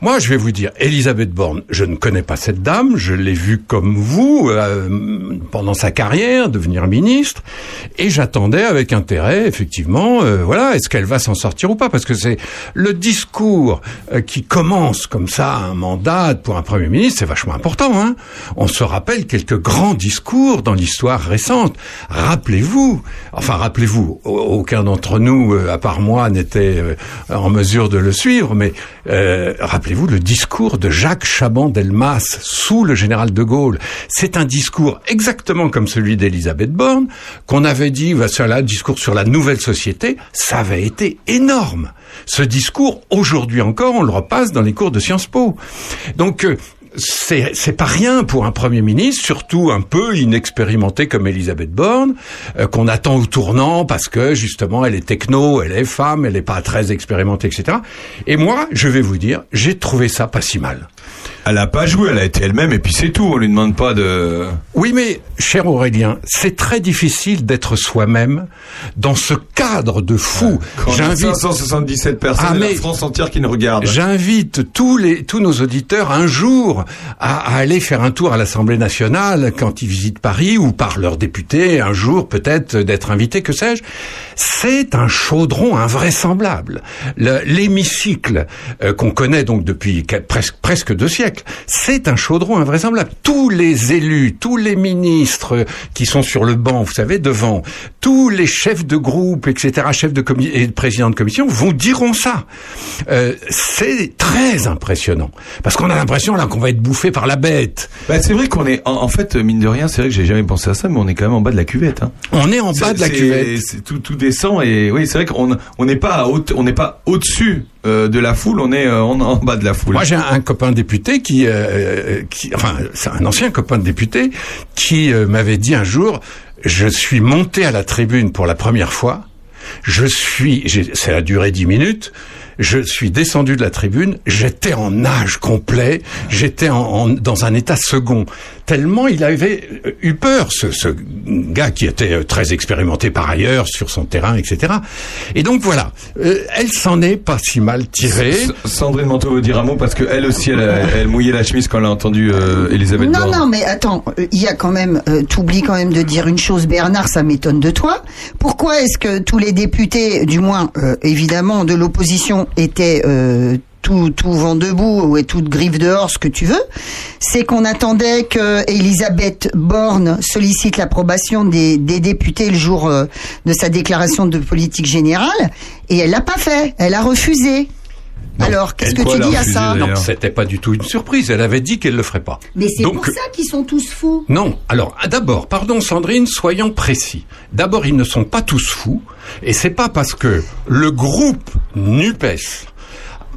Moi, je vais vous dire, Elisabeth Borne, je ne connais pas cette dame, je l'ai vue comme vous euh, pendant sa carrière, devenir ministre, et j'attendais avec intérêt, effectivement, euh, voilà, est-ce qu'elle va s'en sortir ou pas Parce que c'est le discours euh, qui commence comme ça un mandat pour un premier ministre, c'est vachement important. Hein On se rappelle quelques grands discours dans l'histoire récente. Rappelez-vous, enfin rappelez-vous, au- aucun d'entre nous, euh, à part moi, n'était euh, en mesure de le suivre, mais euh, rappelez-vous le discours de Jacques Chaban-Delmas sous le général de Gaulle. C'est un discours exactement comme celui d'Elisabeth Borne, qu'on avait dit, bah, cela, discours sur la nouvelle société, ça avait été énorme. Ce discours, aujourd'hui encore, on le repasse dans les cours de Sciences Po. Donc, c'est pas rien pour un premier ministre, surtout un peu inexpérimenté comme Elisabeth Borne, euh, qu'on attend au tournant parce que justement elle est techno, elle est femme, elle est pas très expérimentée, etc. Et moi, je vais vous dire, j'ai trouvé ça pas si mal. Elle a pas joué, elle a été elle-même et puis c'est tout. On lui demande pas de. Oui, mais cher Aurélien, c'est très difficile d'être soi-même dans ce cadre de fou. A 577 personnes Ah, et la France entière qui nous regarde. J'invite tous les tous nos auditeurs un jour à, à aller faire un tour à l'Assemblée nationale quand ils visitent Paris ou par leurs députés un jour peut-être d'être invités que sais-je. C'est un chaudron invraisemblable. Le- L'hémicycle euh, qu'on connaît donc depuis que- presque presque deux siècles, c'est un chaudron invraisemblable. Tous les élus, tous les ministres qui sont sur le banc, vous savez, devant, tous les chefs de groupe, etc., chefs de commission et présidents de commission vous diront ça. Euh, c'est très impressionnant parce qu'on a l'impression là qu'on va être bouffé par la bête. Bah, c'est vrai qu'on est, en, en fait, mine de rien, c'est vrai que j'ai jamais pensé à ça, mais on est quand même en bas de la cuvette. Hein. On est en bas de la cuvette. tout, tout descend et oui, c'est vrai qu'on on n'est pas haute, on n'est pas au-dessus euh, de la foule, on est euh, en, bas de la foule. Moi, j'ai un, copain député qui, euh, qui, enfin, c'est un ancien copain de député qui euh, m'avait dit un jour, je suis monté à la tribune pour la première fois. Je suis, ça a duré dix minutes. Je suis descendu de la tribune, j'étais en nage complet, j'étais en, en- dans un état second. Tellement il avait euh, eu peur, ce, ce gars qui était euh, très expérimenté par ailleurs sur son terrain, etc. Et donc voilà, euh, elle s'en est pas si mal tirée. Sandrine Manteau veut dire un mot parce que elle aussi, elle, a- elle mouillait la chemise quand elle a entendu euh, Elisabeth Non, non, mais attends, il y a quand même, euh, t'oublies quand même de dire une chose, Bernard, ça m'étonne de toi. Pourquoi est-ce que tous les députés, du moins euh, évidemment de l'opposition, étaient euh, tout, tout vent debout ou et toute griffe dehors, ce que tu veux. C'est qu'on attendait que Elisabeth Borne sollicite l'approbation des, des députés le jour euh, de sa déclaration de politique générale, et elle l'a pas fait, elle a refusé. Alors, qu'est-ce que tu dis à ça Non, c'était pas du tout une surprise. Elle avait dit qu'elle le ferait pas. Mais c'est pour ça qu'ils sont tous fous. Non. Alors, ah, d'abord, pardon Sandrine, soyons précis. D'abord, ils ne sont pas tous fous, et c'est pas parce que le groupe Nupes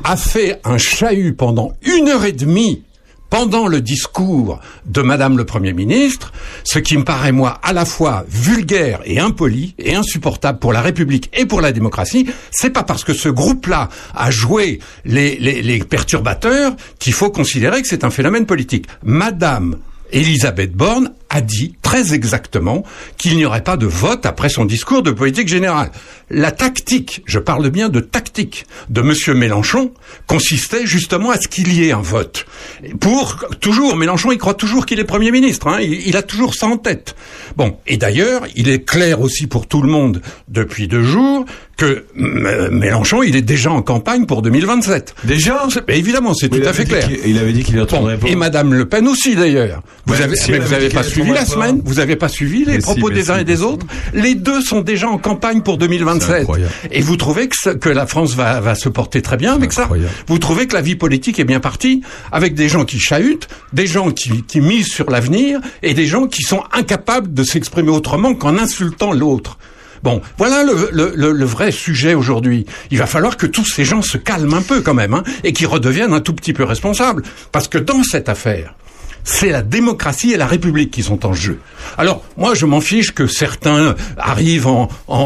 a fait un chahut pendant une heure et demie pendant le discours de Madame le Premier ministre, ce qui me paraît moi à la fois vulgaire et impoli et insupportable pour la République et pour la démocratie, c'est pas parce que ce groupe-là a joué les, les, les perturbateurs qu'il faut considérer que c'est un phénomène politique. Madame Elisabeth Borne a dit très exactement qu'il n'y aurait pas de vote après son discours de politique générale. La tactique, je parle bien de tactique, de Monsieur Mélenchon consistait justement à ce qu'il y ait un vote. Pour toujours, Mélenchon, il croit toujours qu'il est Premier ministre. Hein, il, il a toujours ça en tête. Bon, et d'ailleurs, il est clair aussi pour tout le monde depuis deux jours que M- Mélenchon, il est déjà en campagne pour 2027. Déjà Évidemment, c'est tout à fait clair. il avait dit qu'il retournerait pas. Et Madame Le Pen aussi d'ailleurs. Vous Ouais, avez, si mais elle vous dit pas qu'elle suivi la pas. semaine, vous n'avez pas suivi les Mais propos des si, uns et des autres. Les deux sont déjà en campagne pour 2027. incroyable. Et vous trouvez que, la France va, va se porter très bien avec ça Vous trouvez que la vie politique est bien partie avec des gens qui chahutent, des gens qui, qui misent sur l'avenir et des gens qui sont incapables de s'exprimer autrement qu'en insultant l'autre Bon, voilà le, le, le, le vrai sujet aujourd'hui. Il va falloir que tous ces gens se calment un peu quand même, hein, et qu'ils redeviennent un tout petit peu responsables. Parce que dans cette affaire, c'est la démocratie et la République qui sont en jeu. Alors, moi, je m'en fiche que certains arrivent en, en,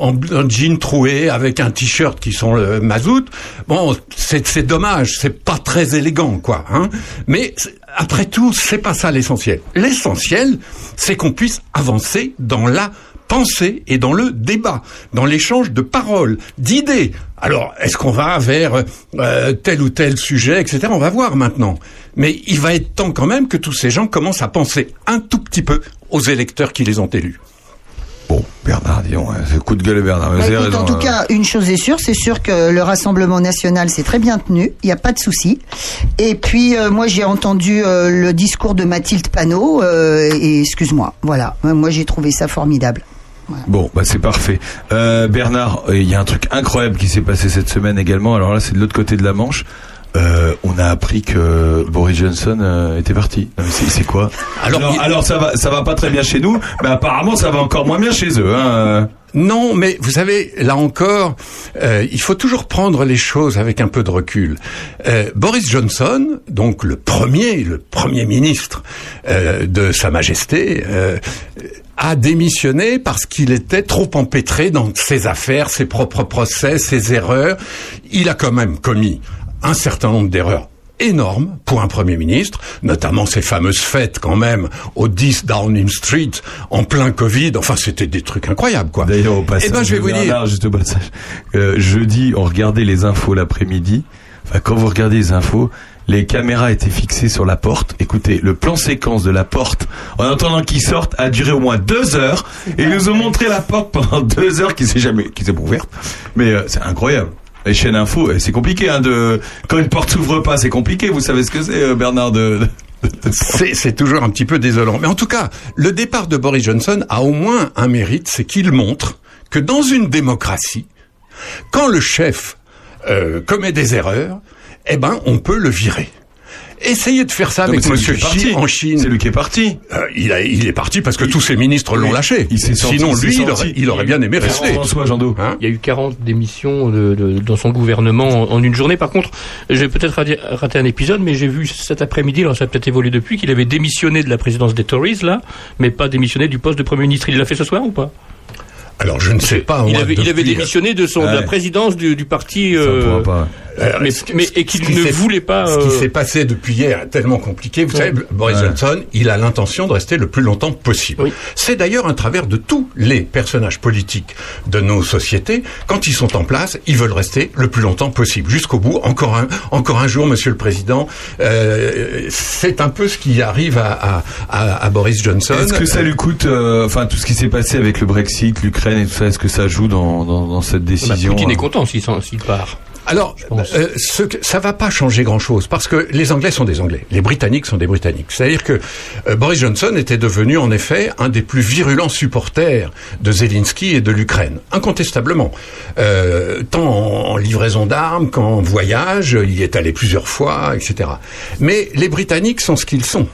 en, en- jean troué avec un t-shirt qui sont le mazout. Bon, c'est dommage, c'est pas très élégant, quoi. Hein Mais après tout, c'est pas ça l'essentiel. L'essentiel, c'est qu'on puisse avancer dans la pensée et dans le débat, dans l'échange de paroles, d'idées. Alors, est-ce qu'on va vers euh, tel ou tel sujet, etc. On va voir maintenant. Mais il va être temps quand même que tous ces gens commencent à penser un tout petit peu aux électeurs qui les ont élus. Bon. Bernard, dis donc, hein, c'est coup de gueule Bernard. Bah, avez écoute, raison, en tout euh, cas, une chose est sûre, c'est sûr que le Rassemblement national s'est très bien tenu, il n'y a pas de souci. Et puis, euh, moi, j'ai entendu euh, le discours de Mathilde Panot, euh, et excuse-moi, voilà, moi, j'ai trouvé ça formidable. Bon, bah c'est parfait. Euh, Bernard, euh, il y a un truc incroyable qui s'est passé cette semaine également. Alors là, c'est de l'autre côté de la Manche. Euh, on a appris que Boris Johnson euh, était parti. C'est quoi alors, alors, ça va, ça va pas très bien chez nous, mais apparemment ça va encore moins bien chez eux. Hein. Non, mais vous savez, là encore, euh, il faut toujours prendre les choses avec un peu de recul. Euh, Boris Johnson, donc le premier, le premier ministre euh, de Sa Majesté, euh, a démissionné parce qu'il était trop empêtré dans ses affaires, ses propres procès, ses erreurs. Il a quand même commis un certain nombre d'erreurs énormes pour un Premier ministre, notamment ces fameuses fêtes quand même au 10 Downing Street en plein Covid. Enfin, c'était des trucs incroyables, quoi. D'ailleurs, au passage, Eh ben, je vais vous dire. Bernard, juste au passage, euh, jeudi, on regardait les infos l'après-midi. Enfin, quand vous regardez les infos, les caméras étaient fixées sur la porte. Écoutez, le plan séquence de la porte, en attendant qu'ils sortent, a duré au moins deux heures. Et ils nous ont montré la porte pendant deux heures qui s'est jamais, qui s'est pas ouverte. Mais euh, c'est incroyable. Les chaînes info, euh, c'est compliqué. Hein, de quand une porte s'ouvre pas, c'est compliqué. Vous savez ce que c'est, euh, Bernard de... de- C'est c'est toujours un petit peu désolant. Mais en tout cas, le départ de Boris Johnson a au moins un mérite, c'est qu'il montre que dans une démocratie, quand le chef euh, commet des erreurs, eh ben, on peut le virer. Essayez de faire ça Non, avec est Xi parti. en Chine. C'est lui qui est parti. Euh, il, a, il est parti parce que tous ses ministres l'ont lâché. Il s'est sorti, Sinon, lui, il aurait, il aurait bien aimé rester. François Jandot. Hein Il y a eu 40 démissions de- de- dans son gouvernement en, en une journée. Par contre, j'ai peut-être raté, raté un épisode, mais j'ai vu cet après-midi, alors ça a peut-être évolué depuis, qu'il avait démissionné de la présidence des Tories, là, mais pas démissionné du poste de Premier ministre. Il l'a fait ce soir ou pas? Alors, je ne sais pas. il moi, avait, il avait depuis- démissionné de, son, de la présidence du, du parti, euh, pas. mais, mais- et qu'il ne voulait pas. Ce qui euh, s'est passé depuis hier est tellement compliqué. Vous savez, Boris Ouais. Johnson, il a l'intention de rester le plus longtemps possible. C'est d'ailleurs un travers de tous les personnages politiques de nos sociétés. Quand ils sont en place, ils veulent rester le plus longtemps possible, jusqu'au bout. Encore un, encore un jour, Monsieur le Président. Euh, c'est un peu ce qui arrive à, à, à- à Boris Johnson. Est-ce que ça lui coûte, euh, enfin tout ce qui s'est passé avec le Brexit, l'Ukraine et tout ça, est-ce que ça joue dans, dans, dans cette bah, décision Poutine est euh, content s'il part. Alors, euh, ce que- ça va pas changer grand-chose parce que les Anglais sont des Anglais, les Britanniques sont des Britanniques. C'est-à-dire que euh, Boris Johnson était devenu en effet un des plus virulents supporters de Zelensky et de l'Ukraine, incontestablement. Euh, tant en, en livraison d'armes qu'en voyage, il y est allé plusieurs fois, etc. Mais les Britanniques sont ce qu'ils sont.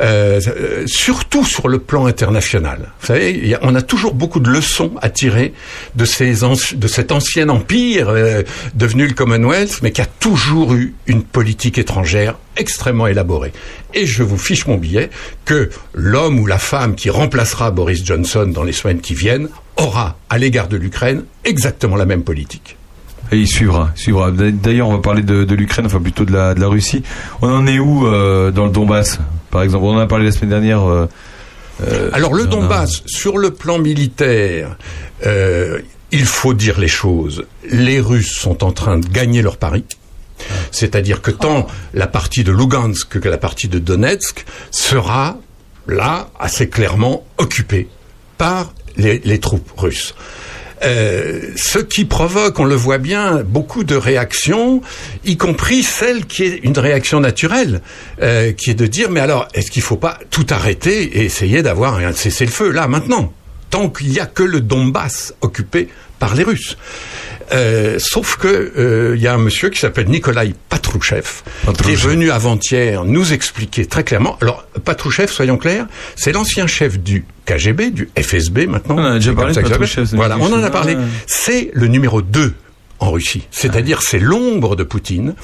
Euh, surtout sur le plan international. Vous savez, on a toujours beaucoup de leçons à tirer de cet ancien empire euh, devenu le Commonwealth, mais qui a toujours eu une politique étrangère extrêmement élaborée. Et je vous fiche mon billet que l'homme ou la femme qui remplacera Boris Johnson dans les semaines qui viennent aura à l'égard de l'Ukraine exactement la même politique. Et il suivra, il suivra. D'ailleurs, on va parler de, de l'Ukraine, enfin plutôt de la, de la Russie. On en est où euh, dans le Donbass, par exemple? On en a parlé la semaine dernière. euh, euh, Alors le a- Donbass, sur le plan militaire, euh, il faut dire les choses. Les Russes sont en train de gagner leur pari. C'est-à-dire que tant la partie de Lugansk que la partie de Donetsk sera là assez clairement occupée par les, les troupes russes. Euh, ce qui provoque, on le voit bien, beaucoup de réactions, y compris celle qui est une réaction naturelle, euh, qui est de dire mais alors est-ce qu'il faut pas tout arrêter et essayer d'avoir un cessez-le-feu là maintenant, tant qu'il n'y a que le Donbass occupé par les Russes? Euh, sauf que euh, il y a un monsieur qui s'appelle Nikolai Patrouchev, qui est venu avant-hier nous expliquer très clairement. Alors Patrouchev, soyons clairs, c'est l'ancien chef du KGB, du FSB maintenant. On en a déjà parlé de Patrouchev. Voilà, on en a parlé. C'est le numéro 2 en Russie. C'est-à-dire c'est l'ombre de Poutine.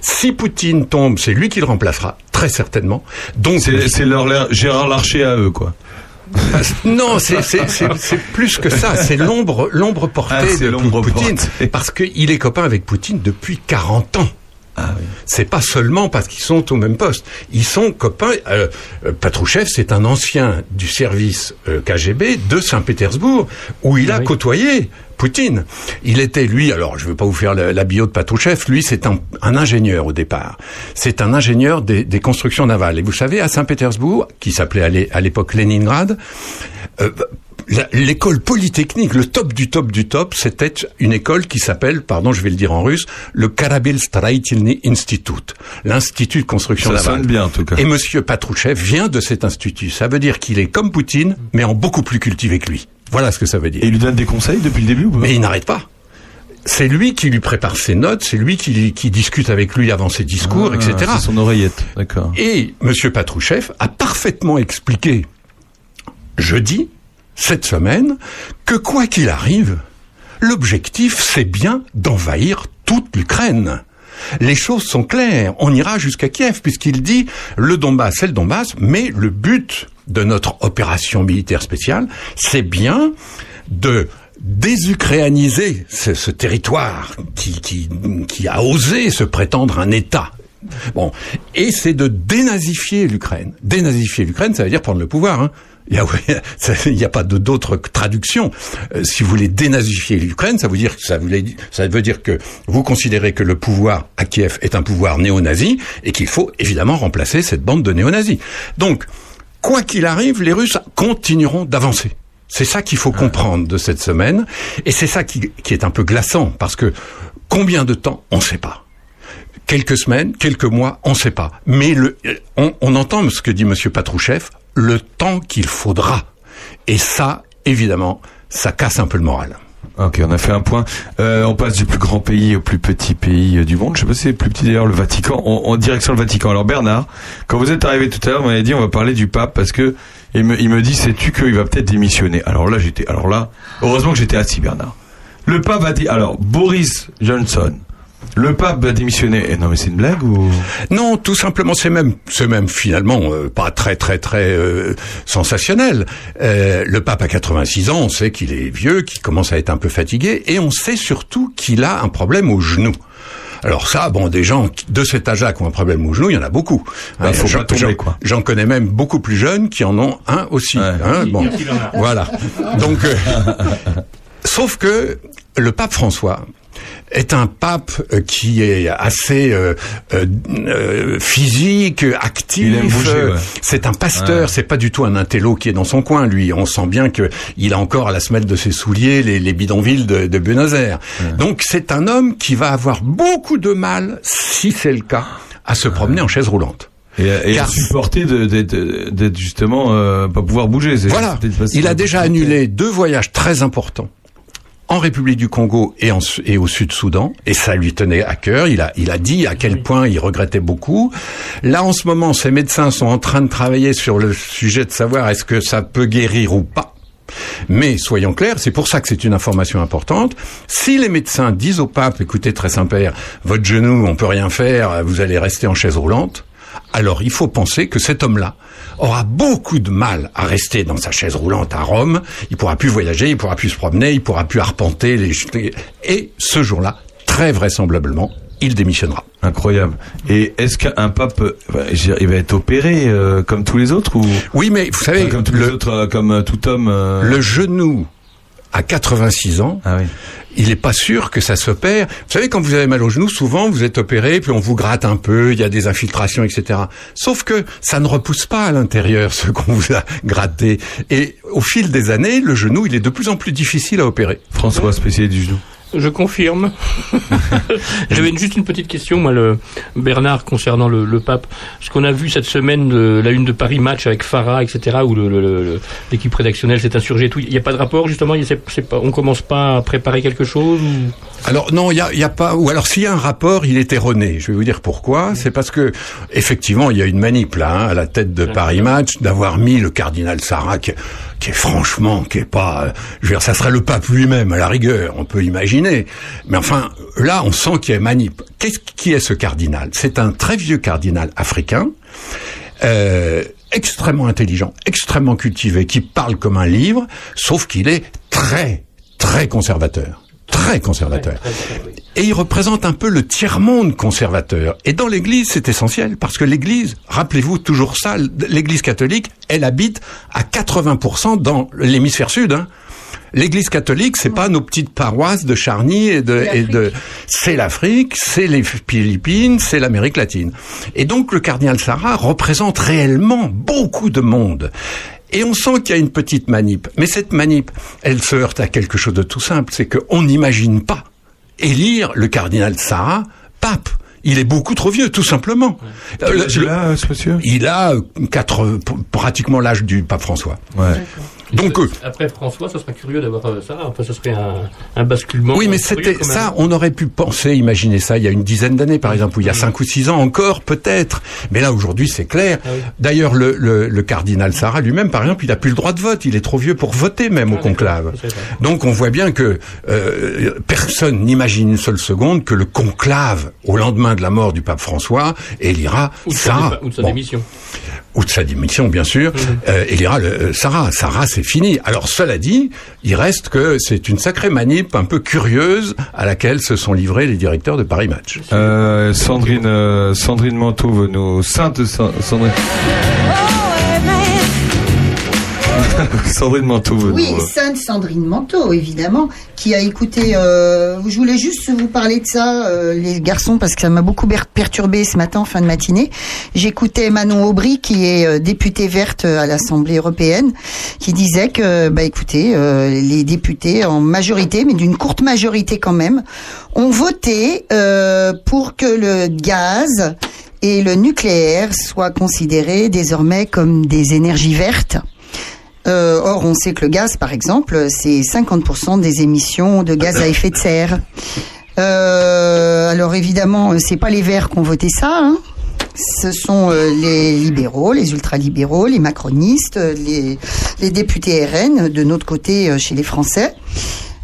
Si Poutine tombe, c'est lui qui le remplacera, très certainement. Donc C'est c'est leur Gérard Larcher à eux, quoi. non, c'est plus que ça. C'est l'ombre l'ombre portée Ah, de Poutine, portée. parce qu'il est copain avec Poutine depuis 40 ans. C'est pas seulement parce qu'ils sont au même poste. Ils sont copains. Euh, euh, Patrouchev, c'est un ancien du service euh, KGB de Saint-Pétersbourg, où il a côtoyé Poutine. Il était, lui, alors je ne vais pas vous faire la, la bio de Patrouchev, lui c'est un, un ingénieur au départ. C'est un ingénieur des, des constructions navales. Et vous savez, à Saint-Pétersbourg, qui s'appelait à l'é- à l'époque Leningrad, euh, l'école polytechnique, le top du top du top, c'était une école qui s'appelle, pardon, je vais le dire en russe, le Karabil Straitilny Institute, l'institut de construction Ça. Sonne bien en tout cas. Et Monsieur Patrouchev vient de cet institut. Ça veut dire qu'il est comme Poutine, mais en beaucoup plus cultivé que lui. Voilà ce que ça veut dire. Et il lui donne des conseils depuis le début ou pas? Mais il n'arrête pas c'est lui qui lui prépare ses notes, c'est lui qui, discute avec lui avant ses discours, ah, etc. C'est son oreillette, d'accord. Et M. Patrouchev a parfaitement expliqué jeudi cette semaine, que quoi qu'il arrive, l'objectif c'est bien d'envahir toute l'Ukraine. Les choses sont claires. On ira jusqu'à Kiev puisqu'il dit le Donbass, c'est le Donbass, mais le but de notre opération militaire spéciale, c'est bien de désukrainiser ce, territoire qui, qui, qui a osé se prétendre un État. Bon, et c'est de dénazifier l'Ukraine. Dénazifier l'Ukraine, ça veut dire prendre le pouvoir. Hein. Il n'y a, pas d'autre traduction. Euh, si vous voulez dénazifier l'Ukraine, ça veut dire ça, voulait- ça veut dire que vous considérez que le pouvoir à Kiev est un pouvoir néo-nazi et qu'il faut évidemment remplacer cette bande de néo-nazis. Donc, quoi qu'il arrive, les Russes continueront d'avancer. C'est ça qu'il faut comprendre de cette semaine, et c'est ça qui, qui est un peu glaçant, parce que combien de temps, on ne sait pas. Quelques semaines, quelques mois, on ne sait pas. Mais le, on, on entend ce que dit Monsieur Patrouchev, le temps qu'il faudra. Et ça, évidemment, ça casse un peu le moral. Ok, on a fait un point. Euh, on passe du plus grand pays au plus petit pays euh, du monde. Je sais pas si c'est plus petit d'ailleurs, le Vatican. En, en direction le Vatican. Alors Bernard, quand vous êtes arrivé tout à l'heure, vous m'avez dit on va parler du pape parce que il me, il me dit sais-tu qu'il va peut-être démissionner? Alors là j'étais, alors là, heureusement que j'étais assis Bernard. Le pape va dire, alors Boris Johnson, le pape va démissionner. Eh non mais c'est une blague ou? Non, tout simplement, c'est même, c'est même finalement euh, pas très très très euh, sensationnel. Euh, le pape a 86 ans, on sait qu'il est vieux, qu'il commence à être un peu fatigué, et on sait surtout qu'il a un problème au genou. Alors ça, bon, des gens de cet âge-là qui ont un problème au genou, il y en a beaucoup. Bah, faut j'en- pas tomber, j'en- quoi. J'en connais même beaucoup plus jeunes qui en ont un aussi. hein, bon, voilà. Donc, euh, sauf que le pape François est un pape euh, qui est assez euh, euh, euh, physique, actif. Euh, ouais. C'est un pasteur, Ouais. c'est pas du tout un intello qui est dans son coin. Lui, on sent bien que il a encore à la semelle de ses souliers les, les bidonvilles de, de Buenos Aires. Donc c'est un homme qui va avoir beaucoup de mal, si c'est le cas, à se promener en chaise roulante. et, et Car- à supporter d'être justement euh, pas pouvoir bouger. Voilà. Il a déjà annulé deux voyages très importants en République du Congo et, en, Su- et au Sud-Soudan, et ça lui tenait à cœur. Il a, il a dit à quel point il regrettait beaucoup. Là, en ce moment, ses médecins sont en train de travailler sur le sujet de savoir est-ce que ça peut guérir ou pas. Mais soyons clairs, c'est pour ça que c'est une information importante. Si les médecins disent au pape, écoutez, très Saint-Père, votre genou, on peut rien faire, vous allez rester en chaise roulante, alors il faut penser que cet homme-là aura beaucoup de mal à rester dans sa chaise roulante à Rome. Il pourra plus voyager, il pourra plus se promener, il pourra plus arpenter les et ce jour-là, très vraisemblablement, il démissionnera. Incroyable. Et est-ce qu'un pape, il va être opéré euh, comme tous les autres ou Oui, mais vous savez, comme tous les autres, euh, comme euh, tout homme. euh, le genou à 86 ans, Ah oui. il n'est pas sûr que ça s'opère. Vous savez, quand vous avez mal au genou, souvent vous êtes opéré, puis on vous gratte un peu, il y a des infiltrations, etc. Sauf que ça ne repousse pas à l'intérieur ce qu'on vous a gratté. Et au fil des années, le genou, il est de plus en plus difficile à opérer. François, spécialiste du genou. Je confirme. J'avais juste une petite question, moi, le Bernard, concernant le, le pape. Ce qu'on a vu cette semaine, de, la une de Paris Match avec Farah, etc., où le- le- le- l'équipe rédactionnelle s'est insurgée. Tout. Il n'y a pas de rapport, justement? y a- pas, on commence pas à préparer quelque chose ou... Alors non, il y a, y a pas. Ou alors s'il y a un rapport, il est erroné. Je vais vous dire pourquoi. C'est parce que effectivement, il y a une manip là hein, à la tête de Paris Match d'avoir mis le cardinal Sarah, qui, est franchement, qui est pas. euh, Je veux dire, ça serait le pape lui-même à la rigueur. On peut imaginer. Mais enfin, là, on sent qu'il y a manip. Qu'est-ce qui est ce cardinal? C'est un très vieux cardinal africain. Euh, extrêmement intelligent, extrêmement cultivé, qui parle comme un livre, sauf qu'il est très, très conservateur. Très conservateur. Et il représente un peu le tiers-monde conservateur. Et dans l'Église, c'est essentiel, parce que l'Église, rappelez-vous toujours ça, l'Église catholique, elle habite à 80% dans l'hémisphère sud. Hein. L'Église catholique, c'est pas nos petites paroisses de Charny et de, et de, c'est l'Afrique, c'est les Philippines, c'est l'Amérique latine. Et donc le cardinal Sarah représente réellement beaucoup de monde. Et on sent qu'il y a une petite manip. Mais cette manip, elle se heurte à quelque chose de tout simple, c'est qu'on n'imagine pas élire le cardinal Sarah pape. Il est beaucoup trop vieux, tout simplement. Le- il a, euh, ce monsieur? Il a quatre, p- pratiquement l'âge du pape François. Donc, euh, Après François, ça serait curieux d'avoir euh, ça. Enfin, ça serait un, un basculement. Oui, mais curieux c'était ça. On aurait pu penser, imaginer ça il y a une dizaine d'années, par exemple, ou il y a cinq ou six ans encore, peut-être. Mais là, aujourd'hui, c'est clair. D'ailleurs, le, le, le cardinal Sarah lui-même, par exemple, il n'a plus le droit de vote. Il est trop vieux pour voter, même au conclave. Donc, on voit bien que euh, personne n'imagine une seule seconde que le conclave, au lendemain de la mort du pape François, élira Ou dépa- ou de sa Bon. Ou de sa démission, bien sûr, euh, élira le, euh, Sarah. Sarah, c'est fini. Alors, cela dit, il reste que c'est une sacrée manip un peu curieuse à laquelle se sont livrés les directeurs de Paris Match. Euh, Sandrine, euh, Sandrine Manteau veut nous... Sainte Sa- Sandrine... Sandrine Manteau Oui, euh, Sainte Sandrine Manteau, évidemment, qui a écouté. Euh, je voulais juste vous parler de ça, euh, les garçons, parce que ça m'a beaucoup per- perturbé ce matin, fin de matinée. J'écoutais Manon Aubry, qui est euh, députée verte à l'Assemblée européenne, qui disait que, bah, écoutez, euh, les députés en majorité, mais d'une courte majorité quand même, ont voté euh, pour que le gaz et le nucléaire soient considérés désormais comme des énergies vertes. Euh, or, on sait que le gaz, par exemple, c'est 50% des émissions de gaz à effet de serre. Euh, alors évidemment, c'est pas les Verts qui ont voté ça. hein. Ce sont euh, les libéraux, les ultralibéraux, les macronistes, les, les députés RN de notre côté chez les Français.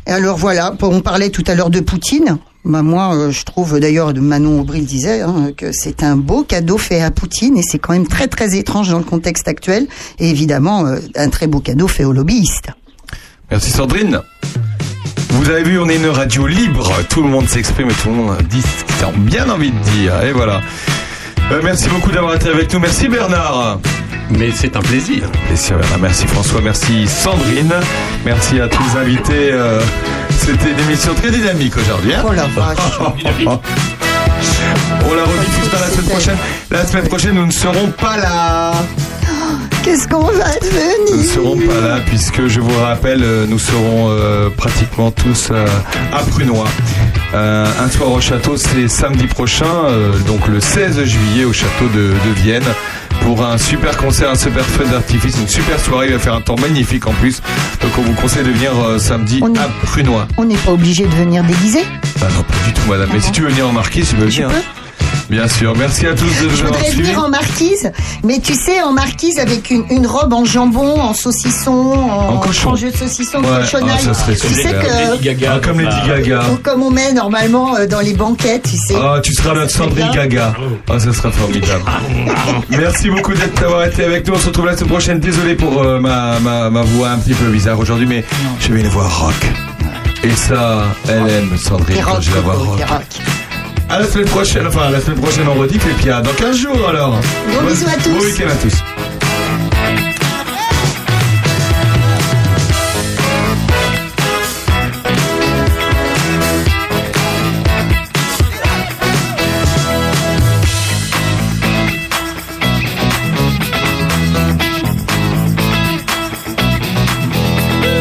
Alors voilà, on parlait tout à l'heure de Poutine. Bah, moi, euh, je trouve d'ailleurs, de Manon Aubry le disait, hein, que c'est un beau cadeau fait à Poutine et c'est quand même très très étrange dans le contexte actuel. Et évidemment, euh, un très beau cadeau fait aux lobbyistes. Merci Sandrine. Vous avez vu, on est une radio libre. Tout le monde s'exprime et tout le monde dit ce qu'il a bien envie de dire. Et voilà. Euh, merci beaucoup d'avoir été avec nous. Merci Bernard. Mais c'est un plaisir. Plaisir Bernard. Merci François. Merci Sandrine. Merci à tous les invités. C'était une émission très dynamique aujourd'hui. hein. Oh la vache. on la rediffuse pas la semaine prochaine. La semaine prochaine, nous ne serons pas là. Qu'est-ce qu'on va Nous ne devenir serons pas là puisque je vous rappelle, euh, nous serons euh, pratiquement tous euh, à Prunois. Euh, un soir au château, c'est samedi prochain, donc le 16 juillet au château de, de Vienne pour un super concert, un super feu d'artifice, une super soirée. Il va faire un temps magnifique en plus. Donc on vous conseille de venir euh, samedi à Prunois. On n'est pas obligé de venir déguisé Ah non, pas du tout, madame. Mais si tu veux venir en marquise, tu peux venir. Bien sûr. Merci à tous de nous Je voudrais venir en marquise, mais tu sais, en marquise avec une, une robe en jambon, en saucisson, en, En cochon. tranche de saucisson, Ouais, cochonaille. ah, ça serait tu sais que, Ah, comme Lady Gaga. ou comme on met normalement euh, dans les banquettes, tu sais. Ah, tu seras notre Sandrine Gaga. Ah, ça sera formidable. Merci beaucoup d'avoir été avec nous. On se retrouve la semaine prochaine. Désolé pour euh, ma, ma, ma voix un petit peu bizarre aujourd'hui, mais j'ai une voix rock. Et ça, elle aime Sandrine quand j'ai la Coco, rock. À la semaine prochaine, enfin à la semaine prochaine on rediff et puis à dans 15 jours alors. Gros bisous à tous. Bon week-end à tous.